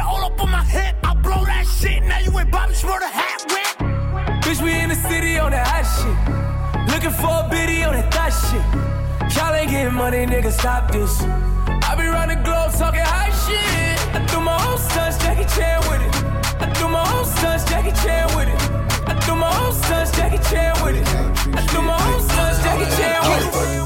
shit all up on my head. I blow that shit. Now you ain't Bobby Smurda hat wet. Bitch, we in the city on the hot shit. Looking for a biddy on the thot shit. Y'all ain't getting money, nigga, stop this. I be round the globe talking hot shit. I threw my own son's Jackie Chan with it. I threw my own son's Jackie Chan with it. I threw my own son's Jackie Chan with it. I threw my own son's Jackie Chan with it.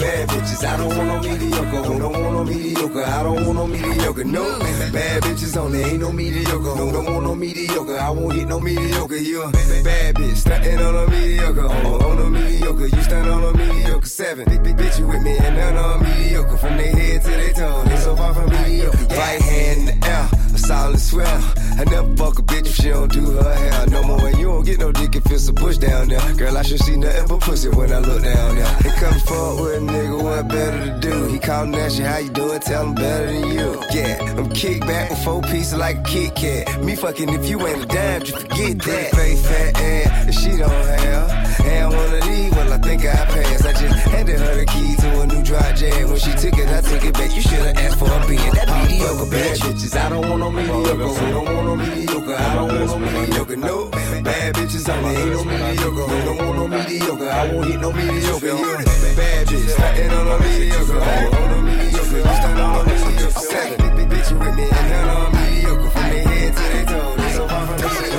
I don't want no mediocre. Who don't want no mediocre? I don't want no mediocre. No, bad bitches only, ain't no mediocre. Who don't want no mediocre? I won't hit no mediocre. You bad bitch, stunting on a mediocre. On, on a mediocre, you stand on a mediocre. Seven, big, big bitch, you with me and none on mediocre. From their head to their toe, they so far from mediocre. Right hand in the air, solid swell. I never fuck a bitch if she don't do her hair no more. And you don't get no dick if it's a bush down there. Girl, I should see nothing but pussy when I look down there. They come forward with a nigga, what better to do? He callin' at you, how you doing? Tell him better than you. Yeah, I'm kick back with four pieces like a Kit Kat. Me fucking if you ain't a dime, you forget that. Face fat ass, that she don't have. And one of these, well, I think I passed. I just handed her the key to a new dry jam. When she took it, I took it back. You should've asked for a being that mediocre bad bitches. I don't want no mediocre. Who don't want no mediocre? I don't want no mediocre. No, bad bitches only ain't no mediocre. Who don't want no mediocre? I won't hit no mediocre. You bad bitch, starting on a mediocre. On a mediocre, you stand on a mediocre. Seven, bitch, with me and none on mediocre.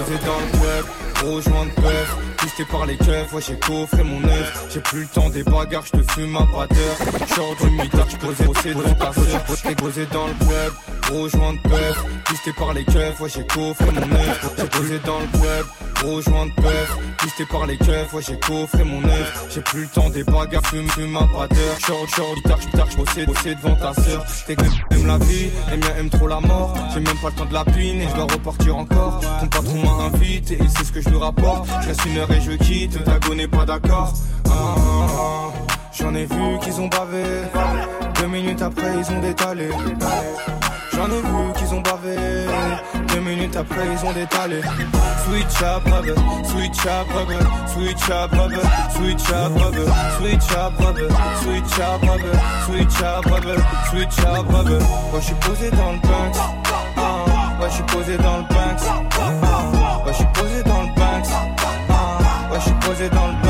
Posé dans le club, rejoint de peuf Boosté par les keufs, ouais j'ai coffré mon œuf. J'ai plus le temps des bagarres, je te fume un bradeur. Short du mitard, posais posé devant ta sœur. J't'ai posé dans le club, rejoint de peuf Boosté par les keufs, ouais j'ai coffré mon œuf. J'ai posé dans le club, rejoint de peuf Boosté par les keufs, ouais j'ai coffré mon œuf. J'ai plus le temps des bagarres, fume, fume un bradeur. Short, short, mitard, mitard, je posé posé devant ta sœur. Tes gueules aiment la vie, les miens aiment trop la mort. J'ai même pas le temps de la pine et je dois repartir encore. Ton patron m'a invité et c'est ce que je lui rapporte. Je reste une heure et je quitte, ta go n'est pas d'accord. Ah. J'en ai vu qu'ils ont bavé. Deux minutes après ils ont détalé. J'en ai vu qu'ils ont bavé. Deux minutes après ils ont détalé. Switch up brother, switch up brother, switch up brother, switch up brother, switch up brother, switch up brother, switch up brother, switch up brother. Moi je suis posé dans le Banks, ah, ouais je suis posé dans le ouais je suis posé dans le Banks, ah, ouais je suis posé dans le Banks.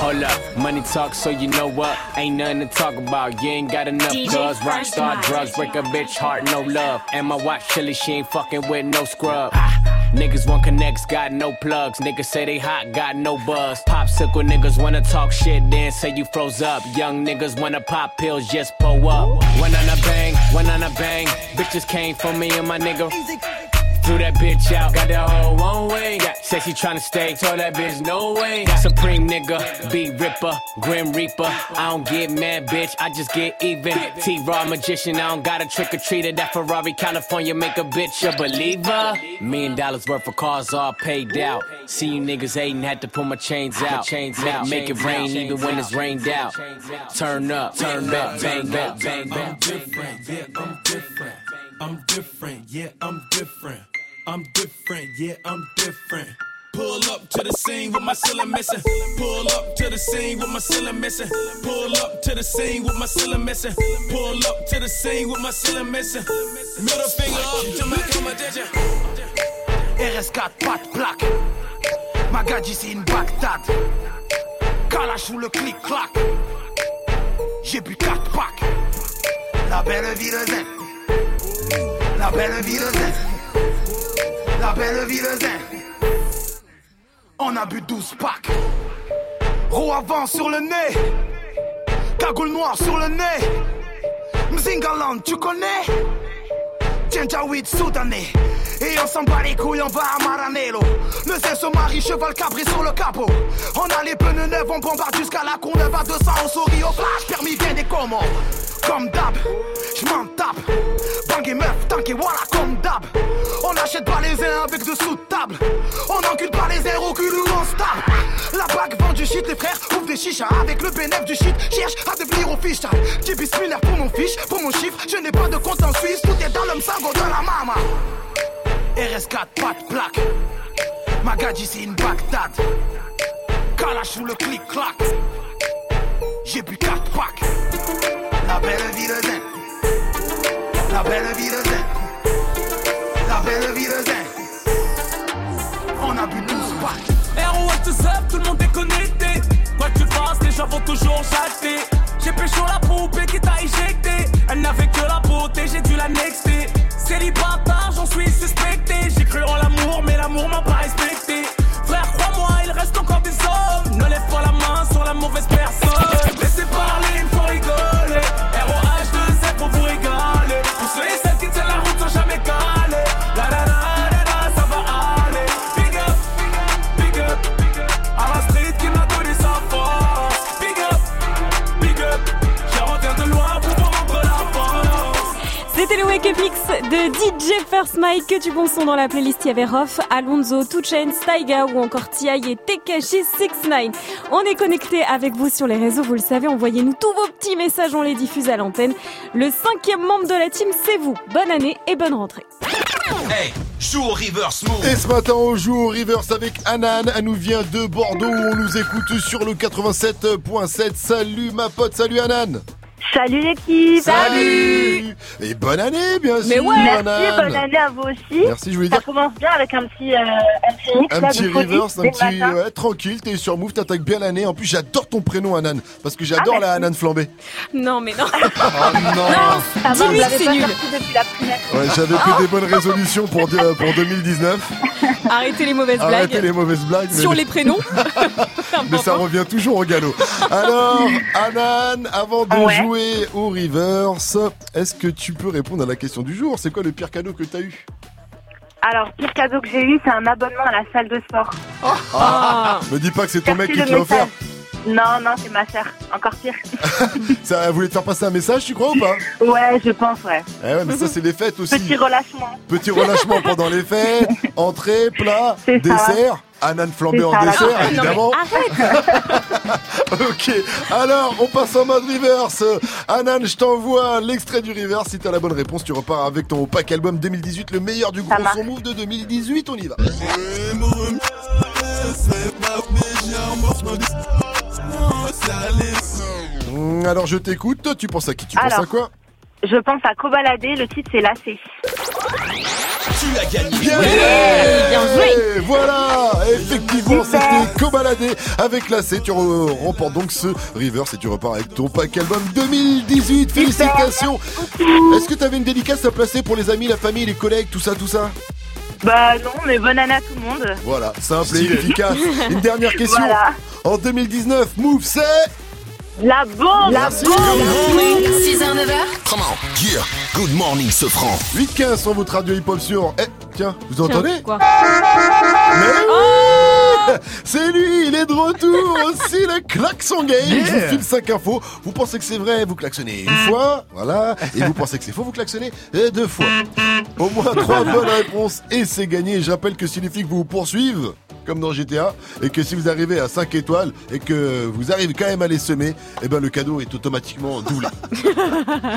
Hold up, money talk, so you know what? Ain't nothing to talk about. You ain't got enough DJ cuz. First Rockstar drugs break a bitch heart, no love. And my watch chilly, she ain't fucking with no scrub. Niggas want connects, got no plugs. Niggas say they hot, got no buzz. Popsicle niggas wanna talk shit, then say you froze up. Young niggas wanna pop pills, just pull up. One on a bang, one on a bang. Bitches came for me and my nigga. Threw that bitch out, got that whole one way. Said she tryna stay, told that bitch no way. Supreme nigga, beat ripper, grim reaper. I don't get mad, bitch, I just get even. T Raw magician, I don't got a trick or treater. That Ferrari, California, make a bitch a believer. Million dollars worth of cars all paid out. See you niggas hating, had to pull my chains out. Chains out, make it rain even when it's rained out. Turn up, turn back, bang, bang, bang, bang. I'm different, yeah, I'm different. I'm different, yeah, I'm different. I'm different, yeah, I'm different. Pull up to the scene with my ceiling missing. Pull up to the scene with my ceiling missing. Pull up to the scene with my ceiling missing. Pull up to the scene with my ceiling missing. Middle finger up to my competition. RS4, pas de plaque. Magadji, c'est une Bagdad. Kalash ou le clic-clac. J'ai bu 4 packs. La belle vie de zen. La belle vie de zen. La belle. On a bu 12 packs. Roue avant sur le nez. Cagoule noire sur le nez. Mzingaland, tu connais? Janjaweed soudanais Et on s'en bat les couilles, on va à Maranello Le se marie, cheval cabri sur le capot On a les pneus neufs, on bombarde jusqu'à la Courneuve à 200 On sourit au flash, permis bien des commandes Comme d'hab, j'm'en tape Bang et meuf, tank et voilà comme d'hab On achète pas les uns avec de sous de table. On encule pas les airs au cul où on se tape La bague vend du shit, les frères ouvrent des chichas. Avec le bénéf du shit, cherche à devenir au fiche J'ai bismillah pour mon fiche, pour mon chiffre. Je n'ai pas de compte en Suisse, tout est dans le sango de la mama. RS4, pas de plaque Magadji c'est une Bagdad. Kalash ou le clic-clac J'ai bu 4 packs. La belle vie de zen. La belle vie de zen belle vie On a bu 12 packs tout up, tout le monde est connecté. Quoi que vaut toujours jacter. J'ai pécho la poupée qui t'a éjecté. Elle n'avait que la beauté, j'ai dû la nexter. Célibataire, j'en suis suspecté. J'ai cru en l'amour, mais l'amour m'a pas respecté. Le Wake Up Mix de DJ First Mike. Que du bon son dans la playlist. Il y avait Rof, Alonso, Two Taiga ou encore T.I. et Tekashi 69. On est connecté avec vous sur les réseaux. Vous le savez, envoyez-nous tous vos petits messages. On les diffuse à l'antenne. Le cinquième membre de la team, c'est vous. Bonne année et bonne rentrée. Hey, joue au reverse move. Et ce matin, on joue au reverse avec Anan. Elle nous vient de Bordeaux. On nous écoute sur le 87.7. Salut ma pote, salut Anan. Salut l'équipe Salut Et bonne année, bien sûr, Mais ouais Merci, bonne année à vous aussi Merci, je voulais Ça dire- commence bien avec un petit, euh, un petit mix Un là, petit reverse, un petit ouais, tranquille, t'es sur Move, t'attaques bien l'année. En plus, j'adore ton prénom Anan, parce que j'adore Ah, la. Anan flambée. Non, mais non. Oh non Ça que c'est nul. Ouais, j'avais pris des bonnes résolutions pour, de- pour 2019. Arrêtez les mauvaises Arrêtez blagues. les mauvaises blagues. mais- Sur les prénoms. Mais ça revient toujours au galop. Alors, Anan, avant de Ouais. Jouer au reverse, est-ce que tu peux répondre à la question du jour? C'est quoi le pire cadeau que t'as eu? Alors, pire cadeau que j'ai eu, c'est un abonnement à la salle de sport. Ah. Me dis pas que c'est ton mec qui te l'a offert. Non, non, c'est ma sœur. Encore pire. Ça elle voulait te faire passer un message, tu crois ou pas? Ouais, je pense, ouais. Eh ouais, mais ça c'est les fêtes aussi. Petit relâchement. Petit relâchement pendant les fêtes, entrée, plat, dessert. Anan flambé C'est en dessert, évidemment. ok, alors on passe en mode reverse. Anan, je t'envoie l'extrait du reverse. Si t'as la bonne réponse, tu repars avec ton pack album 2018, le meilleur du gros son move de 2018. On y va. Hum, Alors je t'écoute, tu penses à qui? Tu penses à quoi? Je pense à Cobaladé, le titre c'est Lacé. Tu as gagné. Bien, Voilà! Effectivement, c'était Cobaladé avec la C. Tu re- remportes donc ce reverse et tu repars avec ton pack album 2018. Félicitations! Est-ce que tu avais une dédicace à placer pour les amis, la famille, les collègues, tout ça, tout ça? Bah non, mais bonne année à tout le monde. Voilà, simple et efficace. Une dernière question. Voilà. En 2019, Move, c'est... La bombe La bombe 6h, 9h. Come on, yeah. Good morning, ce franc. 8-15 sur votre radio hip-hop sur... Eh, tiens, vous entendez? Quoi? Mais oui C'est lui, il est de retour aussi, le klaxon game Yeah. Je vous file 5 infos, vous pensez que c'est vrai, vous klaxonnez une fois, voilà, et vous pensez que c'est faux, vous klaxonnez euh, deux fois. Au moins 3 bonnes réponses et c'est gagné. J'appelle que si les flics vous poursuivent, comme dans GTA, et que si vous arrivez à 5 étoiles, et que vous arrivez quand même à les semer, eh ben le cadeau est automatiquement doublé.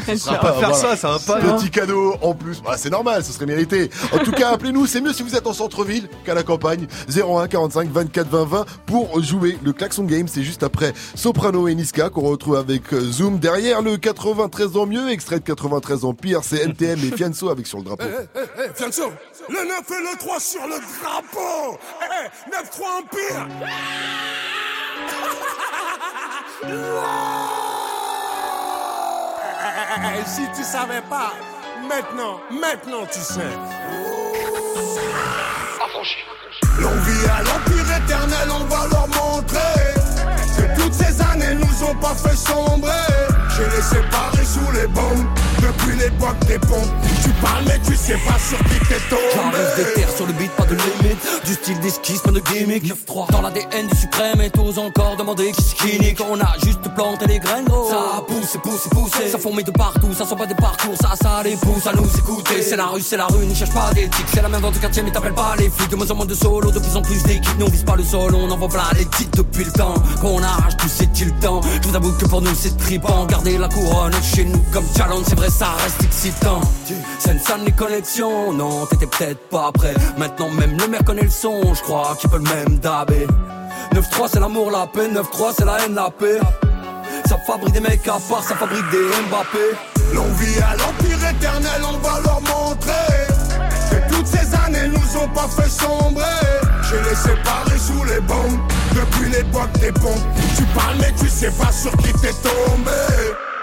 Ce sera va faire ça, ça va pas, Petit cadeau en plus. Bah, c'est normal, ce serait mérité. En tout cas, appelez-nous. C'est mieux si vous êtes en centre-ville qu'à la campagne. 01 45 24 20 20 pour jouer le klaxon game. C'est juste après Soprano et Niska qu'on retrouve avec euh, Zoom. Derrière le 93 ans mieux, extrait de 93 ans pire, c'est NTM et Fianso avec sur le drapeau. Eh, eh, Fianso, le 9 et le 3 sur le drapeau. Eh, 9-3 Empire Si tu savais pas, maintenant, maintenant tu sais. L'on vit à l'empire éternel, on va leur montrer toutes ces années nous ont pas fait sombrer. J'ai les séparés sous les bombes. Depuis l'époque des pompes Tu parles mais tu sais pas sur qui t'es tombé. J'enlève des terres sur le beat, pas de limite. Du style d'esquisse, pas de gimmick 9-3 Dans l'ADN du suprême et tous encore demander qui nique On a juste planté les graines gros. Ça pousse, pousse, poussé Ça fourmille de partout, ça sont pas des parcours Ça, ça les pousse à nous écouter. C'est la rue, c'est la rue, n'y cherche pas d'éthique. C'est la même dans le quartier mais t'appelles pas les flics. De moins en moins de solo, de plus en plus d'équipes. Nous on vise pas le sol, on envoie plein les titres depuis le temps Qu'on tout c'est-il temps? Je vous avoue que pour nous c'est tripant. Garder la couronne chez nous comme challenge C'est vrai ça reste excitant. Ça les connexions. Non t'étais peut-être pas prêt. Maintenant même le maire connaît le son. Je crois qu'il peut le même dabé. 9-3 c'est l'amour la paix. 9-3 c'est la haine la paix. Ça fabrique des mecs à part Ça fabrique des Mbappé. L'on vit à l'empire éternel, on va leur montrer Que toutes ces années nous ont pas fait sombrer les séparés sous les bombes Depuis l'époque des bons. Tu parles mais tu sais pas sur qui t'es tombé.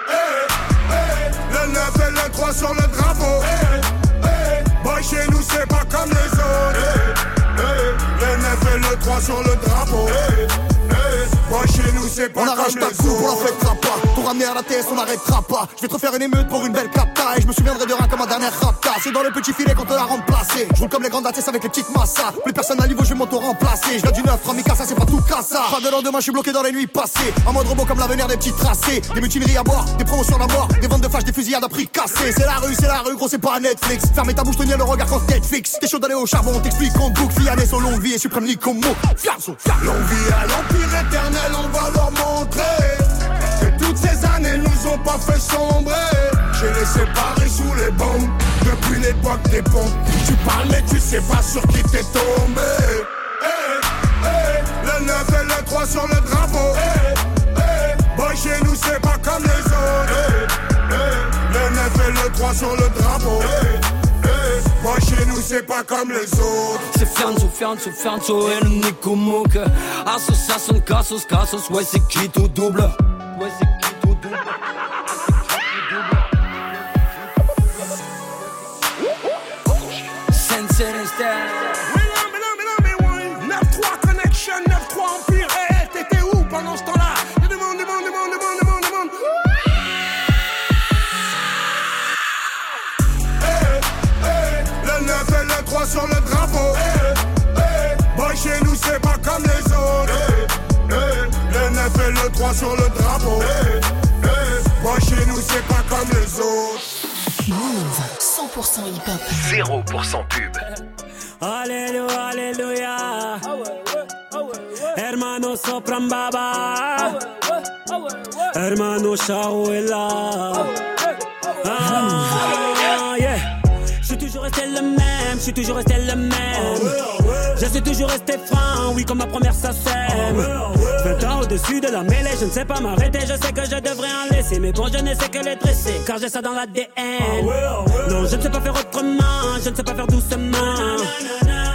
Eh, eh, le 9 et le 3 sur le drapeau. Eh, eh, boy, chez nous c'est pas comme les autres. Le 9 et le 3 sur le drapeau. Boy, chez nous c'est pas On arrache ta coupe, on la fêtera pas. Pour ramener à la TS, on n'arrêtera pas. Je vais te refaire une émeute pour une belle capta. Et je me souviendrai de rien comme un dernier rapta. C'est dans le petit filet qu'on te l'a remplacé. Je roule comme les grandes ATS avec les petites massas. Plus personne à niveau, je vais m'auto-remplacer. Je viens du neuf, Ramikasa, c'est pas tout cassa. Pas de lendemain, je suis bloqué dans les nuits passées. En mode robot comme l'avenir des petits tracés. Des mutineries à boire, des promotions à mort. Des ventes de flash, des fusillades à prix cassés. C'est la rue, c'est la rue, gros, c'est pas Netflix. Fermez ta bouche, tenir le regard quand Netflix. T'es chaud d'aller au charbon, on t'explique en boucle. Fianès au longue vie et suprême mot. Fianso, L'envie à l'empire éternel, on va leur montrer que toutes ces années nous ont pas fait sombrer. J'ai les séparés sous les bombes depuis l'époque des pompes. Tu parles mais tu sais pas sur qui t'es tombé. Eh, eh, le 9 et le 3 sur le drapeau. Eh, eh, boy, chez nous c'est pas comme les autres. Le 9 et le 3 sur le drapeau. Chez nous c'est pas comme les autres. C'est Fianzo, Fianzo, Fianzo et le Nico Mouk Association, Cassos, Cassos, ouais c'est qui tout double? Ouais c'est et le 3 sur le drapeau. Eh, eh, boy, chez nous, c'est pas comme les autres. Move 100% hip-hop. 0% pub. Alléluia, alléluia. Hermano sopran baba. Hermano Shawela. Ah, yeah. Je suis toujours resté le même, je suis toujours resté le même. Je suis toujours resté franc, oui, comme ma première ça sème. 20 ans au-dessus de la mêlée, je ne sais pas m'arrêter, je sais que je devrais en laisser. Mais bon, je ne sais que les dresser, car j'ai ça dans l'ADN. Non, je ne sais pas faire autrement, je ne sais pas faire doucement.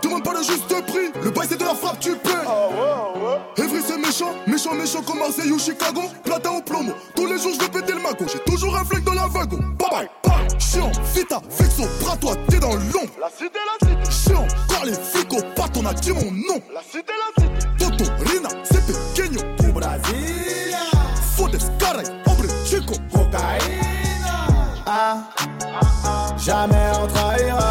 pas le juste prix, le bail c'est de la frappe, tu paies. Evry c'est méchant, méchant, méchant comme Marseille ou Chicago. Platin au plomo, tous les jours je vais péter le mago. J'ai toujours un flingue dans la wagon. Bye bye, bye. Chiant, vita, vexo, bras toi, t'es dans l'ombre. La cité, la cité. Chiant, quand les flics au pat, on a dit mon nom. La cité, la cité. Toto, Rina, c'est pequeño. Du Brasilia. Fodes, caray, hombre, chico. Cocaïna. Ah, jamais on trahira.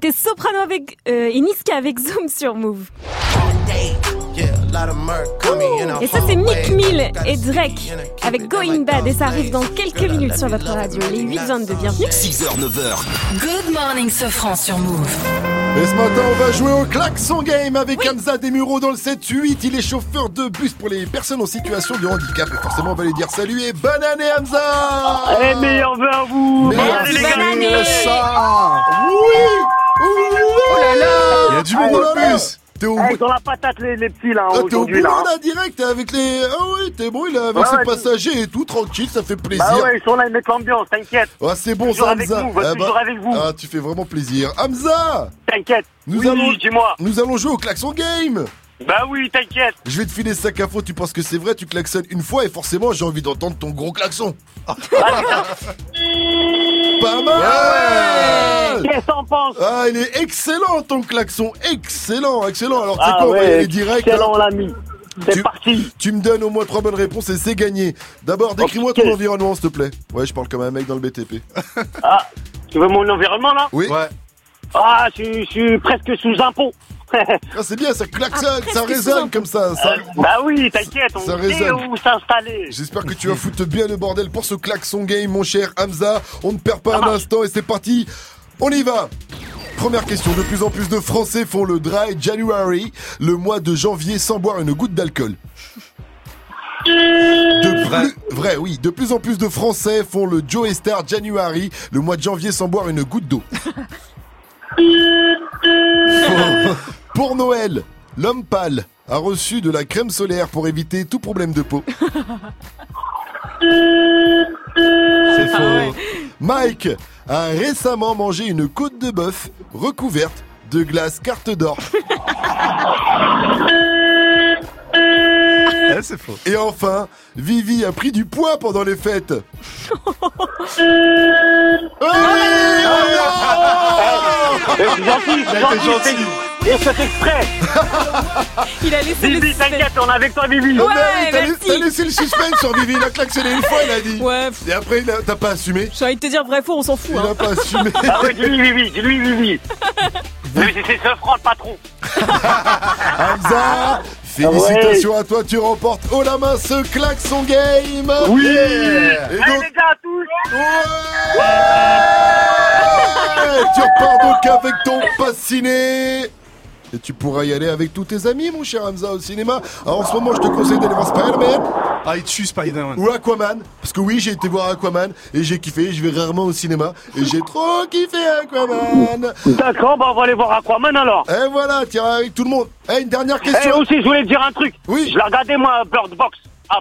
C'était Soprano avec euh, et Niska avec Zoom sur Move. Et ça, c'est Mick Mill et Drake avec Going Bad. Et ça arrive dans quelques minutes sur votre radio. Les 8-22, bienvenue. 6h, 9h. Good morning, Sofran sur Move. Et ce matin, on va jouer au klaxon game avec Hamza Desmureaux dans le 7-8. Il est chauffeur de bus pour les personnes en situation de handicap. Et forcément, on va lui dire salut et bonne année, Hamza Eh, meilleur vœu à vous Merci, Bonne année, les gars. bonne année. Oui Oh là là Il y a du monde dans le bus T'es au Eh, Ils ont la patate, les, les petits, là, Ah, t'es au boulot là. là, direct, t'es avec les. Ah oui, t'es bon, il est avec Ouais, ses ouais, passagers et tout, tranquille, ça fait plaisir. Bah ouais, ils sont là, ils mettent l'ambiance, t'inquiète. Ah, c'est bon ça, avec Hamza. vous, va Ah, toujours avec vous. Ah, tu fais vraiment plaisir. Hamza T'inquiète. Nous Oui, allons, dis-moi. Nous allons jouer au klaxon game. Bah oui, t'inquiète. Je vais te filer ce sac à faux, tu penses que c'est vrai, tu klaxonnes une fois et forcément j'ai envie d'entendre ton gros klaxon. Pas mal Qu'est-ce qu'on pense Ah, il est excellent ton klaxon, excellent, excellent. Alors tu sais Ah quoi, on va y ouais, aller direct. excellent, hein. l'ami. C'est Tu- parti. Tu me donnes au moins trois bonnes réponses et c'est gagné. D'abord, décris-moi ton environnement, s'il te plaît. Ouais, je parle comme un mec dans le BTP. Ah, tu veux mon environnement, là? Oui. Ouais. Ah, je, suis- je suis presque sous impôt. Ah, c'est bien, ça klaxonne, ça résonne comme ça. ça- bah oui, t'inquiète, on Ça sait où s'installer. J'espère que tu vas foutre bien le bordel pour ce klaxon game, mon cher Hamza. On ne perd pas un instant et c'est parti. On y va. Première question. De plus en plus de Français font le dry January, le mois de janvier sans boire une goutte d'alcool. De vrai. vrai, oui. De plus en plus de Français font le Joe Star January, le mois de janvier sans boire une goutte d'eau. Pour Noël, l'homme pâle a reçu de la crème solaire pour éviter tout problème de peau. C'est faux. Mike a récemment mangé une côte de bœuf recouverte de glace carte d'or. c'est faux. Et enfin, Vivi a pris du poids pendant les fêtes. Eh, c'est gentil, c'est gentil. c'est- Et c'est exprès. Il a laissé le Vivi, t'inquiète, on est avec toi, Vivi. Oh, mais t'as, laissé- t'as laissé le suspense sur Vivi, il a klaxonné une fois, il a dit. Ouais. Et après, il a- t'as pas assumé. J'ai envie de te dire vrai faux, on s'en fout. Il hein. a pas assumé. Ah ouais, dis-lui, Vivi, dis-lui, Vivi. Lui, c'est c'est ce franc, le patron. Hamza, félicitations à toi, tu remportes haut la main ce klaxon game. Oui. Et Allez, donc, les gars, à tous. Ouais, tu repars donc avec ton pass ciné. Et tu pourras y aller avec tous tes amis, mon cher Hamza, au cinéma. Alors, en ce moment, je te conseille d'aller voir Spider-Man. Ah, il tue Spider-Man. Ou Aquaman. Parce que oui, j'ai été voir Aquaman et j'ai kiffé. Je vais rarement au cinéma. Et j'ai trop kiffé Aquaman. D'accord, bah on va aller voir Aquaman alors. Et voilà, tiens, avec tout le monde. Eh, une dernière Eh question. aussi, je voulais te dire un truc. Oui. Je l'ai regardé, moi, Bird Box. Ah,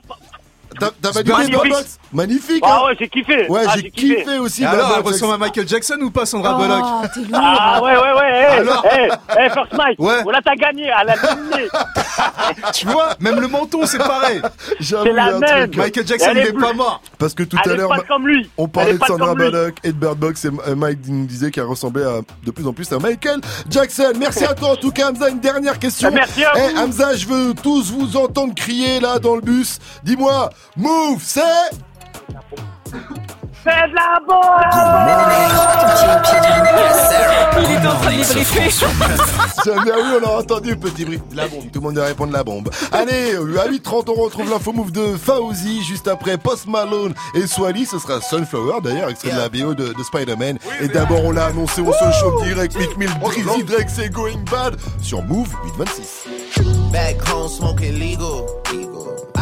T'as validé magnifique. Magnifique. Ah hein. ouais, j'ai kiffé. Ouais, Ah, j'ai kiffé aussi. Et Bird alors, elle ressemble à Michael Jackson ou pas, Sandra Oh, Bullock t'es lourd. Ah ouais, ouais, ouais. Eh, Alors eh, eh, First Mike. Ouais. Voilà, t'as gagné. À la lignée. Tu vois, même le menton, c'est pareil. J'avoue, C'est a la un même. truc. Michael Jackson, Elle il est pas mort. Parce que tout Elle à l'heure, on Elle parlait de Sandra. Bullock et de Bird Box et euh, Mike nous disait qu'elle ressemblait à, de plus en plus à Michael Jackson. Merci à toi en tout cas Hamza. Une dernière question. Merci à Eh, vous. Hamza, je veux tous vous entendre crier là dans le bus. Dis-moi, move, c'est... Fais de la boîte. Il est en train de débriefer. Jamais oui, on a entendu le petit bruit. La bombe, tout le monde doit répondre la bombe. Allez, à 8h30, on retrouve l'info move de Fauzi juste après Post Malone et Swally. Ce sera Sunflower d'ailleurs, extrait de la BO de, de Spider-Man. Et d'abord, on l'a annoncé, on se chauffe direct. Mick Mill, Drizzy Drake, c'est Going Bad sur Move 826. Back home smoking legal.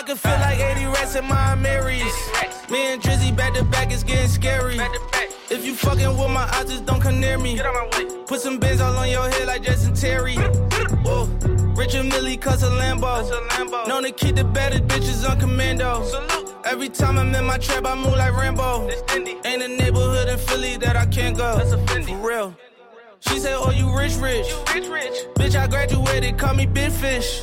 I can feel like 80 rats in my Marys. Me and Drizzy back to back is getting scary. If you fucking with my eyes, just don't come near me. Put some bins all on your head like Jason Terry. Whoa. Richard Millie cause a Lambo. Known to keep the baddest bitches on commando. Every time I'm in my trap, I move like Rambo. Ain't a neighborhood in Philly that I can't go. For real. She said, Oh, you rich, rich. rich rich Bitch, I graduated, call me Big Fish.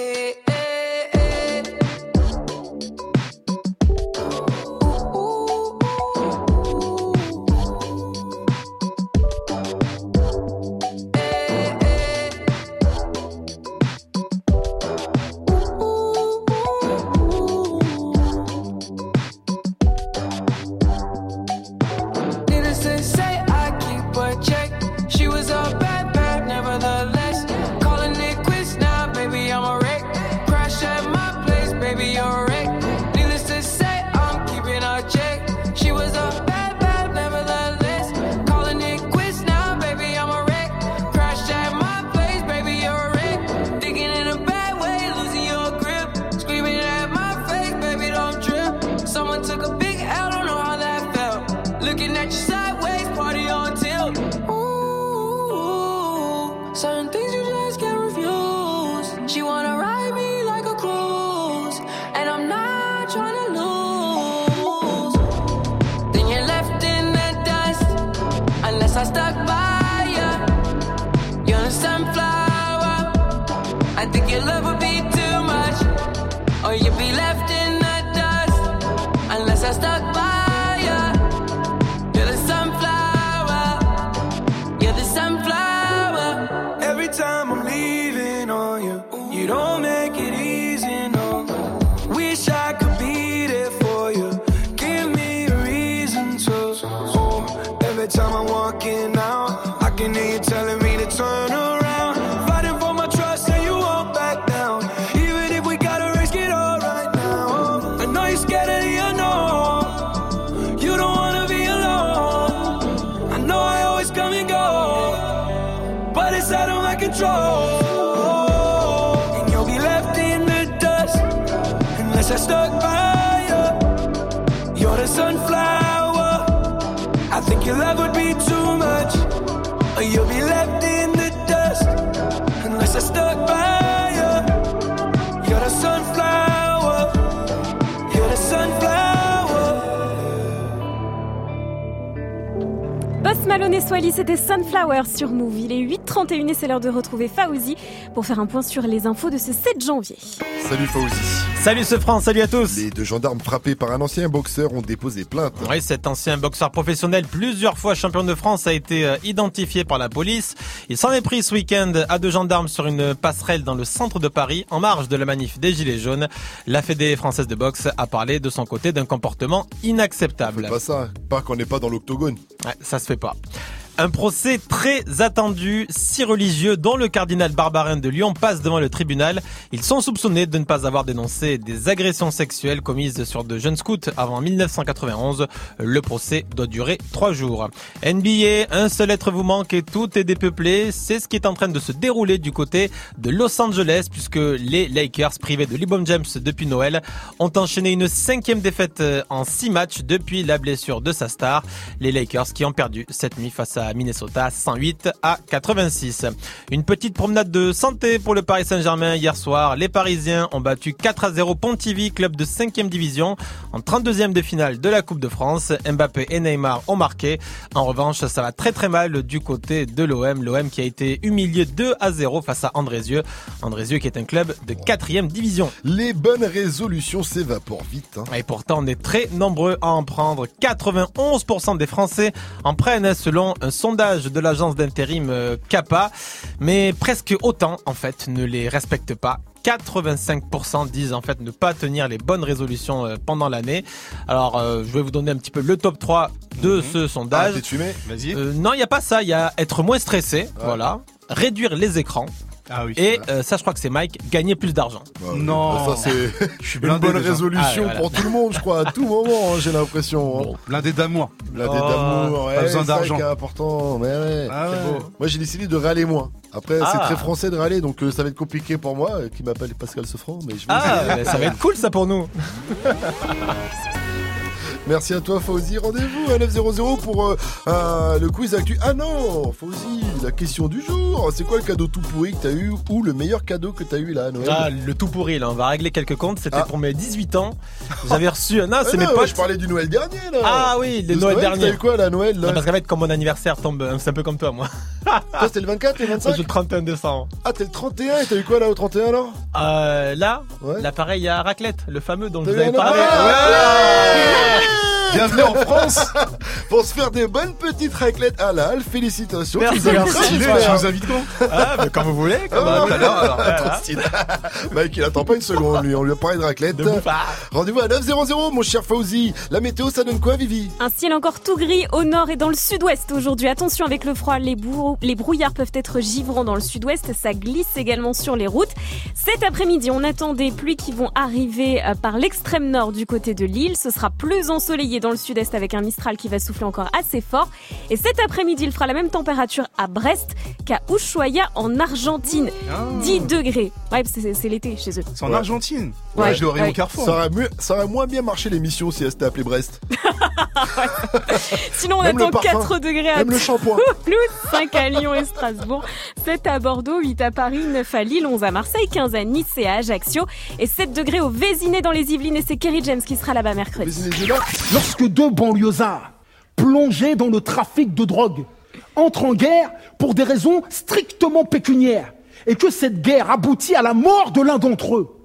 way. Sur Move. Il est 8h31 et c'est l'heure de retrouver Faouzi pour faire un point sur les infos de ce 7 janvier. Salut Fauzi. Salut ce France, salut à tous. Les deux gendarmes frappés par un ancien boxeur ont déposé plainte. Oui, cet ancien boxeur professionnel, plusieurs fois champion de France, a été euh, identifié par la police. Il s'en est pris ce week-end à deux gendarmes sur une passerelle dans le centre de Paris, en marge de la manif des Gilets jaunes. La Fédé française de boxe a parlé de son côté d'un comportement inacceptable. Pas ça, pas qu'on n'est pas dans l'octogone. Ouais, ça se fait pas. Un procès très attendu, si religieux, dont le cardinal Barbarin de Lyon passe devant le tribunal. Ils sont soupçonnés de ne pas avoir dénoncé des agressions sexuelles commises sur de jeunes scouts avant 1991. Le procès doit durer trois jours. NBA, un seul être vous manque et tout est dépeuplé. C'est ce qui est en train de se dérouler du côté de Los Angeles puisque les Lakers, privés de LeBron James depuis Noël, ont enchaîné une cinquième défaite euh, en six matchs depuis la blessure de sa star. Les Lakers qui ont perdu cette nuit face à Minnesota 108 à 86. Une petite promenade de santé pour le Paris Saint-Germain hier soir. Les Parisiens ont battu 4 à 0 Pontivy, club de 5e division, en 32e de finale de la Coupe de France. Mbappé et Neymar ont marqué. En revanche, ça va très très mal du côté de l'OM. L'OM qui a été humilié 2 à 0 face à Andrézieux. Andrézieux qui est un club de 4e division. Les bonnes résolutions s'évaporent vite. hein. Et pourtant, on est très nombreux à en prendre. 91% des Français en prennent selon un sondage de l'agence d'intérim euh, CAPA. Mais presque autant, en fait, ne les respectent pas. 85% disent en fait ne pas tenir les bonnes résolutions euh, pendant l'année. Alors euh, je vais vous donner un petit peu le top 3 de ce sondage. Vas-y. Euh, non, il n'y a pas ça, il y a être moins stressé, voilà, réduire les écrans. Ah oui, Et euh, ça, je crois que c'est Mike, gagner plus d'argent. Non. Ça, c'est une bonne résolution Ah, voilà. pour tout le monde, je crois, à tout moment, hein, j'ai l'impression. hein. Blindé d'amour. Blindé Oh, d'amour, ouais, pas besoin d'argent. important. Mais ouais. Ah ouais. C'est beau. Moi, j'ai décidé de râler moins. Après, c'est très français de râler, donc euh, ça va être compliqué pour moi, euh, qui m'appelle Pascal Sefranc, mais je vais Ah, ça va être cool ça pour nous. Merci à toi, Fauzi. Rendez-vous à 900 pour euh, euh, le quiz actu. Ah non, Fauzi, la question du jour. C'est quoi le cadeau tout pourri que t'as eu ou le meilleur cadeau que t'as eu là à Noël Ah, le tout pourri là, on va régler quelques comptes. C'était Ah. pour mes 18 ans. J'avais reçu. Non, Ah c'est mes non, potes. Je parlais du Noël dernier là. Ah oui, De Noël Noël, derniers. T'as eu quoi là, Noël là Non, parce qu'en fait, comme mon anniversaire tombe, euh, c'est un peu comme toi, moi. Toi, c'était le 24, le Moi, 25 j'ai le 31 décembre. Ah, t'es le 31 et t'as eu quoi là au 31 alors Euh, là, Ouais. l'appareil à raclette, le fameux dont je vous avais parlé. appareil Yeah. Bienvenue en France. Pour se faire des bonnes petites raclettes halal, félicitations. Merci, Tu merci. invites quand Ah, mais quand vous voulez, comme Ah, tout à l'heure. alors, Trop voilà. stylé. Mec, il attend pas une seconde, lui. On lui a parlé de raclette. De bouffard. Rendez-vous à 900, mon cher Fauzi. La météo, ça donne quoi, Vivi? Un ciel encore tout gris au nord et dans le sud-ouest aujourd'hui. Attention avec le froid, les, bourreaux- les brouillards peuvent être givrants dans le sud-ouest. Ça glisse également sur les routes. Cet après-midi, on attend des pluies qui vont arriver euh, par l'extrême nord du côté de l'île. Ce sera plus ensoleillé dans le sud-est avec un mistral qui va souffler encore assez fort. Et cet après-midi, il fera la même température à Brest qu'à Ushuaia en Argentine. 10 degrés. Ouais, c'est c'est l'été chez eux. C'est en Ouais. Argentine. Ouais. Ouais, je l'aurais Ouais. au Carrefour. ça aurait, mieux, ça aurait moins bien marché l'émission si elle s'était appelée Brest. Sinon, on Même attend parfum. 4 degrés à Même le shampoing. Toulouse, 5 à Lyon et Strasbourg, 7 à Bordeaux, 8 à Paris, 9 à Lille, 11 à Marseille, 15 à Nice et à Ajaccio et 7 degrés au Vésiné dans les Yvelines et c'est Kerry James qui sera là-bas mercredi. Lorsque deux banlieusards, plongés dans le trafic de drogue, entrent en guerre pour des raisons strictement pécuniaires, et que cette guerre aboutit à la mort de l'un d'entre eux,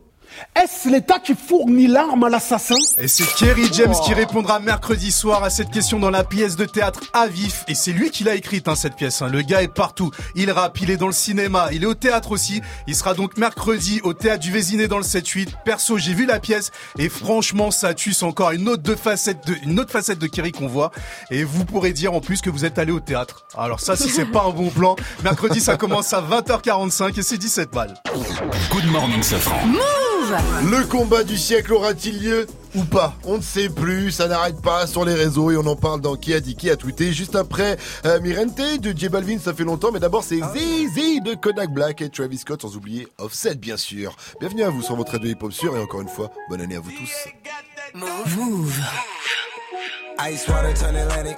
est-ce l'État qui fournit l'arme à l'assassin Et c'est Kerry James qui répondra mercredi soir à cette question dans la pièce de théâtre à vif. Et c'est lui qui l'a écrite, hein, cette pièce. hein. Le gars est partout. Il rappe, il est dans le cinéma, il est au théâtre aussi. Il sera donc mercredi au théâtre du Vésiné dans le 7-8. Perso, j'ai vu la pièce et franchement, ça tue. C'est encore une autre, de facette de, une autre facette de Kerry qu'on voit. Et vous pourrez dire en plus que vous êtes allé au théâtre. Alors ça, si c'est pas un bon plan, mercredi, ça commence à 20h45 et c'est 17 balles. Good morning, Safran. Le combat du siècle aura-t-il lieu ou pas? On ne sait plus, ça n'arrête pas sur les réseaux et on en parle dans Qui a dit qui a tweeté juste après euh, Mirente de J Balvin, ça fait longtemps, mais d'abord c'est Zizi de Kodak Black et Travis Scott, sans oublier Offset bien sûr. Bienvenue à vous sur votre radio hip-hop sûr et encore une fois, bonne année à vous tous. Move. Ice water turn Atlantic.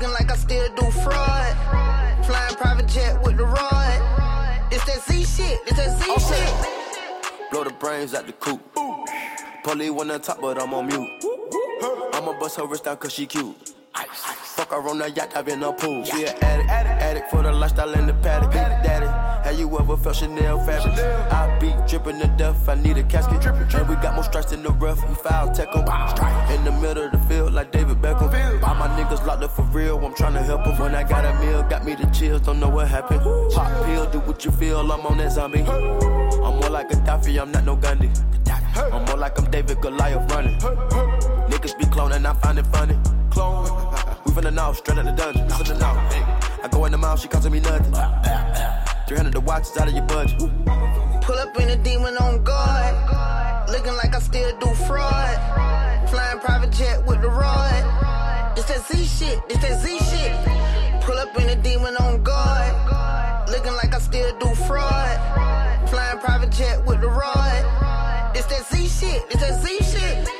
Looking like I still do fraud. Flying private jet with the rod. This that Z shit, this that Z shit. Blow the brains out the coop. Polly wanna talk, but I'm on mute. I'ma bust her wrist down cause she cute. Fuck truck or on a yacht, I've in a pool. She an addict, addict for the lifestyle in the paddock. Big daddy, have you ever felt Chanel fabric? I be dripping to death, I need a casket. And we got more strikes in the rough, we foul 'em. In the middle of the field, like David Beckham. All my niggas locked up for real, I'm trying to help help 'em. When I got a meal, got me the chills, don't know what happened. Pop pill, do what you feel, I'm on that zombie. I'm more like a Gaddafi, I'm not no Gandhi. I'm more like I'm David Goliath running. Niggas be cloning, I find it funny. Clone. We finna know, straight out the dungeon. Listen to now. I go in the mouth, she costing me nothing. 300 the watch is out of your budget. Pull up in a demon on guard. Looking like I still do fraud. Flying private jet with the rod. It's that Z shit, it's that Z shit. Pull up in a demon on guard. Looking like I still do fraud. Flying private jet with the rod. It's that Z shit, it's that Z shit.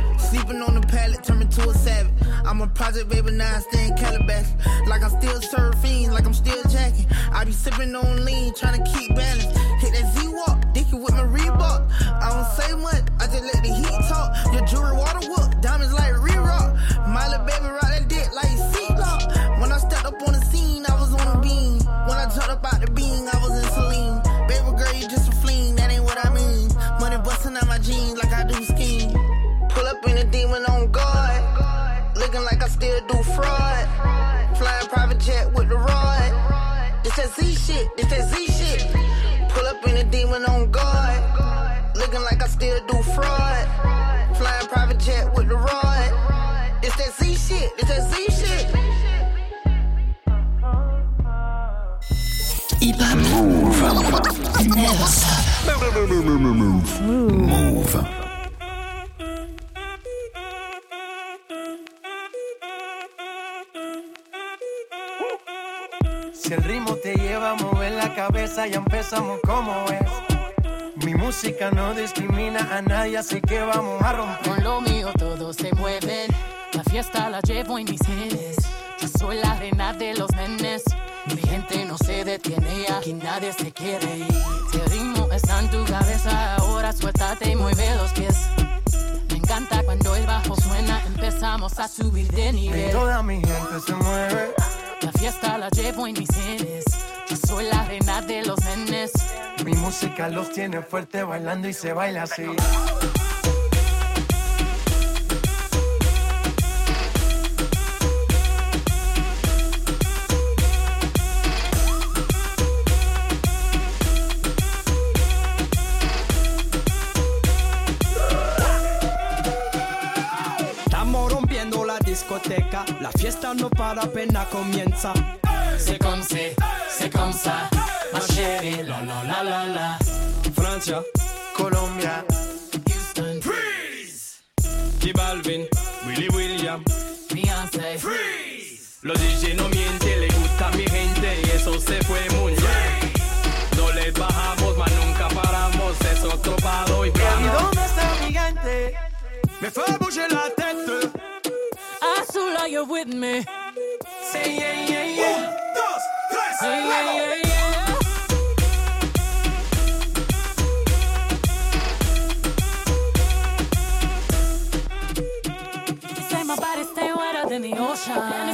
Sleeping on the pallet, turn me to a savage. I'm a project baby, now I stay in Calabash. Like I'm still surfing, like I'm still jacking. I be sipping on lean, trying to keep balance. Hit that Z-Walk, dicky with my Reebok. I don't say much, I just let the heat talk. Your jewelry water whoop, diamonds like re-rock. My little baby rock up in a demon on guard. Looking like I still do fraud. Flying private jet with the rod. It's that Z shit, it's that Z shit. Pull up in a demon on guard. Looking like I still do fraud. Flying private jet with the rod. It's that Z shit, it's that Z shit. Move. Never stop. Move. Si el ritmo te lleva a mover la cabeza, ya empezamos como es. Mi música no discrimina a nadie, así que vamos a romper. Con lo mío todos se mueven. La fiesta la llevo en mis genes. Yo soy la reina de los nenes. Mi gente no se detiene, aquí nadie se quiere ir. Si el ritmo está en tu cabeza, ahora suéltate y mueve los pies. Me encanta cuando el bajo suena, empezamos a subir de Y nivel. toda mi gente se mueve. La fiesta la llevo en mis genes. Yo soy la reina de los nenes. Mi música los tiene fuerte bailando y se baila así. Discoteca, la fiesta no para apenas comienza. C'est comme c'est, c'est comme ça. Ma chérie, la la la la la. Francia, Colombia, Houston, Freeze. J Balvin, Willy William, Beyoncé, Freeze. Los DJ no mienten, le gusta a mi gente y eso se fue muy bien. No les bajamos, mas nunca paramos, es otro palo y ¿Y dónde está mi gente? Me la tête. Azul, are you with me? Say yeah, yeah, yeah. Un, dos, tres, Yeah, yeah, yeah, yeah. Say my body stay wetter than the ocean.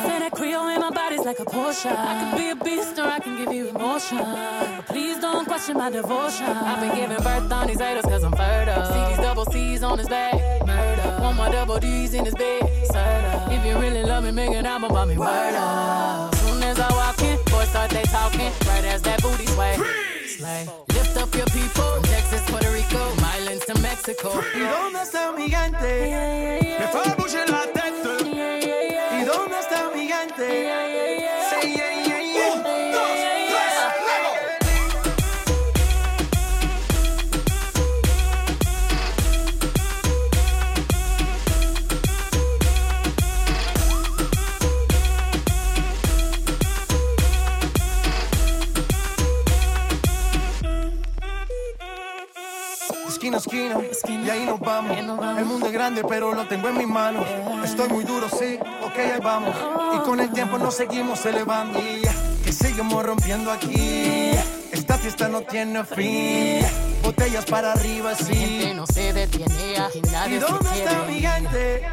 Like a Porsche. I could be a beast or I can give you emotion. But please don't question my devotion. I've been giving birth on these haters cause I'm fertile. See these double C's on his back. Murder. One more double D's in his bed. Serta. If you really love me, make an album about me. Word up. Soon as I walk in, boys start they talking. Right as that booty sway. Slay. Lift up your people. From Texas, Puerto Rico, Islands to Mexico. ¿Y dónde está mi gente? Esquina a esquina. Y ahí nos vamos. El mundo es grande, pero lo tengo en mis manos. Estoy muy duro, sí, ok, ahí vamos. Y con el tiempo nos seguimos elevando. Y que seguimos rompiendo aquí. Esta fiesta no tiene fin. Botellas para arriba, sí. no se detiene, nadie ¿Y dónde está mi gente?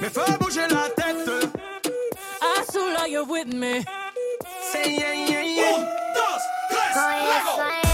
Me fue la tête. Azul, are you with me? Say yeah, yeah, yeah. Un, dos, tres, Worldwide,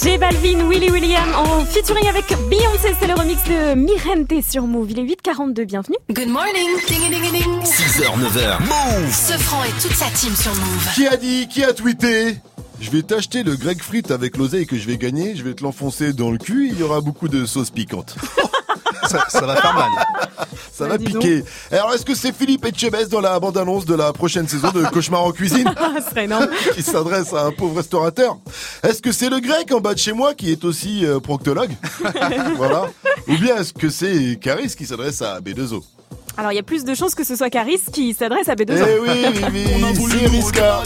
J Balvin, Willy William en featuring avec Beyoncé, c'est le remix de Mirente sur Move. Il est 8h42, bienvenue. Good morning. Ding ding ding. 6h, 9h. Move Ce franc et toute sa team sur Move. Qui a dit Qui a tweeté? Je vais t'acheter le grec frites avec l'oseille que je vais gagner, je vais te l'enfoncer dans le cul, il y aura beaucoup de sauce piquante. ça, ça va faire mal. Ça va piquer. Alors est-ce que c'est Philippe Etchebest dans la bande-annonce de la prochaine saison de Cauchemar en cuisine Ah, ce serait énorme. qui s'adresse à un pauvre restaurateur Est-ce que c'est le grec en bas de chez moi qui est aussi euh, proctologue Voilà. Ou bien est-ce que c'est Caris qui s'adresse à B2O Alors il y a plus de chances que ce soit Caris qui s'adresse à B2O. Eh oui, oui, oui, c'est Riska.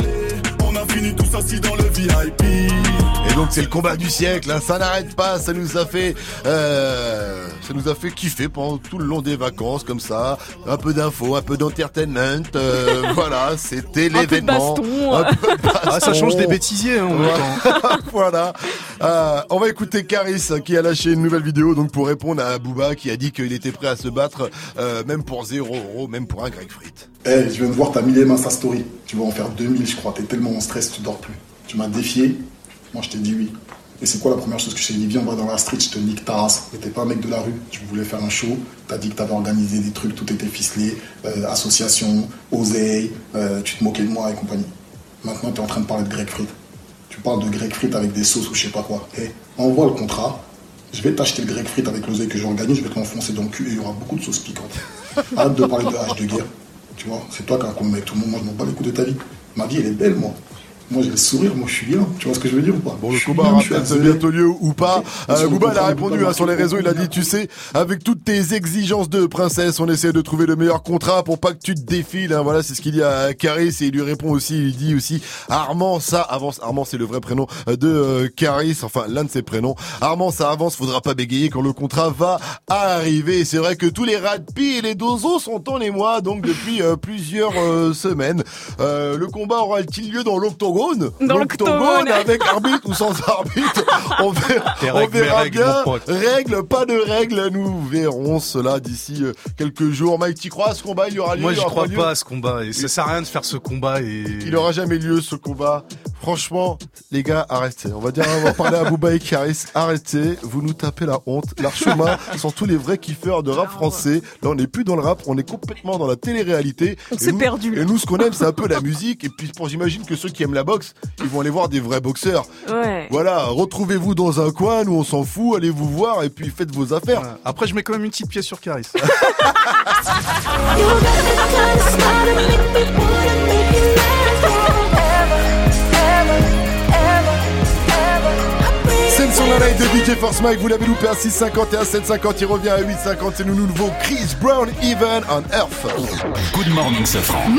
On a fini tous assis dans le VIP. Et donc c'est le combat du siècle, hein, ça n'arrête pas, ça nous a fait, euh, ça nous a fait kiffer pendant tout le long des vacances comme ça, un peu d'infos, un peu d'entertainment, euh, voilà, c'était Un peu de l'événement. baston. Un peu de Ah, ça change des bêtisiers, hein, en même Voilà. voilà. Euh, on va écouter Caris qui a lâché une nouvelle vidéo donc pour répondre à Booba qui a dit qu'il était prêt à se battre, euh, même pour 0 euros, même pour un grec frites. Eh, je viens de voir, t'as mis les mains Insta Story. Tu vas en faire 2000, je crois. T'es tellement en stress, tu dors plus. Tu m'as défié. Moi, je t'ai dit oui. Et c'est quoi la première chose que je t'ai dit? Viens, on va dans la street, je te nique ta race. Et t'es pas un mec de la rue. Tu voulais faire un show. T'as dit que t'avais organisé des trucs, tout était ficelé. Euh, association, oseille, euh, tu te moquais de moi et compagnie. Maintenant, t'es en train de parler de grec frites. Tu parles de grec frites avec des sauces ou je sais pas quoi. Eh, envoie le contrat. Je vais t'acheter le grec frites avec l'oseille que j'ai organisé. Je vais te l'enfoncer dans le cul et il y aura beaucoup de sauces piquantes. Arrête de parler de hache de guerre. Tu vois, c'est toi qui as un avec tout le monde. Moi, je m'en bats les coups de ta vie. Ma vie, elle est belle, moi. Moi, j'ai le sourire. Moi, je suis bien. Tu vois ce que je veux dire ou pas? Bon, le combat aura peut-être bientôt lieu ou pas? Euh, Booba il a répondu hein, sur les réseaux, il a dit, tu sais, avec toutes tes exigences de princesse, on essaie de trouver le meilleur contrat pour pas que tu te défiles. Hein, voilà, c'est ce qu'il dit à Caris et il lui répond aussi, il dit aussi, Armand, ça avance. Armand, c'est le vrai prénom de euh, Caris, enfin l'un de ses prénoms. Armand, ça avance, faudra pas bégayer quand le contrat va arriver. Et C'est vrai que tous les radpi et les dozos sont en émoi, donc depuis euh, plusieurs euh, semaines. Euh, le combat aura-t-il lieu dans l'octogone? Dans l'octogone. avec arbitre ou sans arbitre. On verra, on règles, bien. Règles, pas de règles. Nous verrons cela d'ici euh, quelques jours. Mike, tu crois à ce combat? Il y aura lieu Moi, aura crois pas à ce combat. Et ça sert à rien de faire ce combat. Et Il n'aura jamais lieu ce combat. Franchement, les gars, arrêtez. On va dire, on va parler à Booba et Karis. Arrêtez. Vous nous tapez la honte. L'archema sont tous les vrais kiffeurs de rap français. Là, on n'est plus dans le rap. On est complètement dans la télé-réalité. On Et s'est nous- perdu. Et nous, ce qu'on aime, c'est un peu la musique. Et puis, pour j'imagine que ceux qui aiment la boxe, ils vont aller voir des vrais boxeurs. Ouais. Voilà. Retrouvez-vous dans un coin. Nous, on s'en fout. Allez vous voir et puis faites vos affaires. Après, je mets quand même une petite pièce sur Caris. C'est le son la live de DJ Force Mike, vous l'avez loupé à 6,50 et à 7,50, il revient à 8,50, c'est le nouveau Chris Brown Even on Earth. Good morning, Safran.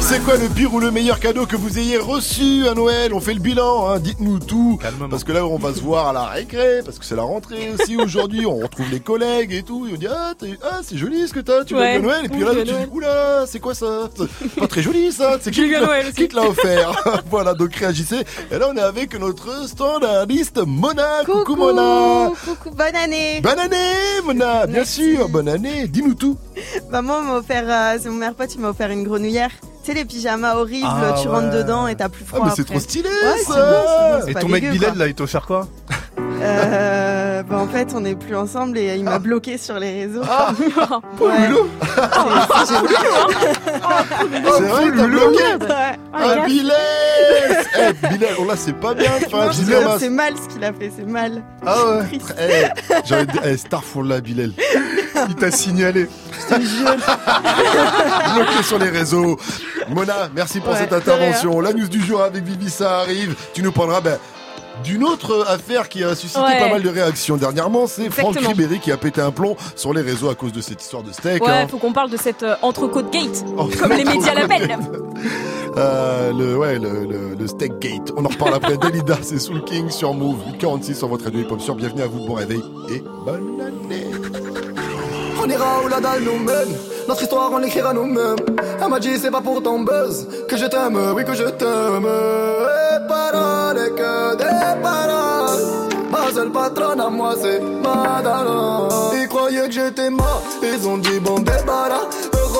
C'est quoi le pire ou le meilleur cadeau que vous ayez reçu à Noël? On fait le bilan, hein, dites-nous tout. Parce que là, on va se voir à la récré, parce que c'est la rentrée aussi. Aujourd'hui, on retrouve les collègues et tout, et on dit Ah, ah, c'est joli ce que t'as, tu Ouais. veux Noël. Et puis Oui, là, tu dis. Oula, c'est quoi ça? C'est Pas très joli ça, c'est qui, qui te- l'a offert? Voilà, donc réagissez. Et là, on est avec notre standardiste Mona. Coucou, Mona. Coucou, bonne année. Bonne année, Mona. Bien sûr, bonne année. Dis-nous tout. Maman m'a offert, euh, c'est mon meilleur pote, il m'a offert une grenouillère. Tu sais, les pyjamas horribles, Ah, tu ouais. rentres dedans et t'as plus froid. Ah, mais c'est trop stylé, Ouais, ça. bon, bon, Et ton mec Bilal, là, il t'a offert quoi? Euh, bah, en fait, on n'est plus ensemble et il m'a bloqué sur les réseaux. Ah. Loulou. C'est- vrai, t'as bloqué. Ah, Bilal Eh, Bilal, oh là, c'est pas bien c'est- mal ce qu'il a fait, c'est mal. Ah ouais Eh, de dire, eh, Starfall là, Bilal. Il t'a signalé. Bloqué sur les réseaux. Mona, merci pour Ouais, cette intervention. La news du jour avec Vivi, ça arrive. Tu nous parleras ben, d'une autre affaire qui a suscité Ouais. pas mal de réactions dernièrement. C'est Franck. Ribéry qui a pété un plomb sur les réseaux à cause de cette histoire de steak. Ouais, hein. faut qu'on parle de cette euh, entrecôte gate, Oh, comme les médias l'appellent. Euh, le, ouais, le, le, le steak gate. On en reparle après. Dalida, c'est Soul King sur Move. 46 sur votre radio hip-hop sur. Bienvenue à vous, bon réveil et bonne année. On ira où la dalle nous mène Notre histoire on l'écrira nous-mêmes. Elle m'a dit c'est pas pour ton buzz Que je t'aime, oui que je t'aime. Et paroles et que des paroles. Ma seule patronne à moi c'est Madonna Ils croyaient que j'étais mort. Ils ont dit bon débarras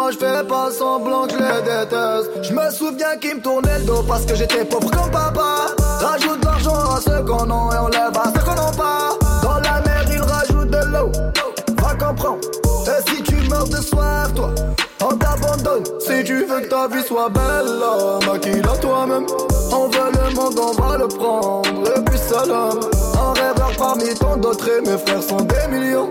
Moi je fais pas semblant que les déteste. Je me souviens qu'ils me tournaient le dos Parce que j'étais pauvre comme papa. Rajoute de l'argent à ceux qu'on a Et on à ceux qu'on n'a pas. Dans la mer ils rajoutent de l'eau. Va comprendre. Et si tu meurs de soif toi On t'abandonne. Si tu veux que ta vie soit belle Maquille-la toi-même On veut le monde on va le prendre. Et puis salam Un rêveur parmi tant d'autres. Et mes frères sont des millions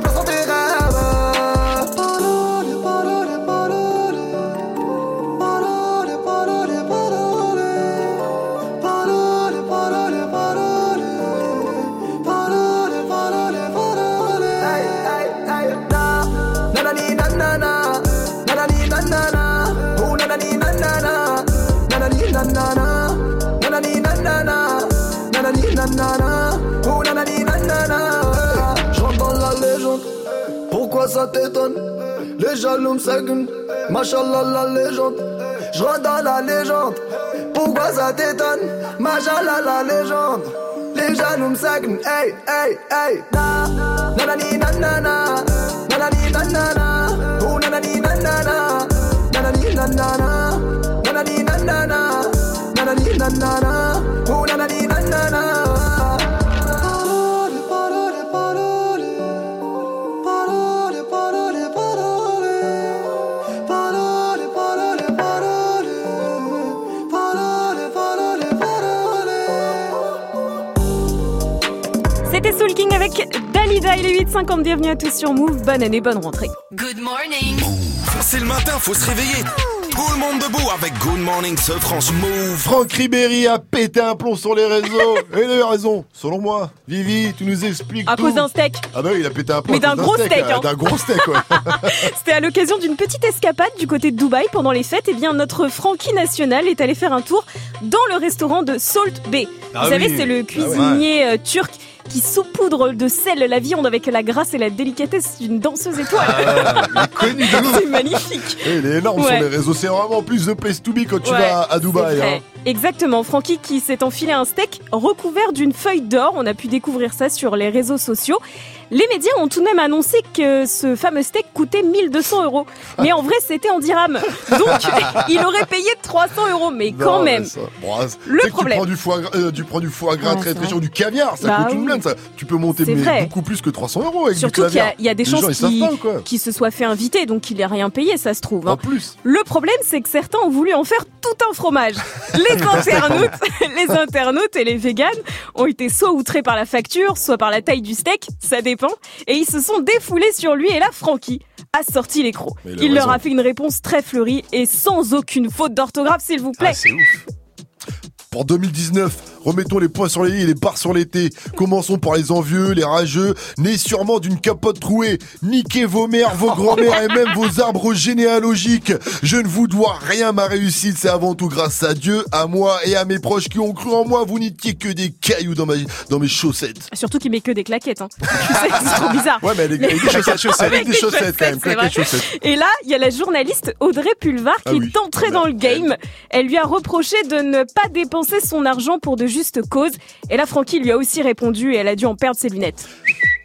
Les jaloux me seguent. Machallah, la légende. Je dans la légende. Pourquoi ça t'étonne? Machallah, la légende. Les jaloux me seguent. Hey, hey, hey. Na, nanani, nanana. Nanani, nanana. Oh, nanani, nanana. Nanani, nanana. Nanani, nanana. Nanani, nanana. Dalida, il est 8h50, bienvenue à tous sur Move, bonne année, bonne rentrée. Good morning. C'est le matin, faut se réveiller. Tout le monde debout avec Good Morning ce France Move. Franck Ribéry a pété un plomb sur les réseaux. Et il a eu raison, selon moi. Vivi, tu nous expliques À tout. cause d'un steak. Ah bah oui, il a pété un plomb. Mais d'un gros steak, euh, hein. D'un gros steak, ouais. C'était à l'occasion d'une petite escapade du côté de Dubaï pendant les fêtes. Et bien, notre Frankie national est allé faire un tour dans le restaurant de Salt Bay. Ah Vous savez, c'est le Ah ouais. cuisinier euh, turc qui saupoudre de sel la viande avec la grâce et la délicatesse d'une danseuse étoile. Ah, de c'est magnifique. Et il est énorme Ouais. sur les réseaux. C'est vraiment plus the place to be quand tu Ouais, vas à c'est Dubaï. Exactement, Francky qui s'est enfilé un steak recouvert d'une feuille d'or. On a pu découvrir ça sur les réseaux sociaux. Les médias ont tout de même annoncé que ce fameux steak coûtait 1200 euros. Mais en vrai, c'était en dirhams. Donc, il aurait payé 300 euros. Mais quand Non, même. mais ça- bon, c'est- Le problème. Tu prends du foie, gras- euh, tu prends du foie gras Ouais, très très cher, du caviar, ça Bah coûte une blinde. Ça. Tu peux monter mais beaucoup plus que 300 euros avec Surtout du qu'il y, il y a des chances qu'il se soit fait inviter, donc qu'il ait rien payé, ça se trouve. hein. En plus. Le problème, c'est que certains ont voulu en faire tout un fromage. Les internautes, les internautes et les véganes ont été soit outrés par la facture, soit par la taille du steak, ça dépend, et ils se sont défoulés sur lui et là, Francky a sorti les crocs. Il leur a fait une réponse très fleurie et sans aucune faute d'orthographe, s'il vous plaît. Pour 2019, remettons les points sur les i et les barres sur les t. Commençons par les envieux, les rageux, nés sûrement d'une capote trouée. Niquez vos mères, vos grands-mères et même vos arbres généalogiques. Je ne vous dois rien, ma réussite, c'est avant tout grâce à Dieu, à moi et à mes proches qui ont cru en moi. Vous n'étiez que des cailloux dans, ma, dans mes chaussettes. Surtout qu'il met que des claquettes. Hein. C'est trop bizarre. Ouais, mais avec, avec des chaussettes, avec des chaussettes quand même, claquettes chaussettes. Et là, il y a la journaliste Audrey Pulvar qui Ah oui. est entrée dans le game. Elle lui a reproché de ne pas dépenser son argent pour de justes causes. Et là, Francky lui a aussi répondu et elle a dû en perdre ses lunettes.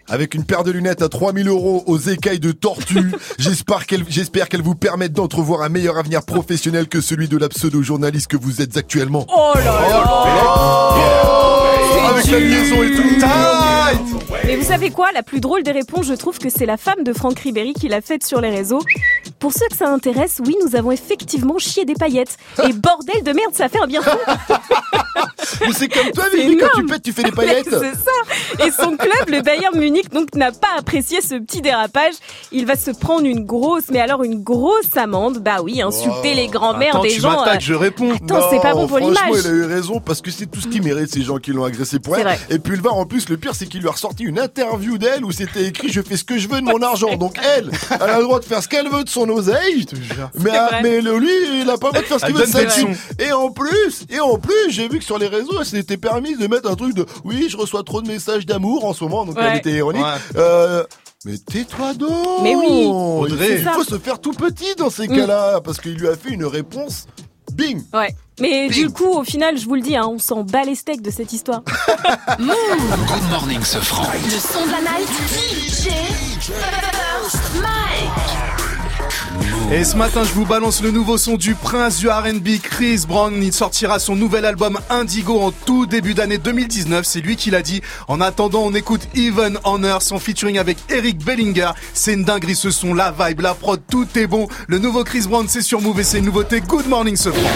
Avec une paire de lunettes à 3000 euros aux écailles de tortue, j'espère qu'elle, j'espère qu'elle vous permettent d'entrevoir un meilleur avenir professionnel que celui de la pseudo-journaliste que vous êtes actuellement. Oh là là Avec la liaison et tout. Mais vous savez quoi La plus drôle des réponses, je trouve que c'est la femme de Franck Ribéry qui l'a faite sur les réseaux. Pour ceux que ça intéresse, oui, nous avons effectivement chié des paillettes. Et bordel de merde, ça fait un bien fou Mais c'est comme toi, Vivi, quand tu pètes, tu fais des paillettes. C'est ça. Et son club, le Bayern Munich, donc n'a pas apprécié ce petit dérapage. Il va se prendre une grosse, mais alors une grosse amende. Bah oui, insulter les grands-mères des tu gens. euh, je réponds. Attends, c'est pas bon pour franchement, l'image. il a eu raison parce que c'est tout ce qu'il mérite, ces gens qui l'ont agressé pour elle. Et puis le var, en plus, le pire, c'est qu'il lui a ressorti une interview d'elle où c'était écrit Je fais ce que je veux de mon argent. Donc elle, elle a le droit de faire ce qu'elle veut de son oseille. Mais, mais le- lui, il a pas le droit de faire ce qu'il veut de sa. Et en plus, et en plus, j'ai vu que sur les réseaux, elle s'était permis de mettre un truc de Oui, je reçois trop de messages d'amour en ce moment. Donc Ouais. elle était ironique. Ouais. Euh, mais tais-toi donc Mais oui. Audrey. Il faut se faire tout petit dans ces Mm. cas-là Parce qu'il lui a fait une réponse Bing Ouais. Mais du coup, au final, je vous le dis, hein, on s'en bat les steaks de cette histoire. Good morning, ce franc. Le son de la night. DJ First Mike. Et ce matin, je vous balance le nouveau son du prince du R&B, Chris Brown. Il sortira son nouvel album Indigo en tout début d'année 2019. C'est lui qui l'a dit. En attendant, on écoute Even Honor, son featuring avec Eric Bellinger. C'est une dinguerie ce son, la vibe, la prod, tout est bon. Le nouveau Chris Brown, c'est sur Move et c'est une nouveauté. Good morning, ce franc.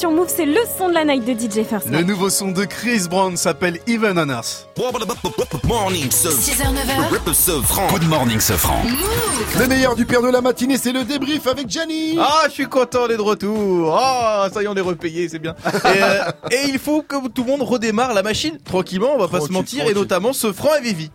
Sur Move, c'est le son de la night de DJ First. Le nouveau son de Chris Brown s'appelle Even on Earth. Morning, ce 6h, 9h. ce franc. Good morning, ce franc. Le meilleur du père de la matinée, c'est le débrief avec Gianni. Ah, je suis content d'être de retour. Ah, ça y est, on est repayé, c'est bien. Et, euh, et il faut que tout le monde redémarre la machine tranquillement, on va pas se Tranquille, mentir, et notamment ce franc et Vivi.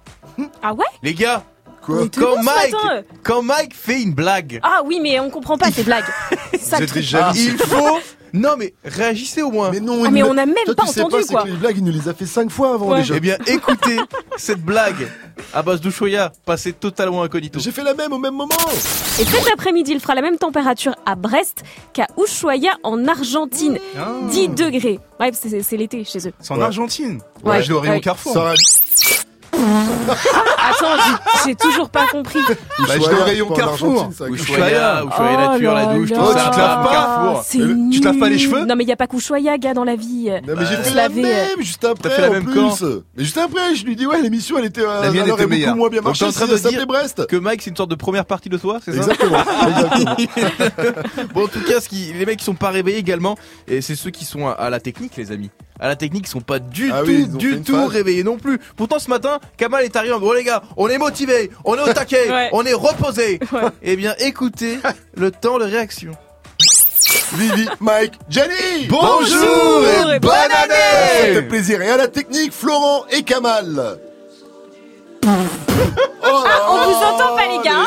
Ah ouais? Les gars, Quoi quand Mike, matin. quand Mike fait une blague, Ah oui, mais on comprend pas ces blagues. Ça, jaloux. il faut. Non mais réagissez au moins. Mais non, Ah, mais on a même Toi, pas tu sais entendu, c'est quoi. que les blagues, il nous les a fait cinq fois avant Ouais. déjà. Eh bien, écoutez cette blague à base d'Ushuaïa, passée totalement incognito. J'ai fait la même au même moment. Et cet après-midi, il fera la même température à Brest qu'à Ushuaia en Argentine. Ah. 10 degrés. Ouais, c'est- l'été chez eux. C'est en Ouais. Argentine. Ouais. Ouais, je l'aurais Ouais. au Carrefour. Ça Attends, j'ai- toujours pas compris. Bah, je au en Carrefour. Ça. Ushuaïa, Ushuaïa Oh nature, la là douche, tout là. Oh, ça. tu te laves pas Carrefour. Euh, tu te laves pas les cheveux Non, mais il y a pas qu'Ushuaia, gars, dans la vie. Non, mais j'ai Euh, fait la laver, même juste après. fait la même quand Mais juste après, je lui dis ouais, l'émission elle était. euh, La mienne était meilleure. beaucoup moins bien marché. en train de ça dire Brest. Que Mike, c'est une sorte de première partie de toi, c'est ça Exactement. Bon, en tout cas, les mecs qui sont pas réveillés également, et c'est ceux qui sont à la technique, les amis. À la technique, ils sont pas du Ah tout, oui, du tout phase. réveillés non plus. Pourtant, ce matin, Kamal est arrivé en disant, bon les gars, on est motivés, on est au taquet, Ouais. on est reposés. Ouais. Eh bien, écoutez le temps de réaction. Vivi, Mike, Jenny. Bonjour et bonne Ça année. fait plaisir. Et à la technique, Florent et Kamal. Oh Ah, on vous entend pas, les gars.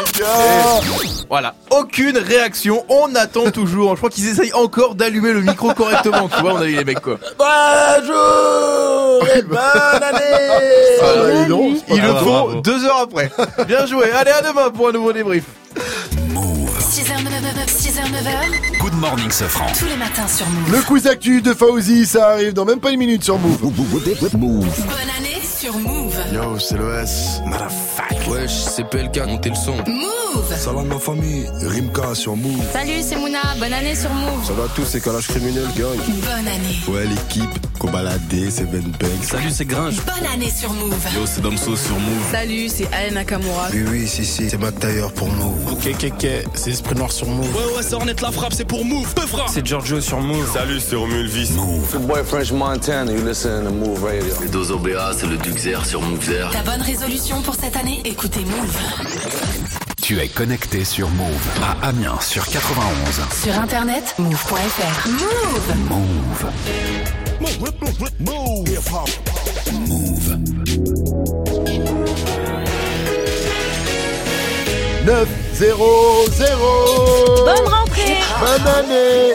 Voilà, aucune réaction, on attend toujours. Je crois qu'ils essayent encore d'allumer le micro correctement, tu vois, on a eu les mecs quoi. Bonjour et bonne année. Ah, bah, dis donc, c'est pas Ils le grave. font deux heures après. Bien joué, allez à demain pour un nouveau débrief. 6h, 9h, 6h, 9h. Good morning, ce franc. Tous les matins sur Move. Le quiz actu de Fauzi, ça arrive dans même pas une minute sur Move. Move. Bonne année sur Move. Yo, c'est le S. Motherfucker. Wesh, c'est PLK, montez le son. Move. Salam ma famille, Rimka sur Move. Salut, c'est Mouna. Bonne année sur Move. Ça va tous, c'est Kalash Criminel, gang. Bonne année. Ouais, l'équipe, Kobalade, Seven Banks. Salut, c'est Gringe. Bonne année sur Move. Yo, c'est Damso sur Move. Salut, c'est Alain Nakamura. Oui, oui, si, si, c'est Mac Taylor pour Move. Ok, ok, ok, c'est Esprit Noir sur Move. Ouais, ouais, c'est Ornette la frappe, c'est pour Move. Peu frappe. C'est Giorgio sur Move. Salut, c'est Romulvis. Move. Boy French Montana, you listen to Move Radio. Les deux OBA, c'est le Duxer sur Move Ta bonne résolution pour cette année Écoutez Move. Tu es connecté sur Move à Amiens sur 91. Sur internet, move.fr. Move. Move. Move. Hip hop. Move. 9 0 0 Bonne rentrée. Bonne année